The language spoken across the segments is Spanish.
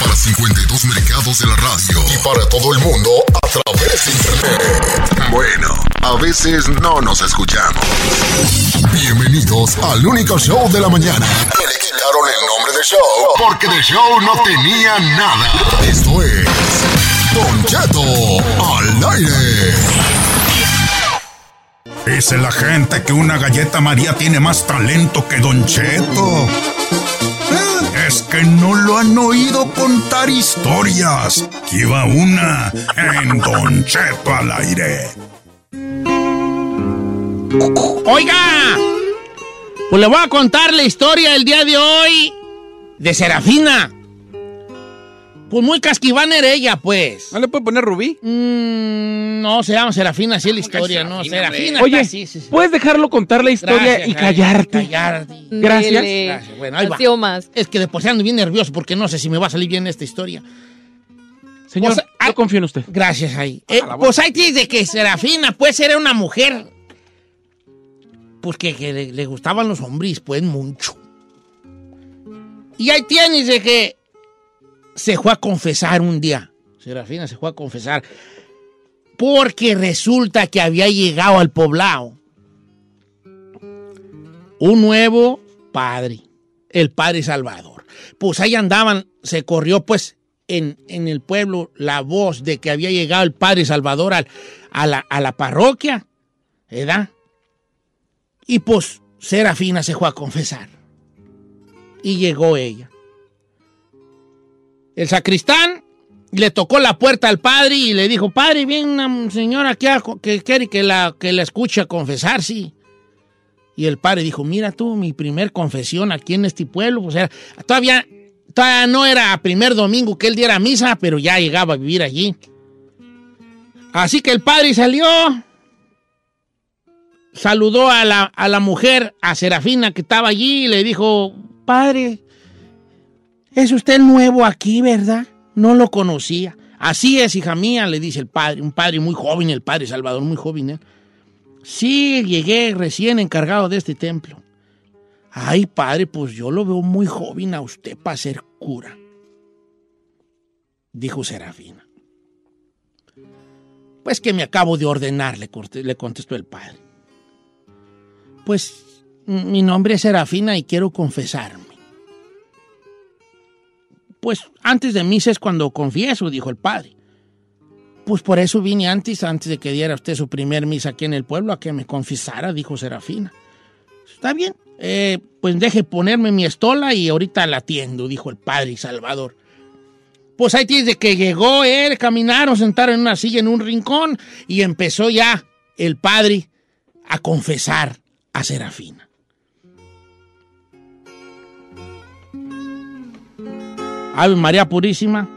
Para 52 mercados de la radio. Y para todo el mundo a través de internet. Bueno, a veces no nos escuchamos. Bienvenidos al único show de la mañana. Que le quitaron el nombre de show porque de show no tenía nada. Esto es Don Cheto al aire. Dice la gente que una galleta María tiene más talento que Don Cheto. Es que no lo han oído contar historias. Que iba una en Don Cheto al aire. Oiga, pues le voy a contar la historia del día de hoy de Serafina. Pues muy casquivana era ella, pues. ¿No le puede poner Rubí? Mm, no, se llama Serafina, así es la historia, ¿no? Serafina. Oye, está, sí, sí, sí. ¿puedes dejarlo contar la historia Gracias, y callarte? Callarte. Gracias. Gracias. Bueno, ahí va. Más. Es que de por sí ando bien nervioso porque no sé si me va a salir bien esta historia. Señor, Pues, ah, yo confío en usted. Gracias ahí. Eh, pues ahí tienes de que Serafina, pues era una mujer, pues que, que le, le gustaban los hombres, pues mucho. Y ahí tienes de que se fue a confesar un día. Serafina se fue a confesar. Porque resulta que había llegado al poblado un nuevo padre, el padre Salvador. Pues ahí andaban, se corrió pues en, en el pueblo la voz de que había llegado el padre Salvador al- a, la, parroquia, ¿verdad? Y pues Serafina se fue a confesar. Y llegó ella. El sacristán le tocó la puerta al padre y le dijo, padre, viene una señora que quiere que la, escuche a confesar, sí. Y el padre dijo, mira tú, mi primer confesión aquí en este pueblo, pues era, todavía, todavía no era primer domingo que él diera misa, pero ya llegaba a vivir allí. Así que el padre salió, saludó a la, a la mujer, a Serafina que estaba allí, y le dijo, padre, es usted nuevo aquí, ¿verdad? No lo conocía. Así es, hija mía, le dice el padre, un padre muy joven, el padre Salvador, muy joven. ¿eh? Sí, llegué recién encargado de este templo. Ay, padre, pues yo lo veo muy joven a usted para ser cura, dijo Serafina. Pues que me acabo de ordenar, le, contestó el padre. Pues mi nombre es Serafina y quiero confesarme. Pues antes de misa es cuando confieso, dijo el padre. Pues por eso vine antes, antes de que diera usted su primer misa aquí en el pueblo, a que me confesara, dijo Serafina. Está bien, eh, pues deje ponerme mi estola y ahorita la atiendo, dijo el padre Salvador. Pues ahí desde que llegó él, caminaron, sentaron en una silla en un rincón y empezó ya el padre a confesar a Serafina. Ave María Purísima,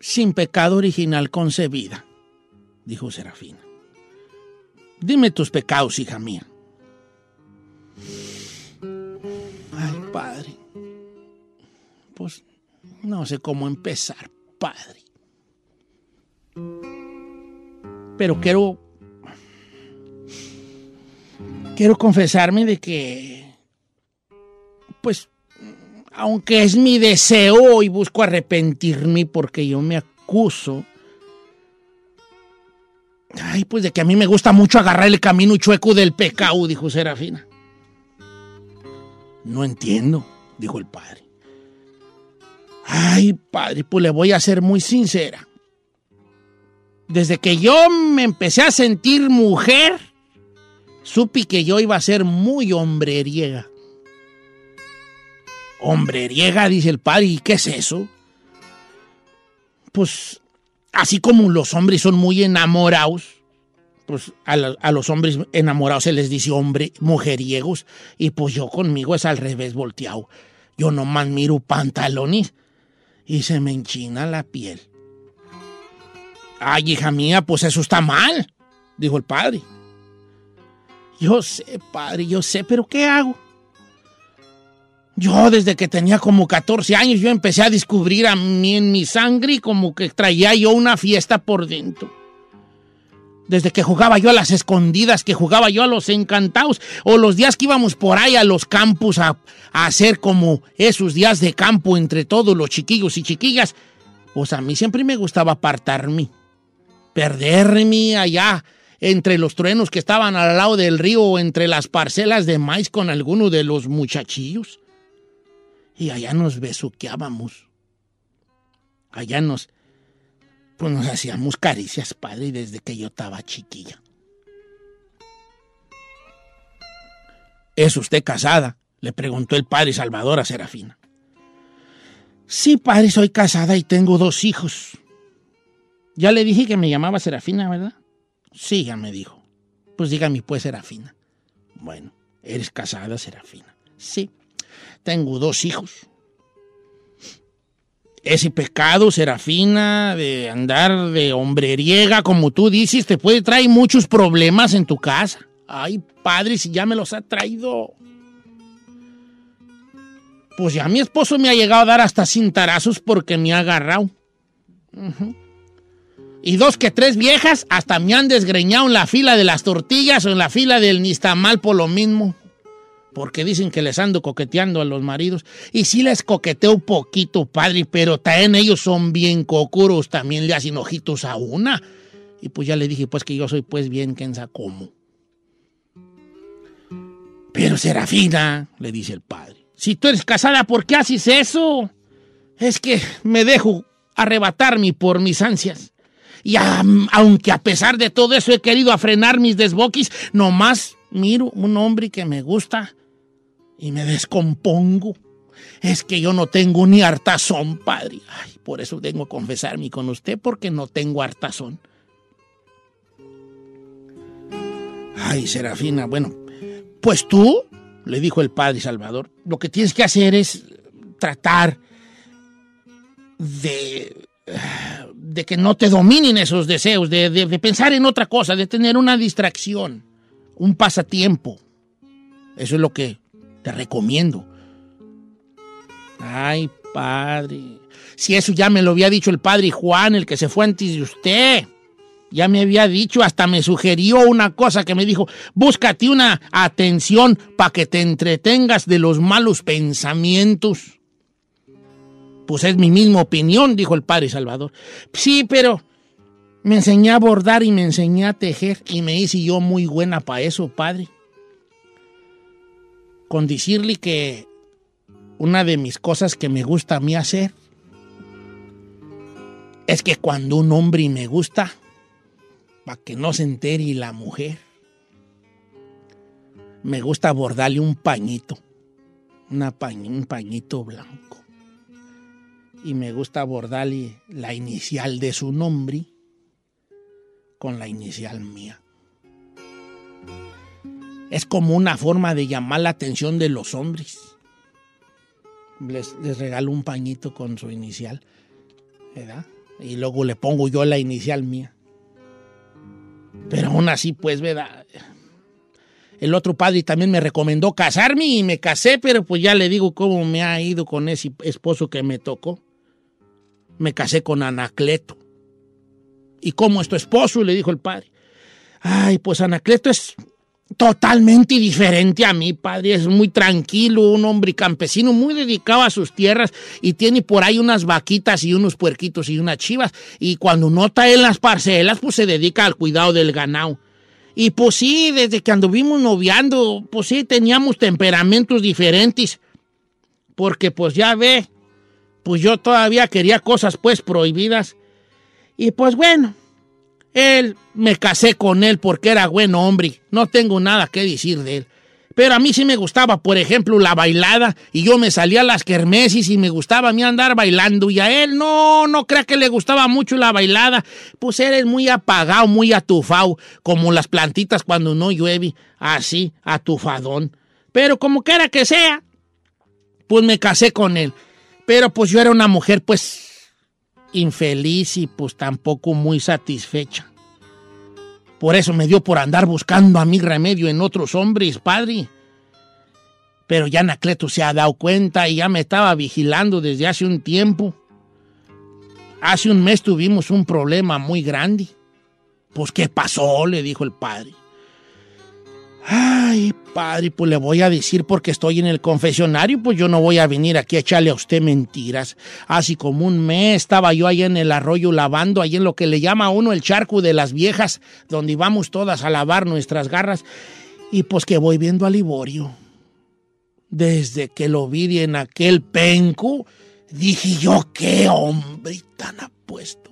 sin pecado original concebida, dijo Serafina. Dime tus pecados, hija mía. Ay, padre. Pues no sé cómo empezar, padre. Pero quiero. Quiero confesarme de que. Pues. Aunque es mi deseo y busco arrepentirme porque yo me acuso. Ay, pues de que a mí me gusta mucho agarrar el camino chueco del pecado, dijo Serafina. No entiendo, dijo el padre. Ay, padre, pues le voy a ser muy sincera. Desde que yo me empecé a sentir mujer, supe que yo iba a ser muy hombreriega. Hombreriega, dice el padre, ¿y qué es eso? Pues así como los hombres son muy enamorados, pues a, los hombres enamorados se les dice hombre, mujeriegos, y pues yo conmigo es al revés volteado. Yo nomás miro pantalones y se me enchina la piel. Ay, hija mía, pues eso está mal, dijo el padre. Yo sé, padre, yo sé, pero ¿qué hago? Yo desde que tenía como 14 años, yo empecé a descubrir a mí en mi sangre como que traía yo una fiesta por dentro. Desde que jugaba yo a las escondidas, que jugaba yo a los encantados, o los días que íbamos por ahí a los campus a, a hacer como esos días de campo entre todos los chiquillos y chiquillas, pues a mí siempre me gustaba apartarme, perderme allá entre los truenos que estaban al lado del río o entre las parcelas de maíz con alguno de los muchachillos. Y allá nos besuqueábamos. Allá nos, pues nos hacíamos caricias, padre, desde que yo estaba chiquilla. ¿Es usted casada? Le preguntó el padre Salvador a Serafina. Sí, padre, soy casada y tengo dos hijos. Ya le dije que me llamaba Serafina, ¿verdad? Sí, ya me dijo. Pues dígame, pues, Serafina. Bueno, eres casada, Serafina. Sí, tengo dos hijos. Ese pecado, Serafina, de andar de hombreriega, como tú dices, te puede traer muchos problemas en tu casa. Ay, padre, si ya me los ha traído. Pues ya mi esposo me ha llegado a dar hasta cintarazos porque me ha agarrado. Y dos que tres viejas hasta me han desgreñado en la fila de las tortillas o en la fila del nistamal por lo mismo. Porque dicen que les ando coqueteando a los maridos. Y sí les coqueteo un poquito, padre, pero también ellos son bien cocuros, también le hacen ojitos a una. Y pues ya le dije, pues que yo soy pues bien quensa como. Pero Serafina, le dice el padre, si tú eres casada, ¿por qué haces eso? Es que me dejo arrebatarme por mis ansias. Y am- aunque a pesar de todo eso he querido a frenar mis desboquis, nomás miro un hombre que me gusta y me descompongo. Es que yo no tengo ni hartazón, padre. Ay, por eso tengo que confesarme con usted, porque no tengo hartazón. Ay, Serafina, bueno, pues tú, le dijo el padre Salvador, lo que tienes que hacer es tratar de, de que no te dominen esos deseos, de, de- de pensar en otra cosa, de tener una distracción, un pasatiempo. Eso es lo que te recomiendo. Ay, padre. Si eso ya me lo había dicho el padre Juan, el que se fue antes de usted. Ya me había dicho, hasta me sugirió una cosa que me dijo, búscate una atención para que te entretengas de los malos pensamientos. Pues es mi misma opinión, dijo el padre Salvador. Sí, pero me enseñé a bordar y me enseñé a tejer y me hice yo muy buena para eso, padre. Con decirle que una de mis cosas que me gusta a mí hacer es que cuando un hombre me gusta, para que no se entere la mujer, me gusta bordarle un pañito, un pañito blanco. Y me gusta bordarle la inicial de su nombre con la inicial mía. Es como una forma de llamar la atención de los hombres. Les, regalo un pañito con su inicial, ¿verdad? Y luego le pongo yo la inicial mía. Pero aún así, pues, ¿verdad? El otro padre también me recomendó casarme y me casé, pero pues ya le digo cómo me ha ido con ese esposo que me tocó. Me casé con Anacleto. ¿Y cómo es tu esposo? Le dijo el padre. Ay, pues Anacleto es totalmente diferente a mí, padre. Es muy tranquilo, un hombre campesino, muy dedicado a sus tierras y tiene por ahí unas vaquitas y unos puerquitos y unas chivas. Y cuando no está en las parcelas, pues se dedica al cuidado del ganado. Y pues sí, desde que anduvimos noviando, pues sí, teníamos temperamentos diferentes. Porque pues ya ve, pues yo todavía quería cosas pues prohibidas. Y pues bueno, él, me casé con él porque era buen hombre. No tengo nada que decir de él. Pero a mí sí me gustaba, por ejemplo, la bailada. Y yo me salía a las kermesis y me gustaba a mí andar bailando. Y a él no, no crea que le gustaba mucho la bailada. Pues él es muy apagado, muy atufado, como las plantitas cuando no llueve. Así, atufadón. Pero como quiera que sea, pues me casé con él. Pero pues yo era una mujer, pues, infeliz y pues tampoco muy satisfecha. Por eso me dio por andar buscando a mi remedio en otros hombres, padre. Pero ya Anacleto se ha dado cuenta y ya me estaba vigilando desde hace un tiempo. Hace un mes tuvimos un problema muy grande. Pues, ¿qué pasó? le dijo el padre. Ay, padre, pues le voy a decir porque estoy en el confesionario, pues yo no voy a venir aquí a echarle a usted mentiras. Así como un mes estaba yo ahí en el arroyo lavando, ahí en lo que le llama a uno el charco de las viejas, donde vamos todas a lavar nuestras garras, y pues que voy viendo a Liborio. Desde que lo vi en aquel penco, dije yo, qué hombre tan apuesto.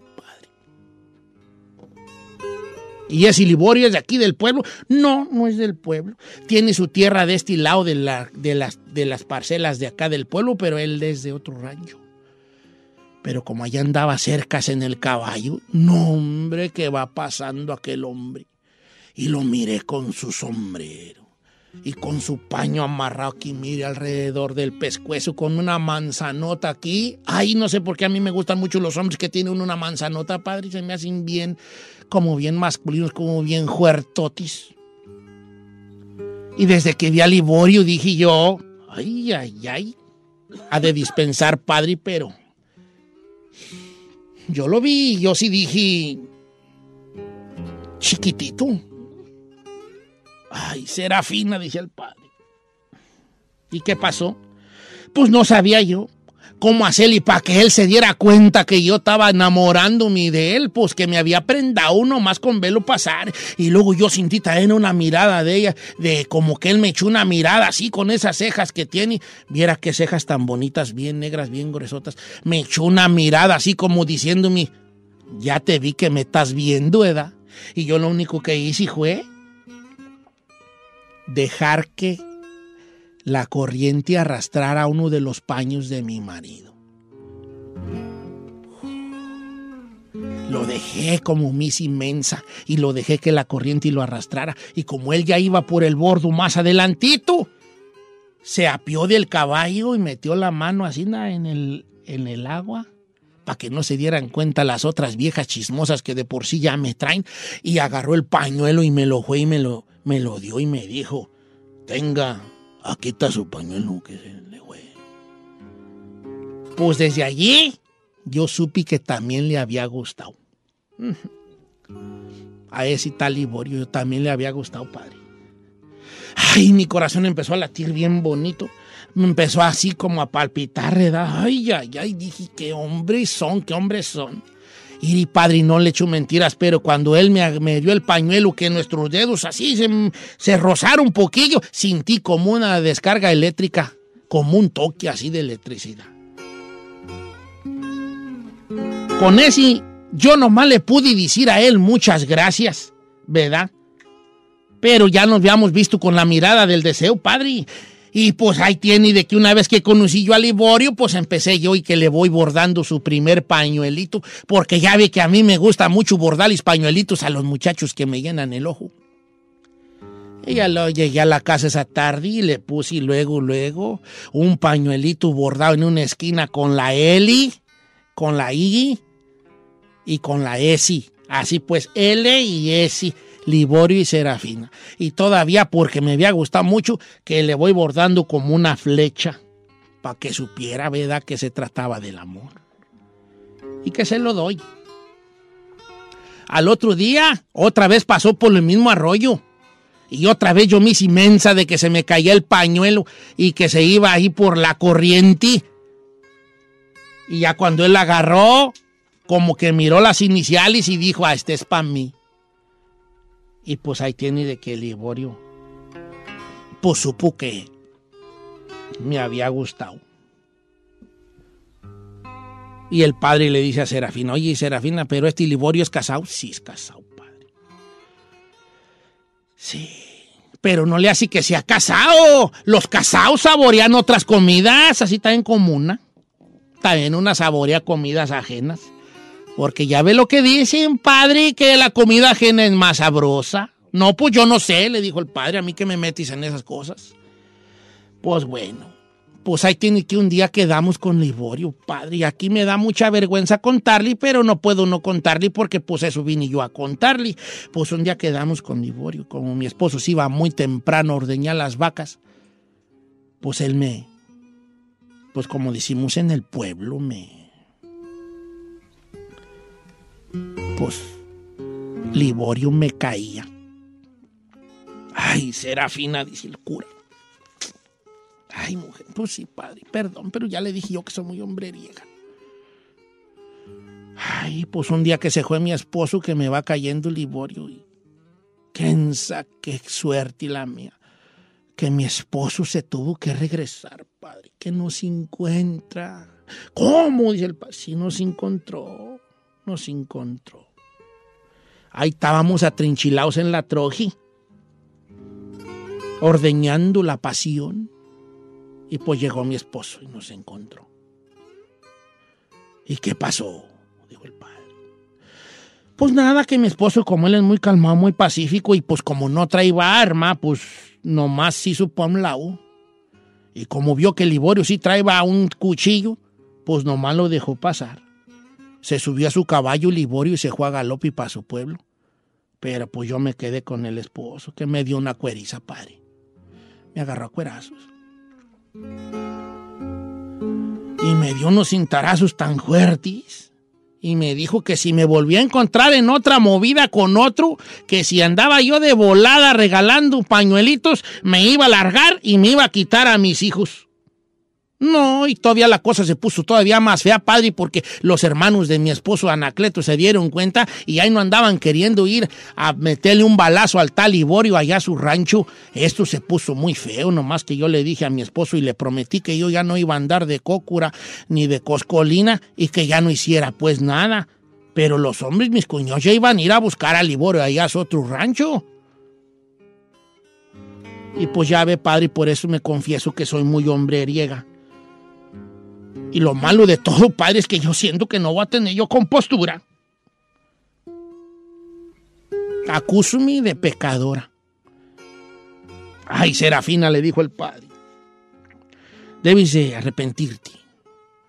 ¿Y es Liborio es de aquí del pueblo? No, no es del pueblo. Tiene su tierra de este lado de, la, de, las, de las parcelas de acá del pueblo, pero él es de otro rancho. Pero como allá andaba cercas en el caballo, no hombre, que va pasando aquel hombre. Y lo miré con su sombrero y con su paño amarrado aquí, mire, alrededor del pescuezo, con una manzanota aquí. Ay, no sé por qué a mí me gustan mucho los hombres que tienen una manzanota, padre, se me hacen bien, como bien masculinos, como bien huertotis. Y desde que vi a Liborio dije yo, ay, ay, ay, ha de dispensar, padre, pero yo lo vi, yo sí dije, chiquitito. Ay, Serafina, dice el padre. ¿Y qué pasó? Pues no sabía yo cómo hacerle para que él se diera cuenta que yo estaba enamorándome de él, pues que me había prendado uno más con velo pasar. Y luego yo sentí también una mirada de ella, de como que él me echó una mirada así con esas cejas que tiene. Viera qué cejas tan bonitas, bien negras, bien gruesotas. Me echó una mirada así como diciéndome, ya te vi que me estás viendo, ¿edad? Y yo lo único que hice fue dejar que la corriente arrastrara uno de los paños de mi marido. Lo dejé como mis inmensa y lo dejé que la corriente lo arrastrara. Y como él ya iba por el bordo más adelantito, se apió del caballo y metió la mano así en el, en el agua para que no se dieran cuenta las otras viejas chismosas que de por sí ya me traen. Y agarró el pañuelo y me lo fue y me lo, me lo dio y me dijo, tenga, aquí está su pañuelo que se le fue. Pues desde allí yo supe que también le había gustado. A ese tal Liborio también le había gustado, padre. Ay, mi corazón empezó a latir bien bonito. Me empezó así como a palpitar, ¿verdad? Ay, ay, ay, dije, qué hombres son, qué hombres son. Y padre, no le echo mentiras, pero cuando él me, dio el pañuelo, que nuestros dedos así se, se rozaron un poquillo, sentí como una descarga eléctrica, como un toque así de electricidad. Con ese, yo nomás le pude decir a él muchas gracias, ¿verdad? Pero ya nos habíamos visto con la mirada del deseo, padre. Y pues ahí tiene de que una vez que conocí yo a Liborio, pues empecé yo y que le voy bordando su primer pañuelito, porque ya ve que a mí me gusta mucho bordarles pañuelitos a los muchachos que me llenan el ojo. Y ya lo llegué a la casa esa tarde y le puse luego, luego un pañuelito bordado en una esquina con la L, con la I y con la S. Así pues, L y S. Liborio y Serafina. Y todavía porque me había gustado mucho que le voy bordando como una flecha para que supiera, ¿verdad?, que se trataba del amor. Y que se lo doy. Al otro día, otra vez pasó por el mismo arroyo. Y otra vez yo me hice inmensa de que se me caía el pañuelo y que se iba ahí por la corriente. Y ya cuando él la agarró, como que miró las iniciales y dijo, ah, este es para mí. Y pues ahí tiene de que Liborio, pues supo que me había gustado. Y el padre le dice a Serafina, oye, Serafina, pero este Liborio es casado. Sí, es casado, padre. Sí, pero no le hace que sea casado. Los casados saborean otras comidas, así está en comuna. También una saborea comidas ajenas. Porque ya ve lo que dicen, padre, que la comida ajena es más sabrosa. No, pues yo no sé, le dijo el padre, a mí que me metes en esas cosas. Pues bueno, pues ahí tiene que un día quedamos con Liborio, padre. Y aquí me da mucha vergüenza contarle, pero no puedo no contarle porque pues eso vine yo a contarle. Pues un día quedamos con Liborio, como mi esposo se iba muy temprano a ordeñar las vacas, pues él me, pues como decimos en el pueblo, me... Pues Liborio me caía. Ay, Serafina, dice el cura. Ay, mujer, pues sí, padre, perdón, pero ya le dije yo que soy muy hombreriega. Ay, pues un día que se fue mi esposo que me va cayendo Liborio y... Kensa, qué suerte la mía. Que mi esposo se tuvo que regresar, padre, que no se encuentra. ¿Cómo? Dice el padre. Sí, nos encontró, nos encontró. Ahí estábamos atrinchilados en la troji, ordeñando la pasión. Y pues llegó mi esposo y nos encontró. ¿Y qué pasó? Dijo el padre. Pues nada, que mi esposo, como él es muy calmado, muy pacífico, y pues como no traía arma, pues nomás sí supo a un lado. Y como vio que Liborio sí traía un cuchillo, pues nomás lo dejó pasar. Se subió a su caballo Liborio y se fue a galope para su pueblo. Pero pues yo me quedé con el esposo, que me dio una cueriza, padre. Me agarró a cuerazos. Y me dio unos cintarazos tan fuertes. Y me dijo que si me volvía a encontrar en otra movida con otro, que si andaba yo de volada regalando pañuelitos, me iba a largar y me iba a quitar a mis hijos. No, y todavía la cosa se puso todavía más fea, padre, porque los hermanos de mi esposo Anacleto se dieron cuenta y ahí no andaban queriendo ir a meterle un balazo al tal Liborio allá a su rancho. Esto se puso muy feo, nomás que yo le dije a mi esposo y le prometí que yo ya no iba a andar de cócura ni de coscolina y que ya no hiciera pues nada. Pero los hombres, mis cuñados, ya iban a ir a buscar a Liborio allá a su otro rancho. Y pues ya ve, padre, por eso me confieso que soy muy hombreriega. Y lo malo de todo, padre, es que yo siento que no voy a tener yo compostura. Acúsame de pecadora. Ay, Serafina, le dijo el padre. Debes de arrepentirte.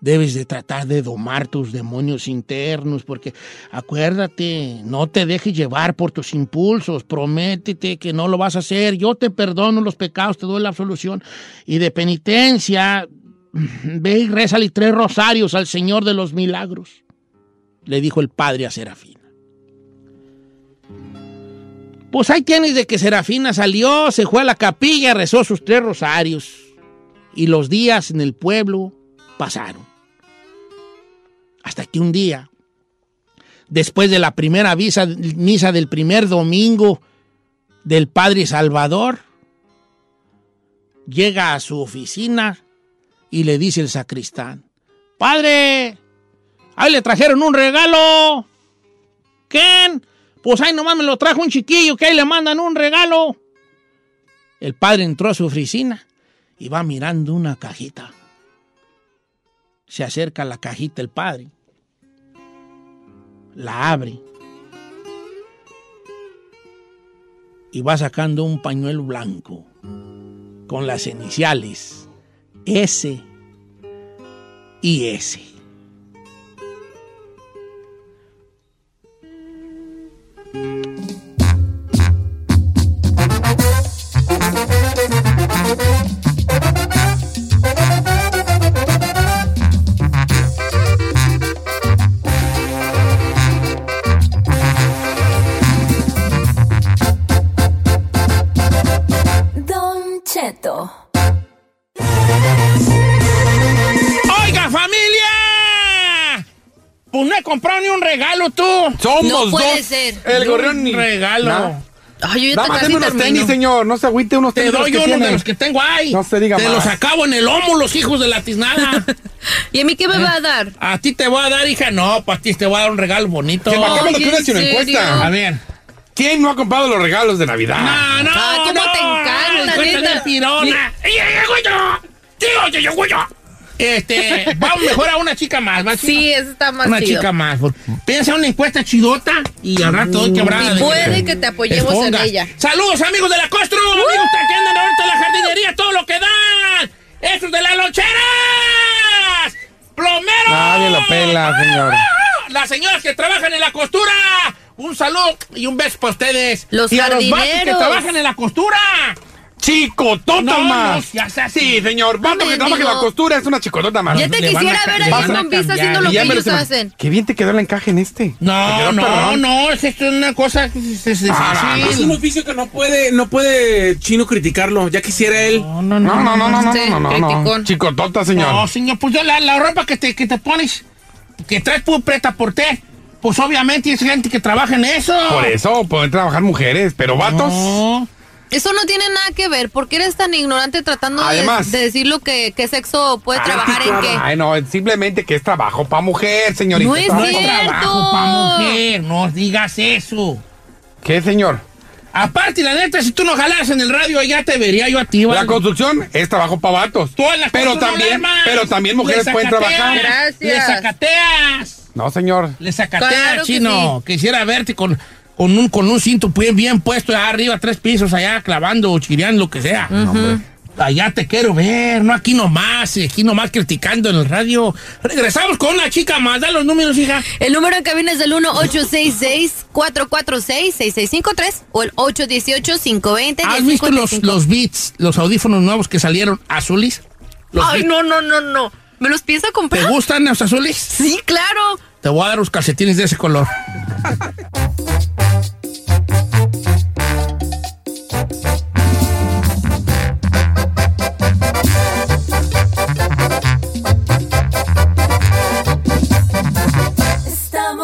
Debes de tratar de domar tus demonios internos, porque acuérdate, no te dejes llevar por tus impulsos, prométete que no lo vas a hacer, yo te perdono los pecados, te doy la absolución, y de penitencia, ve y rézale tres rosarios al Señor de los milagros, le dijo el padre a Serafina. Pues ahí tienes de que Serafina salió, se fue a la capilla, rezó sus tres rosarios. Y los días en el pueblo pasaron. Hasta que un día, después de la primera misa, misa del primer domingo del Padre Salvador, llega a su oficina y le dice el sacristán, Padre, ahí le trajeron un regalo. ¿Quién? Pues ahí nomás me lo trajo un chiquillo que ahí le mandan un regalo. El padre entró a su oficina y va mirando una cajita. Se acerca a la cajita el padre. La abre. Y va sacando un pañuelo blanco con las iniciales S y S. Don Cheto. Comprado ni un regalo tú. Somos No puede dos. ser. El Ni gorrión un ni. regalo. Nada. Ay, yo ya casi deme unos termino. tenis, señor. No se agüite unos Te tenis. de los doy que uno de los que tengo ahí. No se diga Te más. los acabo en el lomo, los hijos de la tiznada. ¿Y a mí qué me va a dar? a ti te voy a dar, hija. No, para ti te voy a dar un regalo bonito. Que bajemos Ay, lo una ¿en chino serio? encuesta. A ver. ¿Quién no ha comprado los regalos de Navidad? No, no, Ah, ¿cómo no. te encanta, neta? de pirona. ¡Ey, ey, ey, güey! ¡Tío, tío, güey! Este, vamos mejor a una chica más, ¿va? Sí, eso está más Una chido. chica más. Piensa en una encuesta chidota y al rato doy quebrada. Y de- puede que te apoyemos en ella. Saludos, amigos de la Costro, amigos que andan ahorita en la jardinería, todo lo que dan. Estos de las loncheras. Plomeros. Nadie lo pela, señor. Las señoras que trabajan en la costura. Un saludo y un beso para ustedes. Los y a los vatos que trabajan en la costura. Chicotota No, más. no, ya sea así. Sí, señor. Vato que trabaja en la costura es una chicotota más. Ya te Le van quisiera a ver ahí en Don Vista haciendo lo Y ya que me lo ellos hacen. Qué bien te quedó el encaje en este. Te No, quedó no, perrón. no, es esto es una cosa que es, es Ah. Es un oficio que no puede, no puede Chino criticarlo. Ya quisiera él. No, no, No, no, no, no, no, Sí, no, no, no. criticón. Chicotota, señor. No, señor, pues yo la, la ropa que te, que te pones, que traes preta por té, pues obviamente es gente que trabaja en eso. Por eso pueden trabajar mujeres, pero vatos. No. Eso no tiene nada que ver. ¿Por qué eres tan ignorante tratando de- Además- de, decir lo que qué sexo puede Ah, trabajar en qué? Ay, no, simplemente que es trabajo para mujer, señorita. No es No es cierto. trabajo para mujer, no digas eso. ¿Qué, señor? Aparte, la neta, si tú no jalas en el radio, ya te vería yo a ti. La construcción es trabajo para vatos. Tú en la Pero no también, pero también mujeres pueden trabajar. Gracias. Le sacateas. No, señor. Le sacateas, Claro que chino. Quisiera verte con, con, un, con un cinto bien, bien puesto allá arriba, tres pisos allá, clavando, chireando, lo que sea. Allá te quiero ver, no aquí nomás, aquí nomás criticando en el radio. Regresamos con una chica más, da los números, hija. El número en cabina es del 1-866-446-6653 o el 818-520. ¿Has visto los, los beats, los audífonos nuevos que salieron azules? Los Ay, Beats. no, no, no, no. ¿Me los piensa ¿Te comprar? gustan los azules? Sí, claro. Te voy a dar los calcetines de ese color.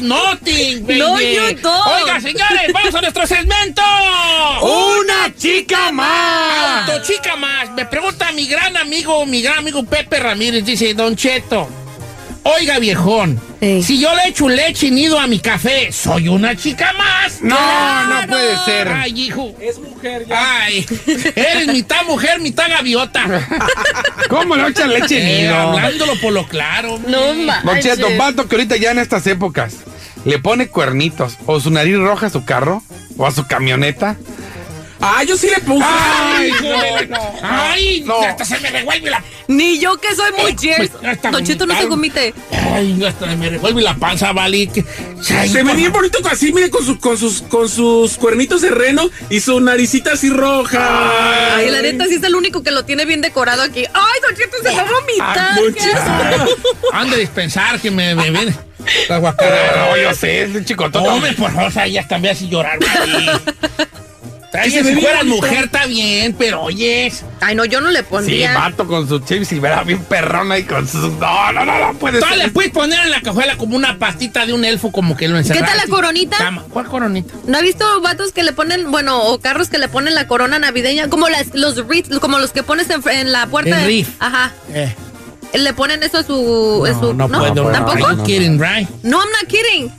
Nothing, baby. No, you don't. Oiga, señores, vamos a nuestro segmento. ¡Una chica más! Auto chica más. Me pregunta mi gran amigo, mi gran amigo Pepe Ramírez, dice, Don Cheto. Oiga, viejón, Ey. si yo le echo leche y nido a mi café, ¿soy una chica más? No, no puede ser. Ay, hijo. Es mujer ya. Ay, eres mitad mujer, mitad gaviota. ¿Cómo le echan leche Eh, nido? hablándolo por lo claro. No. Don manches. Cheto, vato que ahorita ya en estas épocas le pone cuernitos o su nariz roja a su carro o a su camioneta. Ah, yo sí le puse. Ay, no, no, Ay, no. hasta se me revuelve la Ni yo que soy muy pues, hasta Don Cheto no se comite. Ay, hasta me revuelve la panza, vale. Se por bien bonito así, mire, con, su- con, sus, con sus cuernitos de reno y su naricita así roja. Ay, la neta sí es el único que lo tiene bien decorado aquí. Ay, Don Cheto se va a vomitar. Cheto. asco. Han de dispensar que me, me ven. La guacara. No, yo sé, es el chicotota. Hombre, por favor, o sea, ya también así llorar. Ay, si fueras bonito. mujer está bien, pero oyes. Ay, no, yo no le Sí, pondría. vato con su chip Silvera bien perrona y con sus... No, no, no, no puede Tú le ser. puedes poner en la cajuela como una pastita de un elfo, como que lo encerraste. tal la coronita? Cama. ¿Cuál coronita? ¿No ha visto vatos que le ponen, bueno, o carros que le ponen la corona navideña? Como las, los wreaths, como los que pones en, en la puerta. El de-. Ajá. Eh, Le ponen eso a su. a su- no, puedo. ¿Tampoco? Are you kidding, right? No, I'm not kidding.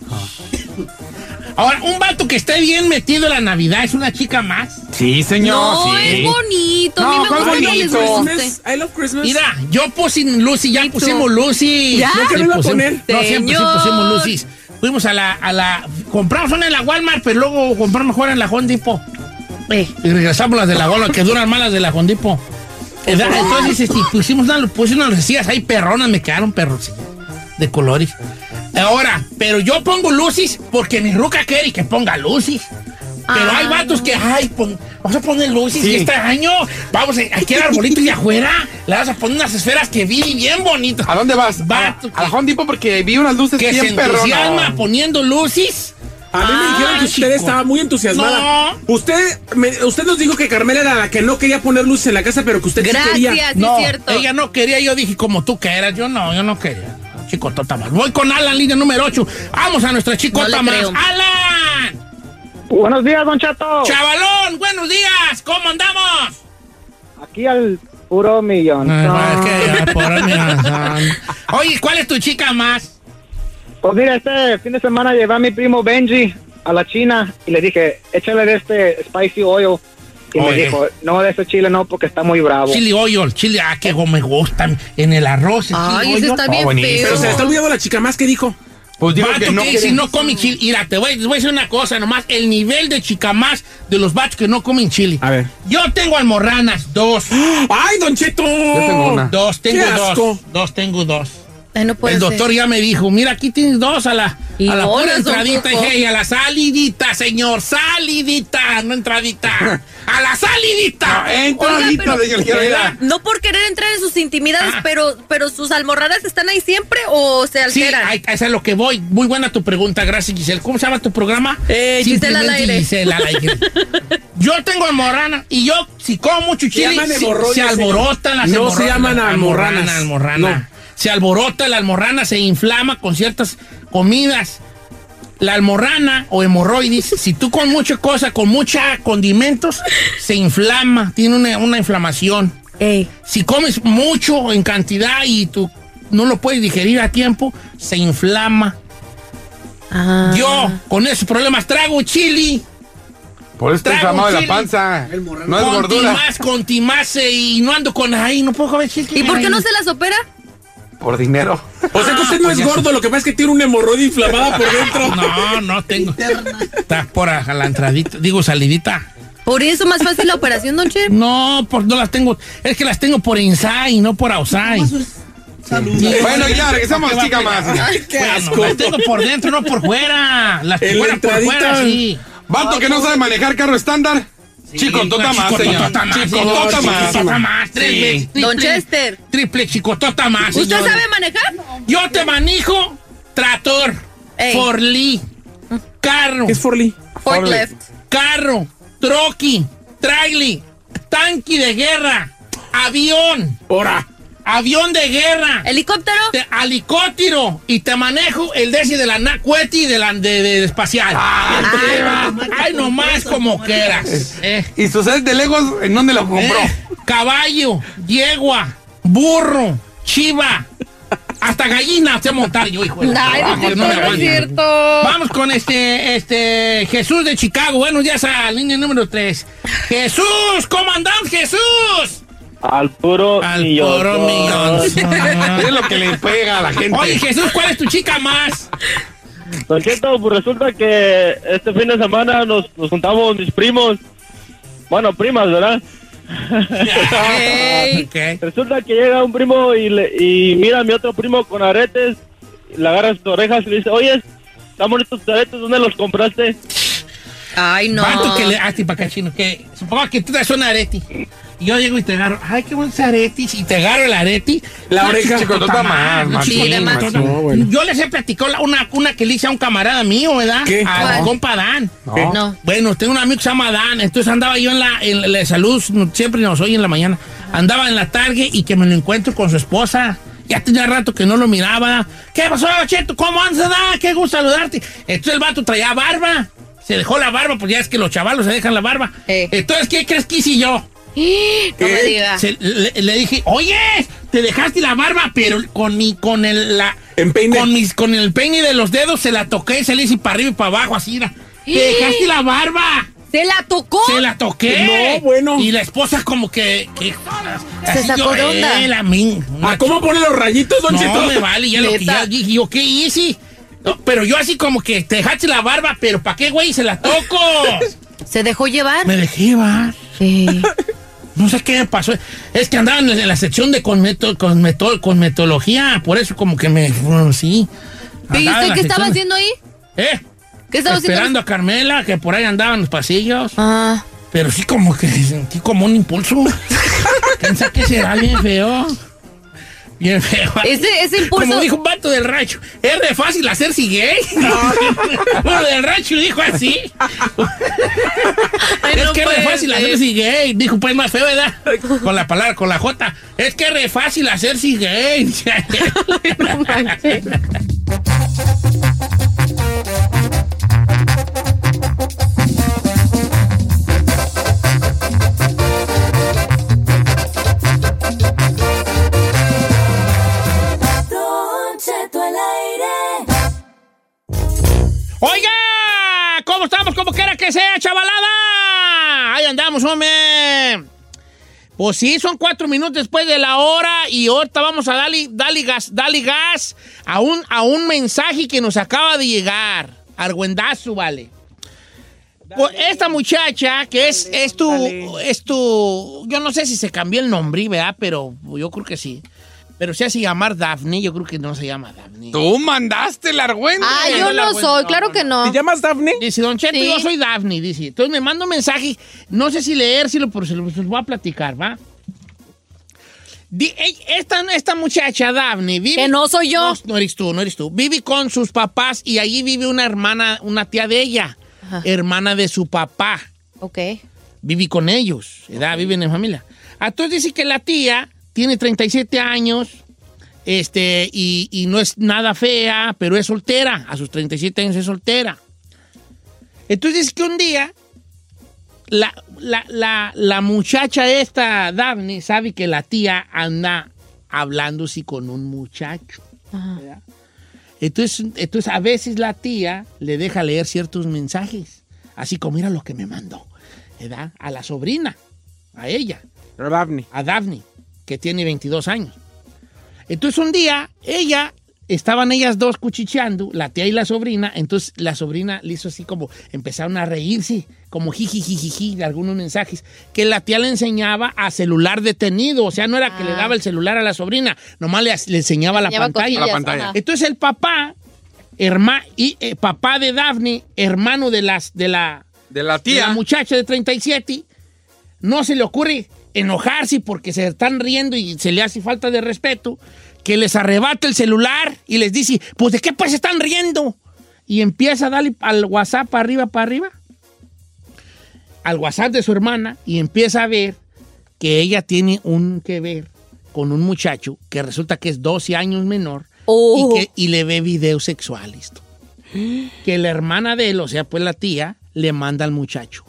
Ahora, un vato que esté bien metido en la Navidad es una chica más. Sí, señor, no, sí. es bonito. No, a mí me ¿cuál gusta que les bonito? guste. Christmas, I love Christmas. Mira, yo puse Lucy, ya pusimos Lucy. ¿Ya? ¿No que Sí, no iba a pusimos- poner? No, siempre sí pusimos Lucy. Fuimos a la, a la. Compramos una en la Walmart, pero luego compramos mejor en la Home Depot. Eh, Y regresamos las de la Walmart, que duran más las de la. Eh, da- Entonces, este, pusimos una, puse unas recillas ahí perronas, me quedaron perros de colores. Ahora, pero yo pongo lucis porque mi ruca quiere que ponga lucis. Pero Ah. hay vatos que, ay, pon- Vamos a poner luces Sí. y este año vamos a, aquí al arbolito y afuera le vas a poner unas esferas que vi bien bonitas. ¿A dónde vas? Vato, a, a Home Depot porque vi unas luces que se bien perronas. entusiasma poniendo luces. A mí me dijeron que usted chico. estaba muy entusiasmada. Usted, me- usted nos dijo que Carmela era la que no quería poner luces en la casa, pero que usted sí quería. no, ella no quería, yo dije como tú que eras, yo no, yo no quería. Chicotota más. Voy con Alan, línea número 8. Vamos a nuestra chicota No más. creo. ¡Alan! Buenos días, Don Chato. ¡Chavalón! ¡Buenos días! ¿Cómo andamos? Aquí al puro millón. Ah, es que. Oye, ¿cuál es tu chica más? Pues mira, este fin de semana llevé a mi primo Benji a la China y le dije, échale de este spicy oil. Y me dijo, no, de ese chile no, porque está muy bravo. Chili oil, chile, ah, que me gusta. En el arroz. el Ay, ese está bien feo. Pero se le está olvidando la chica más que dijo. Pues digo que no. que si no come chile. Mira, te voy, te voy a decir una cosa nomás. El nivel de chica más de los vatos que no comen chile. A ver. Yo tengo almorranas, dos. ¡Ay, Don Cheto! Yo tengo una. Dos, tengo ¡Qué asco! dos. Dos, tengo dos. Ay, no puede El doctor ser. ya me dijo, mira, aquí tienes dos a la, Y a la pura entradita. Y a la salidita, señor, salidita, no entradita. a la salidita. No, entradita, Oiga, señor, pero- ¿verdad? No por querer entrar en sus intimidades, Ah. pero, pero sus almorranas están ahí siempre o se Sí, alteran. ahí- eso es lo que voy. Muy buena tu pregunta, gracias Giselle. ¿Cómo se llama tu programa? Eh, Giselle al aire. Giselle al aire. yo tengo almorrana y yo, si como mucho chile, llaman sí, hemorroides, se alborotan las señor. No se llaman almorranas. almorrana. No. Se alborota la almorrana, se inflama con ciertas comidas. La almorrana o hemorroides, si tú con mucha cosa, con mucha condimentos, se inflama, tiene una, una inflamación. Ey. Si comes mucho en cantidad y tú no lo puedes digerir a tiempo, se inflama. Ah. Yo, con esos problemas, trago chili. Por eso está Trago inflamado de la panza. No es con gordura. timás, con timace y no ando con ahí, no puedo comer chile. ¿Y por qué no se las opera? Por dinero. O sea que usted no es gordo, lo que pasa es que tiene una hemorroide inflamada por dentro. No, no tengo. Está por a la entradita, digo salidita. ¿Por eso más fácil la operación, Don Che? No, por, no las tengo. Es que las tengo por inside, no por outside. Sí. Bueno, ya, regresamos, ¿Qué va a chica más. Ay, qué Bueno, asco. las tengo por dentro, no por fuera. Las En la fuera por fuera, sí. Vato que no sabe manejar carro estándar. Chicotota más, señor. Chicotota más, Chicotota más. Sí. triple- Don Chester. Triple chicotota más. ¿Usted sabe manejar? Yo te manejo trator, Ey. forlí, carro, ¿Qué es Forli? Forklift. carro, troqui, trailer, tanque de guerra, avión, Ahora. Avión de guerra. ¿Helicóptero? te- helicóptero y te manejo el desi de la Nacueti de la de, de espacial. Ay, nomás como quieras. Eh. ¿Y su set de Legos en dónde lo compró? Eh, caballo, yegua, burro, chiva, hasta gallina sé montar yo, hijo. de Ay, Ah, Cheto, no me no es cierto. Vamos con este, este Jesús de Chicago. Buenos días a línea número 3. Jesús, ¿cómo andamos, Jesús? Al puro Al millón. puro millón. Es lo que le pega a la gente. Oye, Jesús, ¿cuál es tu chica más? Don Cheto, pues resulta que este fin de semana nos, nos juntamos mis primos. Bueno, primas, ¿verdad? Ey. Ok. Resulta que llega un primo y, le, y mira a mi otro primo con aretes, le agarra sus orejas y le dice, oye, están bonitos tus aretes, ¿dónde los compraste? Ay, no. Vato que le. Ah, chino. Que supongo que tú traes un areti. Y yo llego y te agarro. Ay, qué buen areti. Y te agarro el areti. La oreja. Chicotota más, no, machín, sí, más. No, bueno. Yo les he platicado la- una, una que le hice a un camarada mío, ¿verdad? ¿Qué? A ¿Cuál? mi compa Dan. No. No. Bueno, tengo un amigo que se llama Dan. Entonces andaba yo en la, en la salud, siempre nos oye en la mañana. Andaba en la tarde y que me lo encuentro con su esposa. Ya tenía rato que no lo miraba. ¿Qué pasó, Cheto? ¿Cómo andas, Dan? Qué gusto saludarte. Entonces el vato traía barba. Se dejó la barba, pues ya es que los chavalos se dejan la barba. Eh. Entonces, ¿qué crees que hice yo? No me diga. Se- le, le dije, oye, te dejaste la barba, pero con mi, con el, la, con mis, con el peine de los dedos se la toqué, se le hice para arriba y para abajo, así, mira. Te dejaste la barba. ¿Se la tocó? Se la toqué. No, bueno. Y la esposa como que... que Se así sacó de onda. eh, la min- ¿A cómo pone los rayitos, Don no me vale, ya lo que ya dije yo, ¿qué hice? No, pero yo así como que te dejaste la barba, pero ¿para qué, güey? Se la toco. ¿Se dejó llevar? me dejé llevar. Sí. No sé qué pasó. Es que andaba en la, sección de conmeto, conmeto- cosmetología, por eso como que me... bueno, sí. ¿Y Andaba en usted qué estaba de- haciendo ahí? ¿Eh? ¿Qué estaba haciendo? Esperando a Carmela, que por ahí andaba en los pasillos. Ah. Pero sí como que sentí como un impulso. Piensa que será bien feo. Bien feo. Ese, ese impulso. Como dijo un vato del rancho, es de fácil hacerse gay. Uno del rancho dijo así. Ay, es no que es re fácil hacerse gay. Dijo pues más feo, ¿verdad? Con la palabra, con la J. Es que es re fácil hacerse gay. No Sea, chavalada. Ahí andamos, hombre. Pues sí, son cuatro minutos después de la hora y ahorita vamos a darle, darle gas, darle gas a un, a un mensaje que nos acaba de llegar. Argüendazo, vale. Pues esta muchacha, que es, es tu, es tu, yo no sé si se cambió el nombre, ¿verdad? Pero yo creo que sí. Pero se hace llamar Daphne, yo creo que no se llama Daphne. Tú mandaste el argüente. Ah, yo la no soy, no, claro no, que no. ¿Te llamas Daphne? Dice, Don Cheto, Sí. yo soy Daphne, dice. Entonces me manda un mensaje, no sé si leérselo, pero se los se los voy a platicar, ¿va? Di- ey- esta, esta muchacha, Daphne, vive... Que no soy yo. No, no eres tú, no eres tú. Vive con sus papás y allí vive una hermana, una tía de ella, Ajá. hermana de su papá. Ok. Vive con ellos, ¿verdad? Viven en familia. Entonces dice que la tía tiene 37 años, este, y, y no es nada fea, pero es soltera. A sus 37 años es soltera. Entonces dice que un día la, la, la, la muchacha esta, Daphne, sabe que la tía anda hablándose con un muchacho. Entonces, entonces a veces la tía le deja leer ciertos mensajes. Así como mira lo que me mandó. ¿verdad? A la sobrina, a ella Daphne. a Daphne, que tiene 22 años. Entonces un día, ella, estaban ellas dos cuchicheando, la tía y la sobrina, entonces la sobrina le hizo así como, empezaron a reírse, como jijijijiji de algunos mensajes, que la tía le enseñaba a celular detenido, o sea, no era que le Ah. daba el celular a la sobrina, nomás le, le enseñaba la pantalla. La pantalla. ajá. Entonces el papá, herma, y, eh, papá de Daphne, hermano de, las, de la De la y la tía. muchacha de 37 no se le ocurre enojarse porque se están riendo y se le hace falta de respeto, que les arrebata el celular y les dice, pues de qué pues están riendo. Y empieza a darle al WhatsApp para arriba, para arriba, al WhatsApp de su hermana y empieza a ver que ella tiene un que ver con un muchacho que resulta que es 12 años menor Oh. y, que, y le ve videos sexuales. Que la hermana de él, o sea, pues la tía, le manda al muchacho.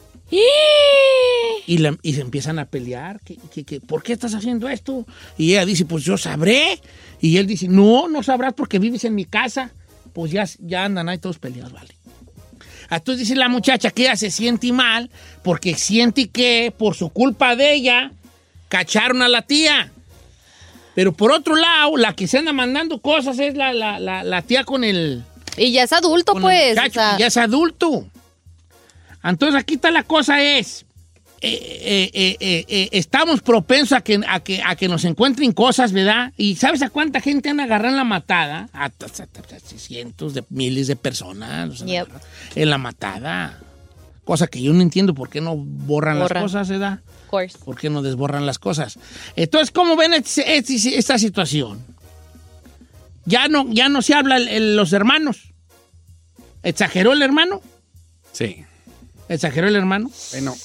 Y, y se empiezan a pelear. que, que- que, ¿Por qué estás haciendo esto? Y ella dice, pues yo sabré. Y él dice, no, no sabrás porque vives en mi casa. Pues ya, ya andan ahí todos peleados, vale. Entonces dice la muchacha que ella se siente mal porque siente que por su culpa de ella cacharon a la tía. Pero por otro lado, la que se anda mandando cosas es la, la- la- la tía con el, Y ya es adulto, pues. o sea, ya es adulto. Entonces aquí está la cosa es, eh, eh, eh, eh, eh, estamos propensos a que, a, que, a que nos encuentren cosas, ¿verdad? Y ¿sabes a cuánta gente han agarrado en la matada? A, a- a- a cientos de miles de personas Yep. en la matada. Cosa que yo no entiendo por qué no borran, Borran. las cosas, ¿verdad? of course. ¿Por qué no desborran las cosas? Entonces, ¿cómo ven este- este- esta situación? Ya no, ya no se habla el- el- los hermanos. ¿Exageró el hermano? Sí. ¿Exageró el hermano? Bueno,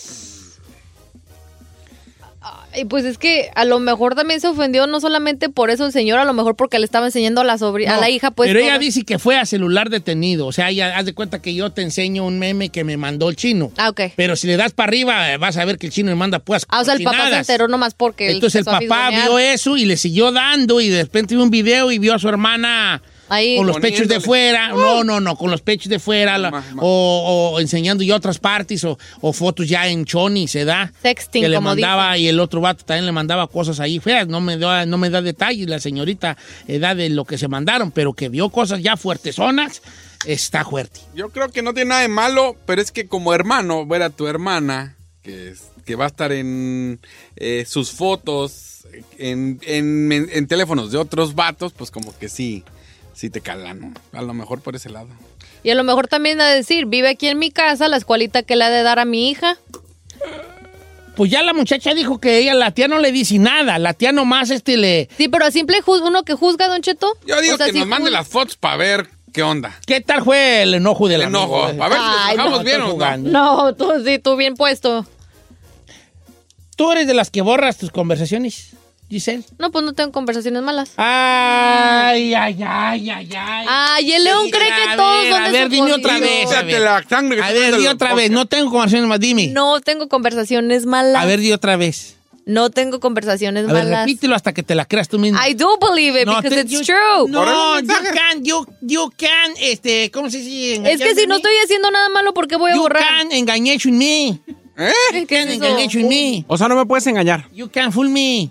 Y pues es que a lo mejor también se ofendió no solamente por eso el señor, a lo mejor porque le estaba enseñando a la sobrina, a la hija, pues. Pero ella dice que fue a celular detenido. O sea, ella haz de cuenta que yo te enseño un meme que me mandó el chino. Ah, ok. Pero si le das para arriba, eh, vas a ver que el chino me manda pues. Ah, o sea, el papá se enteró nomás porque. Entonces el a papá vio eso y le siguió dando y de repente vio un video y vio a su hermana Ahí. con los pechos de fuera. No, no, no, con los pechos de fuera la- o, o enseñando ya otras partes o, o fotos ya en choni, se da. Sexting, que le como mandaba y el otro vato también le mandaba cosas ahí feas. No me da, no me da detalles la señorita eh, da de lo que se mandaron, pero que vio cosas ya fuertezonas, está fuerte. yo creo que no tiene nada de malo, pero es que como hermano, ver a tu hermana, que, es- que va a estar en eh, sus fotos, en, en- en- en teléfonos de otros vatos, pues como que sí, sí te calan, ¿no? A lo mejor por ese lado. Y a lo mejor también a decir, vive aquí en mi casa, la escuelita que le ha de dar a mi hija. Pues ya la muchacha dijo que ella, la tía no le dice nada. La tía nomás este le. Sí, pero a simple uno que juzga, Don Cheto. Yo digo O sea, que si nos mande las fotos para ver qué onda. ¿Qué tal fue el enojo del El enojo. amigo? A ver si nos no, bien o no. jugando. No, tú sí, tú bien puesto. ¿Tú eres de las que borras tus conversaciones, Giselle? No, pues no tengo conversaciones malas. Ay, ay, ay, ay, ay. Ay, el león cree A que ver, todos son A ver, su dime otra vez. A ver, la sangre a di otra vez. No tengo conversaciones más, dime. No tengo conversaciones malas. A ver, di otra vez. No tengo conversaciones A ver, malas. repítelo hasta que te la creas tú mismo. I do believe it No, because te- it's you- true. No, you can, you, you can, este, ¿cómo se dice? Es que si no estoy haciendo nada malo, ¿por qué voy a You borrar? can engañation me. ¿Eh? You ¿Qué can es eso? engañation me. O sea, no me puedes engañar. You can fool me.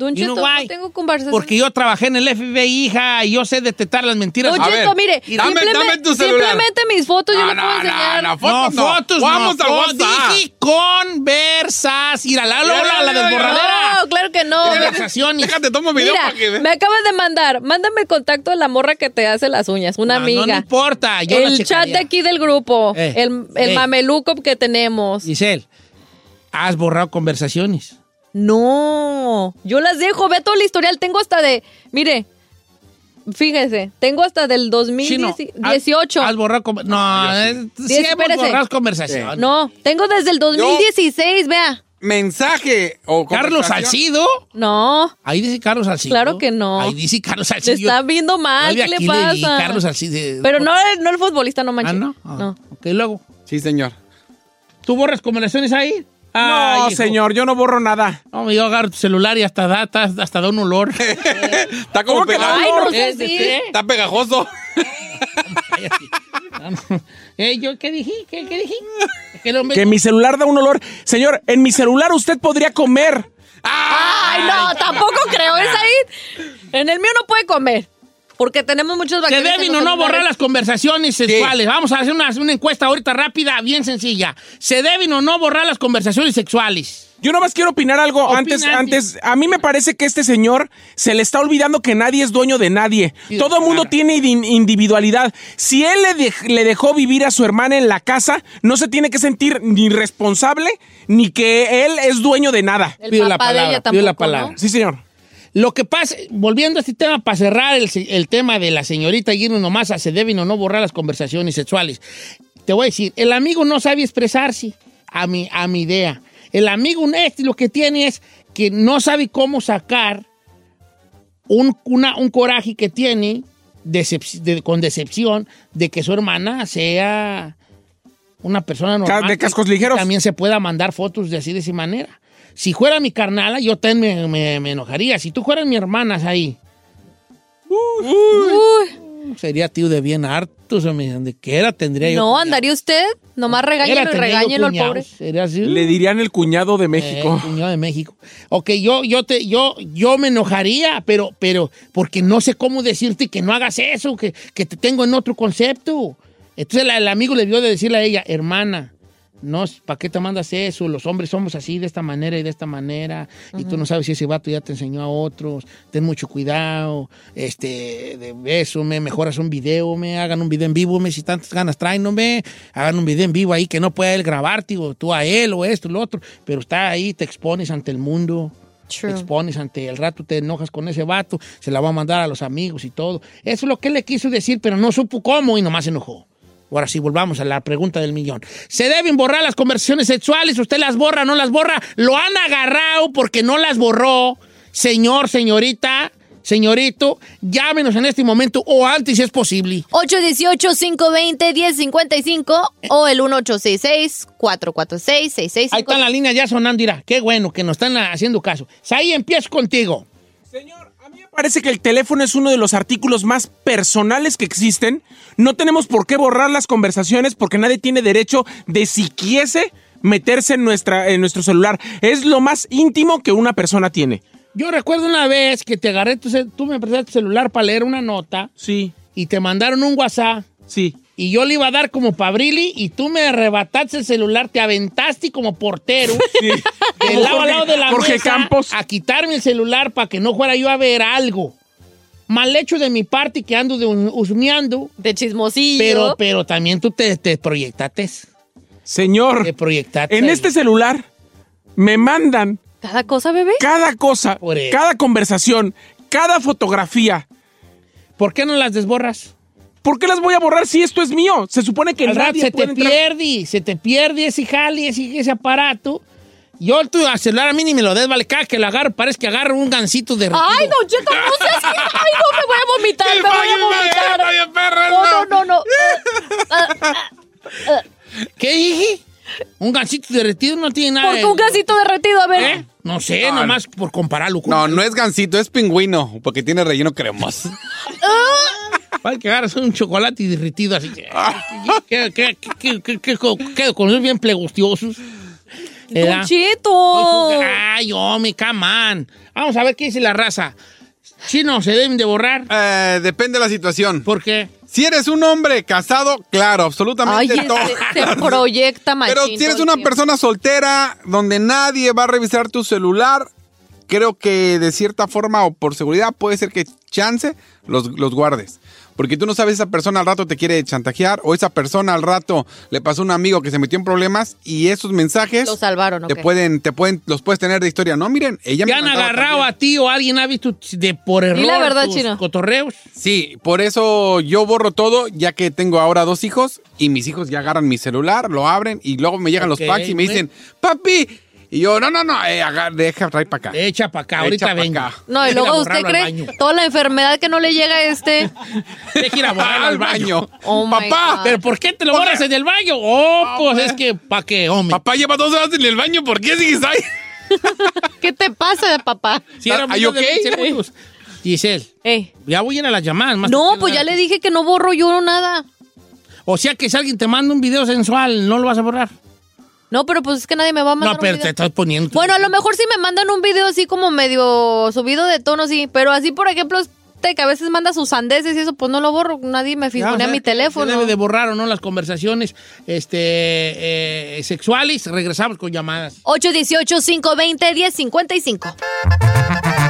Don You Cheto, know why? no tengo. Porque yo trabajé en el FBI, hija, y yo sé detectar las mentiras. Don Cheto, mire, dame- simplemente, dame tu celular. simplemente mis fotos yo No, no, puedo no, no, enseñar. no, No, fotos no. fotos Vamos no. a fo- WhatsApp. Dije conversas. Ir a la, la, la, la desborradera. No, claro que no. Conversaciones. Déjate, tomo video Mira, para que veas. me acaban de mandar, mándame el contacto de la morra que te hace las uñas, una amiga. No, importa. Yo la el chat de aquí del grupo, Eh, el, el eh. mameluco que tenemos. Giselle, has borrado conversaciones. No, yo las dejo, ve todo el historial, tengo hasta de, mire, fíjese, tengo hasta del Chino, 2018. Has, has borrado No, es- sí, Diez, hemos borrado conversaciones. No, tengo desde el 2016, vea. Mensaje o Carlos conversación. Salcido. No, Ahí dice Carlos Salcido. Claro que no. Ahí dice Carlos se Salcido. está viendo mal, Yo ¿qué le pasa? Carlos Salcido. Pero no, el- no el futbolista, no manches. Ah, no. Ah, No. Ok, luego. Sí, señor. ¿Tú borras conversaciones ahí? No, Ay, hijo. señor, yo no borro nada. No, yo agarro tu celular y hasta da, hasta, hasta da un olor. Está como ¿Cómo que pegado. Ay, no sé. Está pegajoso. Eh, ¿yo qué dije? ¿Qué, qué dije? Que no me- Que mi celular da un olor. Señor, en mi celular usted podría comer. Ay, no, tampoco creo, es ahí. En el mío no puede comer. Porque tenemos muchos ¿Se deben en o no borrar las conversaciones sexuales? Vamos a hacer una, una encuesta ahorita rápida, bien sencilla. ¿Se deben o no borrar las conversaciones sexuales? Yo nomás quiero opinar algo Opina, antes, antes. A mí me parece que este señor se le está olvidando que nadie es dueño de nadie. Sí, Todo el mundo tiene individualidad. Si él le, dej- le dejó vivir a su hermana en la casa, no se tiene que sentir ni responsable ni que él es dueño de nada. El Pido la papá de palabra, ella pido la tampoco, palabra. ¿no? Sí, señor. Lo que pasa, volviendo a este tema para cerrar el, el tema de la señorita y irnos nomás a se deben o no borrar las conversaciones sexuales. Te voy a decir, el amigo no sabe expresarse a mi, a mi idea. El amigo este lo que tiene es que no sabe cómo sacar un, una- un coraje que tiene decep- de- con decepción de que su hermana sea una persona normal. de cascos que ligeros. También se pueda mandar fotos de así de esa manera. Si fuera mi carnala, yo también me, me- me enojaría. Si tú fueras mi hermana ahí, Uy, sería tío de bien hartos, donde quiera tendría yo. no, andaría usted. Nomás regáñelo y regáñelo al pobre. Sería así. Le dirían el cuñado de México. Eh, cuñado de México. Ok, yo, yo, te, yo, yo me enojaría, pero, pero, porque no sé cómo decirte que no hagas eso, que, que te tengo en otro concepto. Entonces la- el amigo le debió de decirle a ella, hermana, no, ¿para qué te mandas eso? Los hombres somos así, de esta manera y de esta manera, y tú no sabes si ese vato ya te enseñó a otros, ten mucho cuidado, este, de eso, me mejoras un video, me hagan un video en vivo, me si tantas ganas traen, no me, hagan un video en vivo ahí que no pueda él grabarte, o tú a él, o esto, lo otro, pero está ahí, te expones ante el mundo. Te expones ante el rato, te enojas con ese vato, se la va a mandar a los amigos y todo. Eso es lo que él le quiso decir, pero no supo cómo y nomás se enojó. Ahora sí, volvamos a la pregunta del millón. ¿Se deben borrar las conversaciones sexuales? ¿Usted las borra, no las borra? ¿Lo han agarrado porque no las borró? Señor, señorita, señorito, llámenos en este momento o antes si es posible. 818-520-1055 o el 1866-446-6653. Ahí está la línea ya sonando, dirá. Qué bueno que nos están haciendo caso. Ahí empiezo contigo. Señor, parece que el teléfono es uno de los artículos más personales que existen. No tenemos por qué borrar las conversaciones porque nadie tiene derecho de si quiese meterse en, nuestra, en nuestro celular. Es lo más íntimo que una persona tiene. Yo recuerdo una vez que te agarré, tu tú me prestaste tu celular para leer una nota Sí, y te mandaron un WhatsApp sí. Y yo le iba a dar como Pabrili y tú me arrebataste el celular, te aventaste como portero de lado a lado de la Jorge mesa Campos. a quitarme el celular para que no fuera yo a ver algo. Mal hecho de mi parte que ando de husmeando, De chismosillo. pero, pero también tú te, te proyectaste. Señor, Te proyectaste. en ahí. este celular me mandan ¿Cada cosa, bebé? cada cosa, cada conversación, cada fotografía. ¿Por qué no las desborras? ¿Por qué las voy a borrar si esto es mío? Se supone que Al nadie se te entrar- pierde, se te pierde ese jali, ese, ese aparato. Yo tu celular a mí ni me lo des, vale, cada que lo agarro parece que agarro un gancito de Ay, Don Cheto, no seas... Ay, no, me voy a vomitar, me voy a vomitar. No, no, no, no. ¿Qué dije? Un gancito derretido no tiene nada ¿Por qué un gasito derretido? A ver. ¿Eh? No sé, nomás por compararlo con... No, no es gansito, es pingüino, porque tiene relleno cremoso. Vale, que agarras un chocolate derretido así. que- que- que- que- con ellos bien plegustiosos. Don Cheto. Ay, hombre, come on. Vamos a ver qué dice la raza. Chino, ¿se deben de borrar? Eh, depende de la situación. ¿Por qué? Si eres un hombre casado, claro, Ay, absolutamente este, todo. se proyecta machín. Pero si eres una tiempo. persona soltera donde nadie va a revisar tu celular, creo que de cierta forma o por seguridad puede ser que chance los, los guardes. Porque tú no sabes esa persona al rato te quiere chantajear o esa persona al rato le pasó a un amigo que se metió en problemas y esos mensajes Lo salvaron, te pueden, te pueden, los puedes tener de historia. No, miren, ella ¿Te me han agarrado también. a ti o alguien ha visto de por error la verdad, tus Chino. cotorreos? Sí, por eso yo borro todo, ya que tengo ahora dos hijos y mis hijos ya agarran mi celular, lo abren y luego me llegan los packs y me dicen, papi. Y yo, no, no, no, eh, agar- deja, trae para acá. Echa para acá, ahorita acá. No, y luego usted cree toda la enfermedad que no le llega a este. Deja ir a borrarlo al baño. Oh Papá, God. ¿Pero por qué te lo borras en el baño? Oh, pues es que, ¿para qué, hombre? Papá lleva dos horas en el baño, ¿por qué sigues ahí? ¿Qué te pasa, papá? ¿Are you video de okay? 20 segundos. Giselle, Eh. ya voy a ir a las llamadas. Más No, pues ya le dije que no borro yo nada. O sea que si alguien te manda un video sensual, ¿no lo vas a borrar? No, pero pues es que nadie me va a mandar No, pero un te estás poniendo... Bueno, a lo mejor sí me mandan un video así como medio subido de tono, sí. Pero así, por ejemplo, este que a veces manda sus sandeces y eso, pues no lo borro. Nadie me figura sea, mi se teléfono. debe de borrar o no las conversaciones este, eh, sexuales. Regresamos con llamadas. 818-520-1055.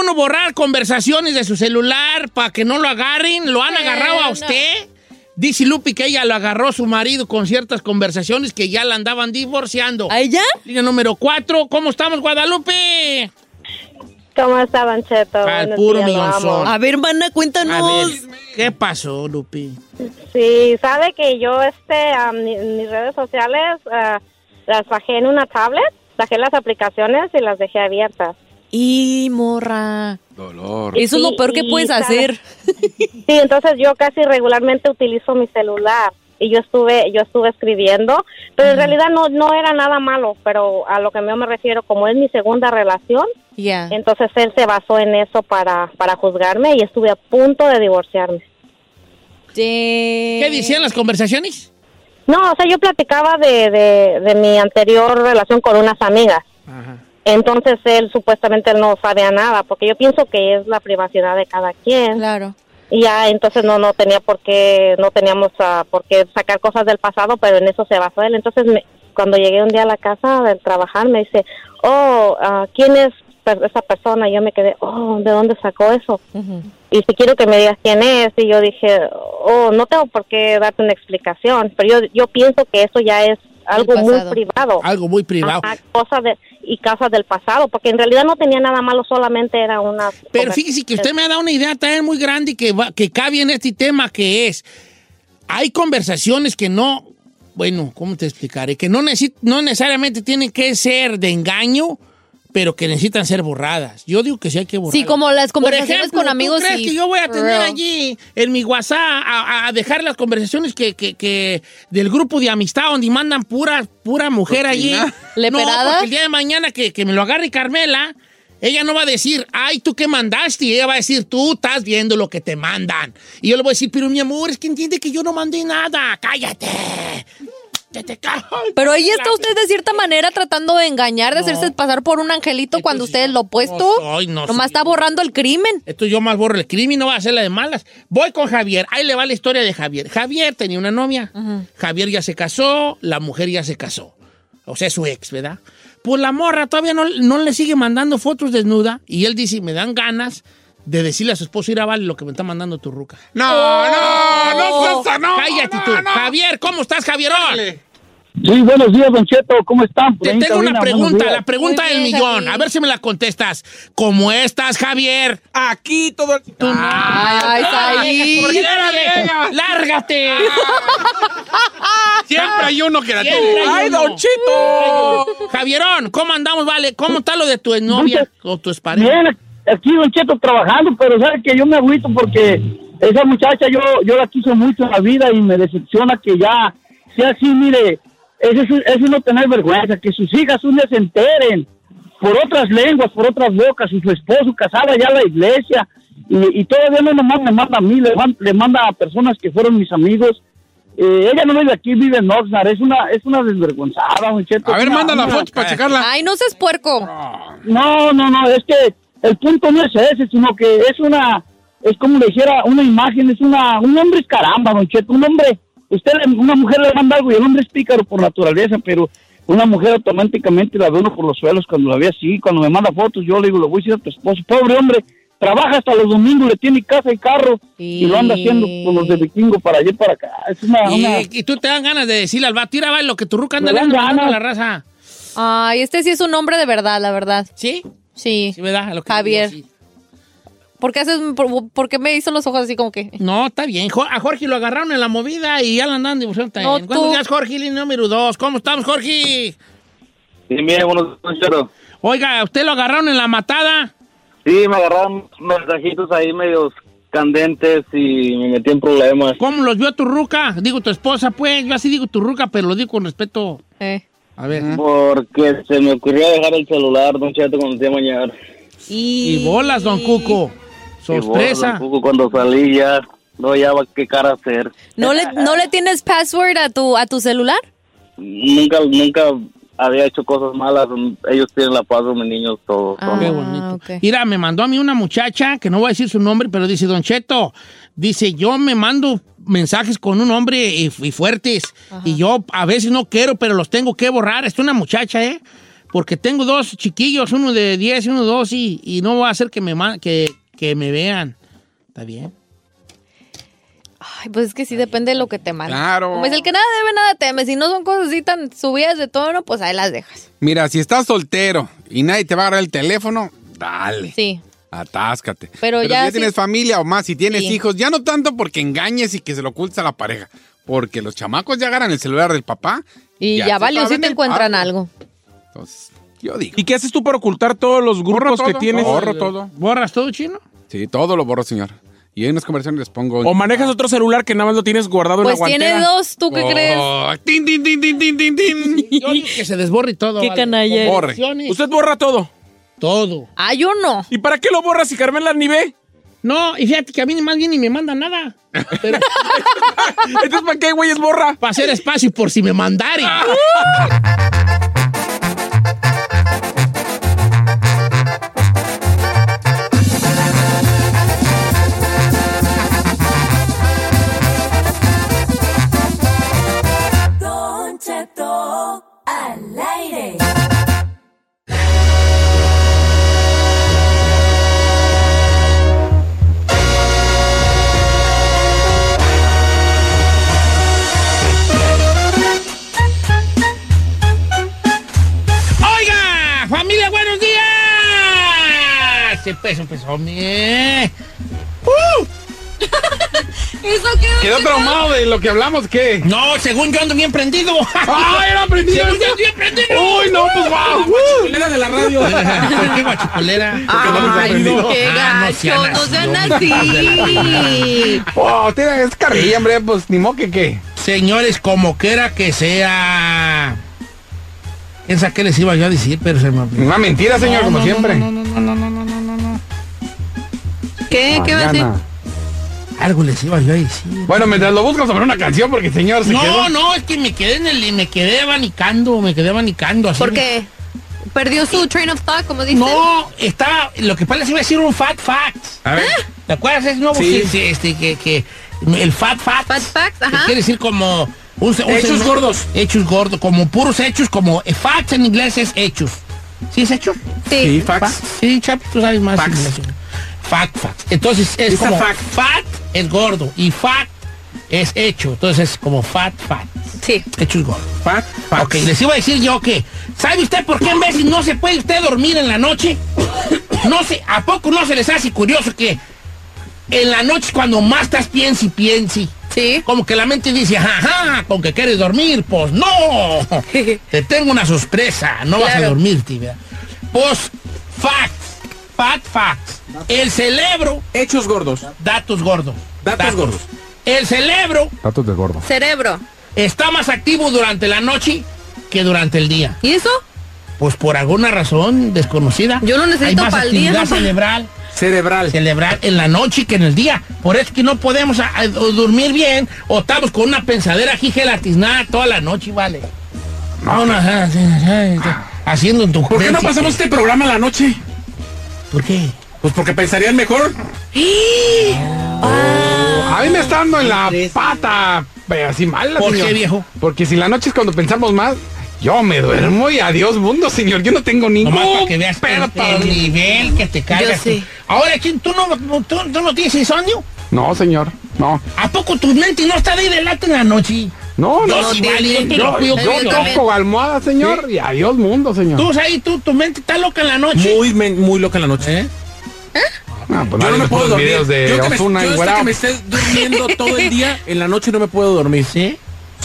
Uno borrar conversaciones de su celular para que no lo agarren? ¿Lo han agarrado a no. usted? Dice Lupi que ella lo agarró su marido con ciertas conversaciones que ya la andaban divorciando. ¿A ella? Línea número 4. ¿Cómo estamos, Guadalupe? ¿Cómo está, Don Cheto? Al puro millonzón. A ver, hermana, A cuéntanos. ver, ¿qué pasó, Lupi? Sí, sabe que yo, este, mi- mis redes sociales ah, las bajé en una tablet, bajé las aplicaciones y las dejé abiertas. Y morra. Dolor. Eso es lo peor que puedes hacer. Sí, entonces yo casi regularmente utilizo mi celular y yo estuve, yo estuve escribiendo, pero en realidad no, no era nada malo, pero a lo que yo me refiero, como es mi segunda relación, Ya. entonces él se basó en eso para, para juzgarme y estuve a punto de divorciarme. ¿Qué decían las conversaciones? No, o sea, yo platicaba de, de, de mi anterior relación con unas amigas. Entonces él supuestamente no sabía nada, porque yo pienso que es la privacidad de cada quien. Claro. Y ya entonces no no tenía por qué, no teníamos ah, por qué sacar cosas del pasado, pero en eso se basó él. Entonces me- cuando llegué un día a la casa del trabajar me dice, oh, ah, ¿quién es esa persona? Y yo me quedé, oh, ¿de dónde sacó eso? y si quiero que me digas quién es y yo dije oh no tengo por qué darte una explicación pero yo yo pienso que eso ya es algo muy privado Algo muy privado. Ajá, cosas de y cosas del pasado porque en realidad no tenía nada malo solamente era una Pero fíjese que usted me ha dado una idea también muy grande que, va, que cabe en este tema que es, hay conversaciones que no, bueno, ¿cómo te explicaré? Que no, necesi- no necesariamente tienen que ser de engaño, pero que necesitan ser borradas. Yo digo que sí hay que borrar. Sí, como las Por conversaciones ejemplo, con amigos. ¿tú crees y- que yo voy a tener real. allí en mi WhatsApp a, a dejar las conversaciones que, que- que del grupo de amistad donde mandan pura, pura mujer allí? ¿Leperada? No, porque el día de mañana que, que me lo agarre Carmela, ella no va a decir, ay, ¿tú qué mandaste? Y ella va a decir, tú estás viendo lo que te mandan. Y yo le voy a decir, pero mi amor, es que entiende que yo no mandé nada, cállate. Te Pero ahí está usted de cierta manera tratando de engañar, de hacerse pasar por un angelito cuando usted es lo opuesto. No soy, no Nomás soy. está borrando el crimen. Esto yo más borro el crimen, no voy a hacerla de malas. Voy con Javier. Ahí le va la historia de Javier. Javier tenía una novia. Javier ya se casó, la mujer ya se casó. O sea, su ex, ¿verdad? Pues la morra todavía no, no le sigue mandando fotos desnuda. Y él dice, me dan ganas de decirle a su esposo, ir a vale lo que me está mandando tu ruca. No, no, no, seas- no, Cállate tú. Javier, ¿cómo estás, Javierón? Sí, buenos días, Don Cheto. ¿Cómo están? Te tengo una cabina, pregunta, la pregunta Muy del bien, millón. Javier. A ver si me la contestas. ¿Cómo estás, Javier? Aquí todo. el- Ay, Saí. ¿Por qué lárgate? ¡Lárgate! Siempre hay uno que la tiene. ¡Ay, uno. Don Chito! Javierón, ¿cómo andamos, vale? ¿Cómo está lo de tu novia o tu expareja? Bien, aquí Don Cheto trabajando, pero sabe que yo me agüito porque esa muchacha yo yo la quiso mucho en la vida y me decepciona que ya sea así, mire, eso es, eso es no tener vergüenza, que sus hijas un día se enteren por otras lenguas, por otras bocas, y su esposo casada ya a la iglesia, y, y todavía no nomás me manda a mí, le, man- le manda a personas que fueron mis amigos. Eh, ella no vive aquí, vive en Oxnard, es una, es una desvergonzada, Don Cheto. A ver, manda la foto para checarla. Ay, no seas puerco. no, no, no, es que el punto no es ese, sino que es una, es como le dijera, una imagen, es una, un hombre es caramba, don Cheto, un hombre, usted, le- una mujer le manda algo y el hombre es pícaro por naturaleza, pero una mujer automáticamente la ve uno por los suelos cuando la ve así, cuando me manda fotos, yo le digo, le voy a decir a tu esposo, pobre hombre, trabaja hasta los domingos, le tiene casa y carro, y lo anda haciendo con los de vikingo para allá y para acá, es una, una- Y, y tú te dan ganas de decirle al vato, tira, vale, lo que tu ruca anda dan a la raza. Ay, este sí es un hombre de verdad, la verdad. ¿Sí? Sí. Sí, ¿verdad? A lo que Javier. digo, sí. ¿Por qué, haces, por, por qué me hizo los ojos así como que? No, está bien. Jo- A Jorge lo agarraron en la movida y ya la andan divorciando No, también. Buenos días, Jorge, línea número dos. ¿Cómo estamos, Jorge? Sí, mire, buenos días. Oiga, ¿usted lo agarraron en la matada? Sí, me agarraron mensajitos ahí medios candentes y me metí en problemas. ¿Cómo los vio tu ruca? Digo, tu esposa, pues. Yo así digo tu ruca, pero lo digo con respeto. Eh. A ver. Porque se me ocurrió dejar el celular, Don Cheto, cuando te iba a bañar. Y bolas, don Cuco. Y Sorpresa. don Cuco, cuando salí ya, no hallaba qué cara hacer. ¿No le, ¿No le tienes password a tu, a tu celular? Nunca, nunca había hecho cosas malas. Ellos tienen la paz de mis niños todos. Ah, Qué bonito. Mira, me mandó a mí una muchacha, que no voy a decir su nombre, pero dice, Don Cheto, dice, yo me mando mensajes con un hombre y, y fuertes, y yo a veces no quiero, pero los tengo que borrar. Es una muchacha, ¿eh? Porque tengo dos chiquillos, uno de 10 y uno de 12, y, y no voy a hacer que me, que, que me vean. ¿Está bien? Ay, pues es que sí depende de lo que te manda. Claro. Como es el que nada debe, nada teme. Si no son cosas así tan subidas de tono, pues ahí las dejas. Mira, si estás soltero y nadie te va a agarrar el teléfono, dale. Sí. Atáscate. Pero ya si si- tienes familia o más, si tienes Sí. hijos, ya no tanto porque engañes y que se lo ocultes a la pareja. Porque los chamacos ya agarran el celular del papá. Y ya, se valió si te encuentran algo. Entonces, yo digo. ¿Y qué haces tú para ocultar todos los grupos que tienes? borro todo. ¿Borras todo, chino? Sí, todo lo borro, señor. Y hay unas conversaciones les pongo. ¿O manejas otro celular que nada más lo tienes guardado Pues en la guantera? tiene dos, ¿tú qué crees? Oh, tin, tin, tin, tin, tin, tin, tin. Yo digo que se desborre todo. Qué vale. canalla. Borre. ¿Usted borra todo? Todo. Ah, yo no. ¿Y para qué lo borras si Carmela ni ve? No, y fíjate que a mí ni más bien ni me manda nada. Pero Entonces, ¿para qué, güey, es borra? para hacer espacio por si me mandare. ¡Familia, buenos días! Se empezó, empezó bien. ¡Uh! ¿Eso qué? ¿Quedó traumado de lo que hablamos? ¿Qué? No, según yo ando bien prendido. ¡Ay, era prendido! Según yo ando bien prendido. ¡Uy, no, pues wow! Chicolera de la radio. ¿Qué guachicolera? Ay, qué Ah, no sean gacho, no así, sean así. Oh, es carrilla, hombre, pues ni modo que qué. Señores, como quiera que sea. Piensa que les iba yo a decir, pero se me. Una mentira, señor, no, como no, siempre. No, no, no, no, no, no, no, ¿Qué? ¿Qué va a decir? Algo les iba yo a decir. Bueno, mientras lo busco sobre una canción, porque señor se No, no, es que me quedé en el, me quedé abanicando, me quedé abanicando. Así ¿Por qué? ¿Perdió su train of thought, como dice? No, está, lo que pasa les iba a decir un fat fact. A ver. ¿Ah? ¿Te acuerdas? Es nuevo sí. que, este, que, que, el fat fact. Fat fact. Quiere decir como un se- un Hechos gordos. Hechos gordos, como puros hechos, como eh, facts en inglés es hechos. ¿Sí es hecho? Sí. Sí, facts. Fa- Sí, Chap, tú sabes más Facts. inglés. Fact, fact. Entonces es It's como fact. fat es gordo y fact es hecho. Entonces es como fat, fat. Sí. Hechos gordos. Fact, facts. Ok, les iba a decir yo que, ¿sabe usted por qué en veces no se puede usted dormir en la noche? No sé, ¿a poco no se les hace curioso que en la noche cuando más estás piensi, piensi? Sí. Como que la mente dice, ajá, con que quieres dormir, pues no. Te tengo una sorpresa, no vas a dormir, tibia. Pues, facts, fat facts. El cerebro, Hechos gordos. datos gordos. Datos gordos. El cerebro Datos de gordo. Cerebro. está más activo durante la noche que durante el día. ¿Y eso? Pues por alguna razón desconocida. Yo lo necesito Hay más pa'l día, cerebral, Cerebral. cerebral en la noche que en el día. Por eso es que no podemos a- a- dormir bien o estamos con una pensadera aquí gelatiznada toda la noche, vale. Vámonos, ah, sí, sí, sí, haciendo en tu ¿Por qué no pasamos este programa en la noche? ¿Por qué? Pues porque pensarían mejor. A mí me está dando en la pata, pero así mal. ¿Por señor. qué, viejo? Porque si la noche es cuando pensamos más, yo me duermo y adiós mundo, señor. Yo no tengo ningún Nomás para que veas pedo el, nivel que te cargas. Yo sí. Ahora, ¿tú no, tú, tú no tienes insomnio? No, señor. No. ¿A poco tu mente no está de delata en la noche? No, no. Yo sí, vale, yo Yo, yo toco almohada, señor, y adiós mundo, señor. Tú, ahí, tú, tu mente está loca en la noche. Muy, muy loca en la noche. ¿Eh? Ah, pues Yo no me puedo dormir. videos de yo que me, yo que me esté durmiendo todo el día, en la noche no me puedo dormir. ¿Sí?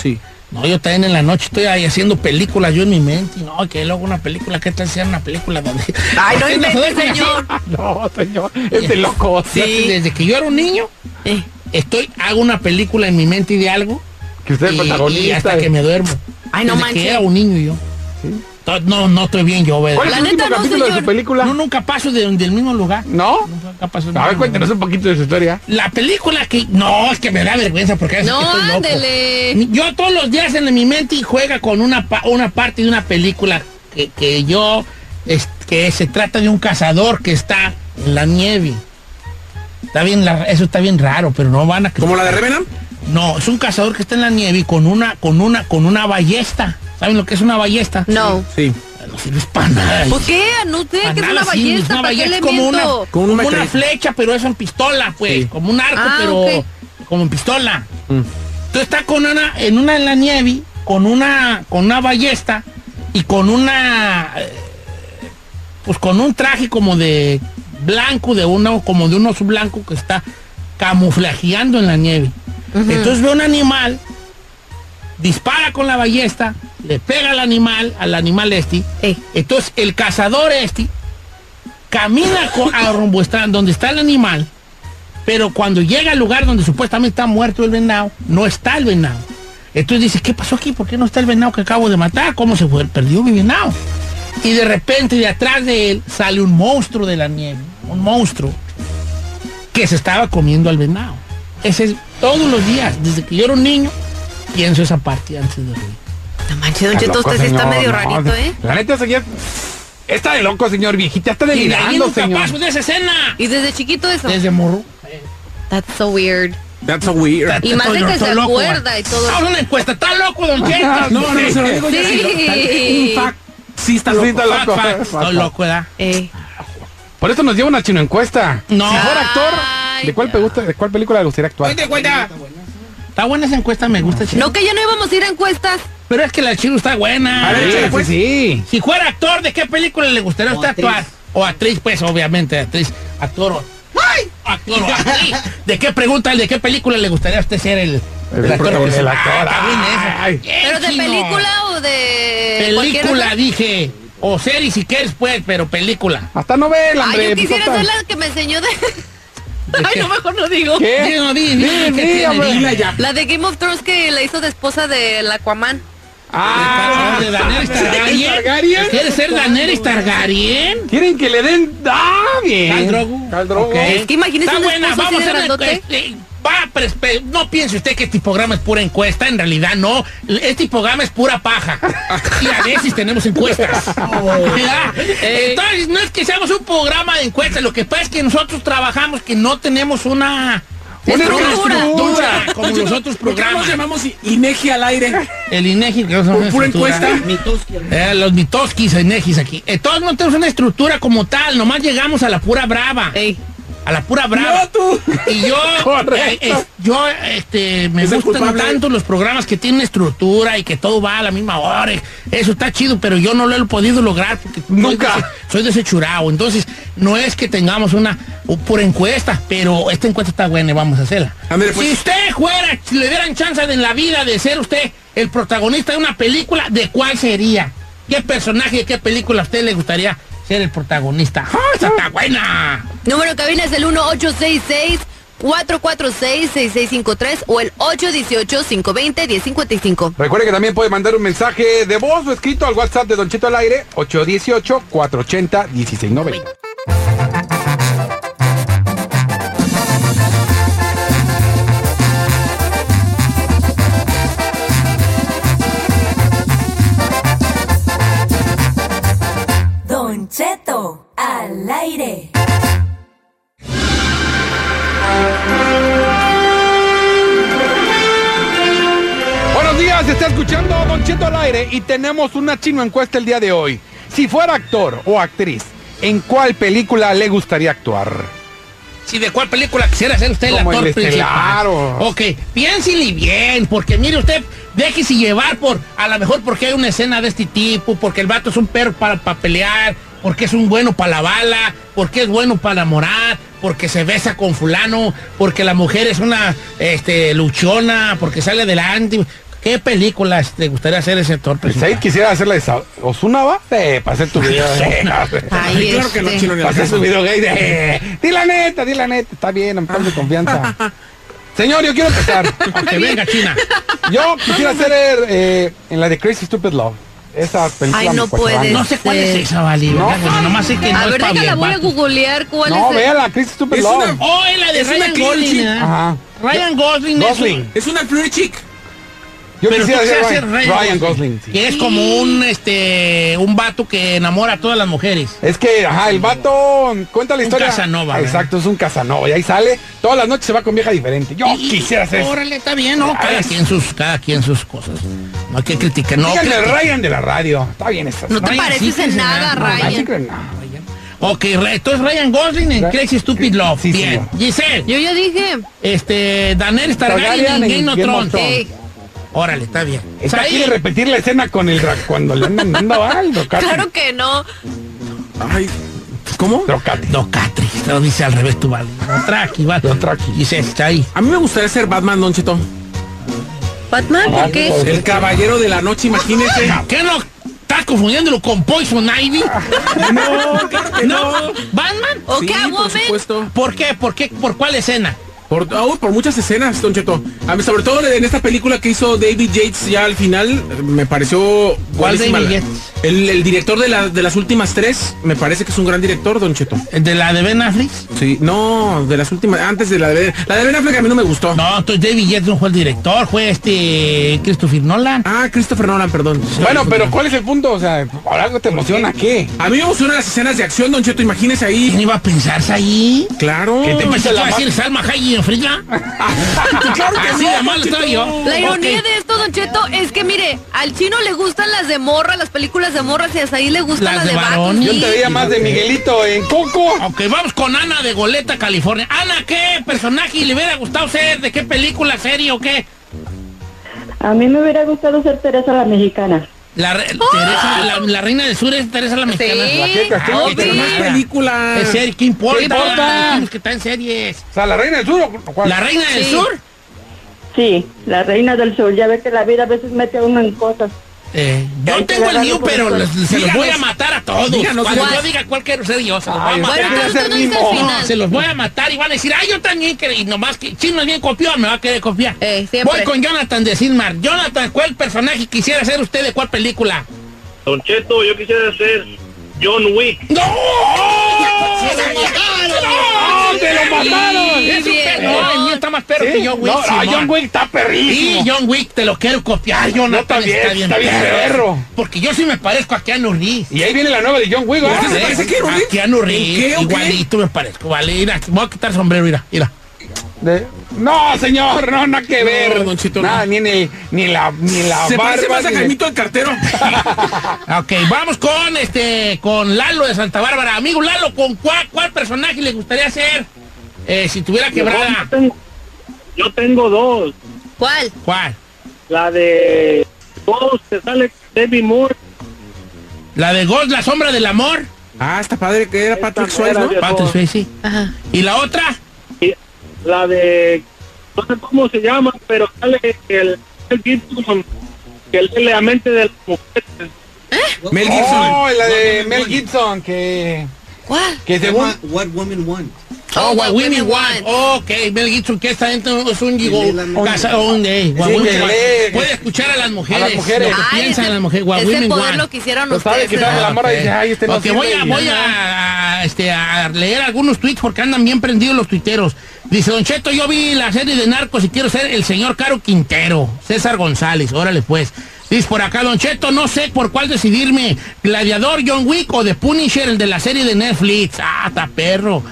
Sí. No, yo también en la noche estoy ahí haciendo películas yo en mi mente. No, que luego una película, ¿qué tal si era una película donde... Ay, no señor. No, señor. Es de loco. Fíjate, Desde que yo era un niño, Eh. estoy, hago una película en mi mente de algo Que usted es y, protagonista. y hasta eh. que me duermo. Ay, no Desde manches. que era un niño yo. No, no estoy bien yo, ¿verdad? ¿Cuál es La el último neta no, capítulo de su película? No, nunca paso de- del mismo lugar. ¿No? Nunca paso del A ver, lugar. un poquito de su historia. La película que... No, es que me da vergüenza porque No, que estoy loco. Yo todos los días en mi mente juega con una, una parte de una película que, que yo, es- que se trata de un cazador que está en la nieve. Está bien, la- eso está bien raro, pero no van a... ¿Como la de Revenant? No, es un cazador que está en la nieve y con una, con una, con una ballesta. ¿Saben lo que es una ballesta? No. Sí. No sirve para nada. ¿Por qué? No sé que es una ballesta. una ¿Para qué ballesta le es como una? Como un como una flecha, pero eso en pistola, pues. Sí. Como un arco, Ah, pero como en pistola. Tú estás con una, en una en la nieve, con una, con una ballesta y con una, eh, pues con un traje como de blanco, de uno, como de un oso blanco que está camuflajeando en la nieve. Entonces ve un animal, dispara con la ballesta, le pega al animal, al animal este. Ey. Entonces el cazador este camina a rumbo está, donde está el animal, pero cuando llega al lugar donde supuestamente está muerto el venado, no está el venado. Entonces dice, ¿qué pasó aquí? ¿Por qué no está el venado que acabo de matar? ¿Cómo se fue? Perdió mi venado. Y de repente de atrás de él sale un monstruo de la nieve, un monstruo que se estaba comiendo al venado. Ese es todos los días, desde que yo era un niño, pienso esa parte antes de dormir. No manches, Don Cheto, usted sí está medio no, rarito, ¿eh? La neta, señor. Está de loco, señor viejita. Está delirando, señor. de esa escena. Y desde chiquito eso. Desde morro. That's so weird. That's so weird. Y más de que se loco, acuerda va. y todo. Vamos a una encuesta. ¿Está loco, don Cheto? No, no, se lo digo yo. Sí. Un fact. Sí está Sí, loco. está Fact, loco. fact. Estoy loco, ¿verdad? Eh. Por eso nos lleva una chino encuesta. No. Si fuera actor, Ay, ¿de cuál, te gusta, ¿de cuál película le gustaría actuar? Está buena esa encuesta, me gusta, Chino. No, que ya no íbamos a ir a encuestas. Pero es que la Chino está buena. A ver, Sí, échale, sí, pues. sí. Si fuera actor, ¿de qué película le gustaría a usted actuar? O actriz, pues, obviamente, actriz, actor o... ¡Ay! Actor o actriz. ¿De qué pregunta, de qué película le gustaría a usted ser el, El actor? el Ah, actor. bien. Ay. Bien, ¿Pero de película o de Película, dije. O serie si quieres, pues, pero película. Hasta novela, Ay, hombre. yo quisiera pues, ser total. la que me enseñó de... ¿De Ay, no, mejor no digo. ¿Qué? Di, no, di, di, Di, ya. La de Game of Thrones que la hizo de esposa del Aquaman. Ah, de Daenerys Targaryen. Targaryen. ¿Quieres ser Daenerys Targaryen? ¿Quieren que le den? ¡Ah, bien! Khal Drogo. Khal Drogo. Ok. Es que imagínese Está un buena, vamos a este, va, pero espe- no piense usted que este programa es pura encuesta, en realidad no. Este programa es pura paja. Y a veces tenemos encuestas. ¿Verdad? Entonces, no es que seamos un programa de encuestas, lo que pasa es que nosotros trabajamos que no tenemos una... Una estructura, estructura. como los otros ¿Por qué programas. nos llamamos INEGI al aire? El INEGI, que no es una Pura encuesta. Eh, los mitoskis, INEGIs aquí. Entonces no tenemos una estructura como tal, nomás llegamos a la pura brava. A la pura brava. Y yo, eh, eh, yo este, me gustan culpable. tanto los programas que tienen estructura y que todo va a la misma hora. Eso está chido, pero yo no lo he podido lograr porque Nunca. soy, dese- soy desechurado. Entonces, no es que tengamos una pura encuesta, pero esta encuesta está buena y vamos a hacerla. Ándale, pues. Si usted fuera, si le dieran chance de en la vida de ser usted el protagonista de una película, ¿de cuál sería? ¿Qué personaje qué película a usted le gustaría ser el protagonista? ¡Ah, esa está buena! Número de cabina es el 1866 446-6653 o el 818-520-1055. Recuerde que también puede mandar un mensaje de voz o escrito al WhatsApp de Don Cheto al aire, 818-480-1690. Don Cheto al aire. Buenos días, está escuchando Don Cheto al aire y tenemos una chino encuesta el día de hoy. Si fuera actor o actriz, ¿en cuál película le gustaría actuar? Si de cuál película quisiera ser usted el Como actor el principal. estelar o- Ok, piénsele bien, porque mire usted, déjese llevar por, a lo mejor porque hay una escena de este tipo, porque el vato es un perro para, para pelear, porque es un bueno para la bala, porque es bueno para enamorar, porque se besa con fulano, porque la mujer es una este, luchona, porque sale adelante. ¿Qué películas te gustaría hacer ese actor Pues ahí quisiera hacerla de Sa- Osuna, ¿va? Eh, para hacer tu video. Ay, claro que no, este. chino, ni Para hacer su video gay de... Di la neta, di la neta. Está bien, en de confianza. Señor, yo quiero empezar. Que venga, China. Yo quisiera ser eh, en la de Crazy Stupid Love. Esa película Ay, no fascina. puede No sé cuál es esa, Vali. No. ¿verdad? nomás sé que no A ver, déjala, voy a googlear cuál No, es. el- véala, Crazy Stupid Es Love. una- Oh, es la de Ryan Gosling. ¿eh? Ajá. Ryan Gosling. es- Gosling. Es una flirty chick. Yo pero quisiera tú ser quisieras Ryan, ser Ryan Gosling. sí. Que es como un este un vato que enamora a todas las mujeres. Es que, ajá, el vato cuenta la Un historia. Casanova, ¿verdad? Exacto, es un Casanova. Y ahí sale, todas las noches se va con vieja diferente. Yo Y- quisiera ser. Órale, está bien, ¿no? Cada quien sus, cada quien sus cosas. No hay que criticar, no. Díganle criticar. Ryan de la radio. Está bien esa. No te Ryan, pareces sí, en nada, no, sí Ryan. creen, no. Ok, entonces Ryan Gosling en Ra- Crazy Stupid Love. Sí, sí, bien. Giselle, Yo ya dije. este, Daenerys Targaryen Targaryen en en Game of Game of Thrones. Órale, está bien. Esta Saí. quiere repetir la escena con el cuando le andan dando al Docati. claro que no. Ay, ¿cómo? Docati. Docatri, lo dice al revés tú, vale. Dotraki, vale. Dothraki. Giselle, está ahí. A mí me gustaría ser Batman, Don Cheto. Batman, ¿por qué? El caballero de la noche, imagínese. ¿Qué no? ¿Estás confundiéndolo con Poison Ivy? No, claro que no. ¿Batman? ¿O Sí, qué, por supuesto. ¿Por qué? ¿Por qué? ¿Por cuál escena? Por, oh, por muchas escenas, Don Cheto. A mí, sobre todo en esta película que hizo David Yates ya al final, me pareció... ¿Cuál David? El, el director de, la- de las últimas tres, me parece que es un gran director, Don Cheto. ¿El de la de Ben Affleck? Sí, no, de las últimas, antes de la de... La de Ben Affleck a mí no me gustó. No, entonces David Yates no fue el director, fue este Christopher Nolan. Ah, Christopher Nolan, perdón. Bueno, pero ¿cuál es el punto? O sea, ¿por algo te emociona qué? A mí me emocionan las escenas de acción, Don Cheto, imagínese ahí. ¿Quién iba a pensarse ahí? Claro. ¿Qué te la a ma- decir Salma Hayek claro que de estaba yo. La ironía de esto, Don Cheto, es que mire, al chino le gustan las de morra, las películas de morras y hasta ahí le gustan Las las, de varón. Yo te veía más de Miguelito en Coco. Ok, vamos con Ana de Goleta, California. Ana, ¿qué personaje le hubiera gustado ser? ¿De qué película, serie o qué? A mí me hubiera gustado ser Teresa la mexicana. La, re- Teresa, la, la reina del sur es Teresa la mexicana. Sí, La que Castillo, Ah, Pero no es película. Es serie, ¿qué importa? ¿Qué importa? Que está en series. O sea, la reina del sur o cuál? ¿La reina del Sí. sur? Sí, la reina del sur. Ya ve que la vida a veces mete a uno en cosas. Eh, yo tengo el mío, pero les- se los voy a matar a todos. Díganos Cuando cuál. yo diga cuál quiero ser yo, se los voy a matar. se los voy a y van a decir, ay, yo también quiero. Y nomás que Chino es bien copión, me va a querer copiar. siempre. voy con Jonathan de Silmar. Jonathan, ¿cuál personaje quisiera ser usted de cuál película? Don Cheto, yo quisiera ser John Wick. ¡No! ¡No! ¡Se lo mataron! Es un perro. No, el mío está más perro que John Wick. No, Simón. John Wick está perrísimo. Sí, John Wick, te lo quiero copiar, Jonathan. está bien, está bien, perro. Porque yo sí me parezco a Keanu Reeves. Y ahí viene la nueva de John Wick. ¿Usted se parece a Keanu Reeves? Keanu Reeves, igualito me parezco. Vale, mira, voy a quitar el sombrero, mira, mira. No, señor, no, nada que ver. Don Chito, Nada, no. ni el, ni la, ni la Se parece barba, más a ni- Jaimito el cartero. Ok, vamos con este, con Lalo de Santa Bárbara. Amigo Lalo, ¿con cuál, cuál personaje le gustaría ser eh, si tuviera quebrada? Yo tengo, yo tengo dos. ¿Cuál? ¿Cuál? La de todos que sale Debbie Moore. La de Ghost, la sombra del amor. Ah, está padre que era Patrick Esta Swayze, ¿no? Patrick Swayze. Ajá. ¿Y la otra? La de no sé cómo se llama, pero sale el, el Gibson que lee la mente de las mujeres. Mel Gibson. Oh, la de Mel Gibson, que... ¿Cuál? Que según... What Women Want. Oh, What Women Want. Ok, Mel Gibson, que esta gente es un gigo, casa, Want. lee- Puede escuchar a las mujeres, a las mujeres. lo que piensan las mujeres. What ese poder lo quisieron la morra y dice, ay, este no voy, a, voy a, este, a leer algunos tweets porque andan bien prendidos los tuiteros. Dice, Don Cheto, yo vi la serie de Narcos y quiero ser el señor Caro Quintero. César González, órale pues. Dice por acá, Don Cheto, no sé por cuál decidirme. Gladiador, John Wick o The Punisher, el de la serie de Netflix. Ah, está perro.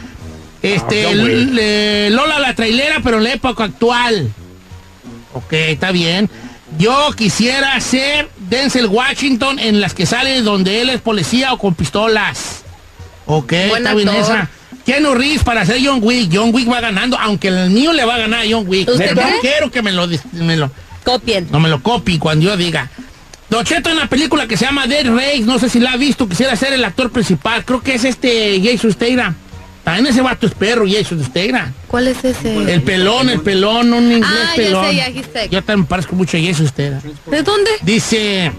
Este, Ah, Lola la trailera, pero en la época actual. Ok, está bien. Yo quisiera ser Denzel Washington en las que sale donde él es policía o con pistolas. Ok, Buen está bien actor. esa. Keanu Reeves para ser John Wick. John Wick va ganando, aunque el mío le va a ganar a John Wick. ¿Usted No cree? quiero que me lo, me lo, Copien. no me lo copie cuando yo diga. Don Cheto en una película que se llama Dead Race, no sé si la ha visto, quisiera ser el actor principal. Creo que es este Jason Statham. También ese vato es perro, Jason Statham. ¿Cuál es ese? El pelón, el pelón, un inglés Ah, ya pelón. sé, ya, he's sick. Yo también me parezco mucho a Jason Statham. ¿De dónde? Dice,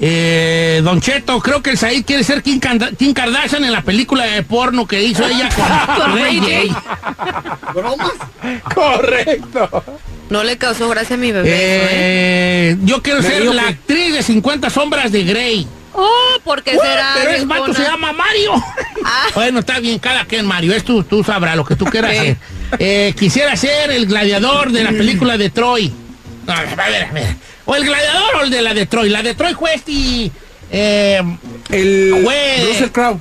eh, Don Cheto, creo que el Said quiere ser Kim, Kardashian en la película de porno que hizo ella con, Con Ray Ray J. Correcto. No le causó gracia a mi bebé. eso, ¿eh? Eh, yo quiero Me ser la que- actriz de 50 sombras de Grey. Oh, ¿por qué Uh, será? pero el vato se llama Mario. Ah. Bueno, está bien, cada quien, Mario. Es tú, tú sabrás lo que tú quieras hacer. Eh, quisiera ser el gladiador de la película de Troy. No, a ver, a ver. O el gladiador o el de la de Troy. La de Troy fue este... Eh, El. Russell Crowe.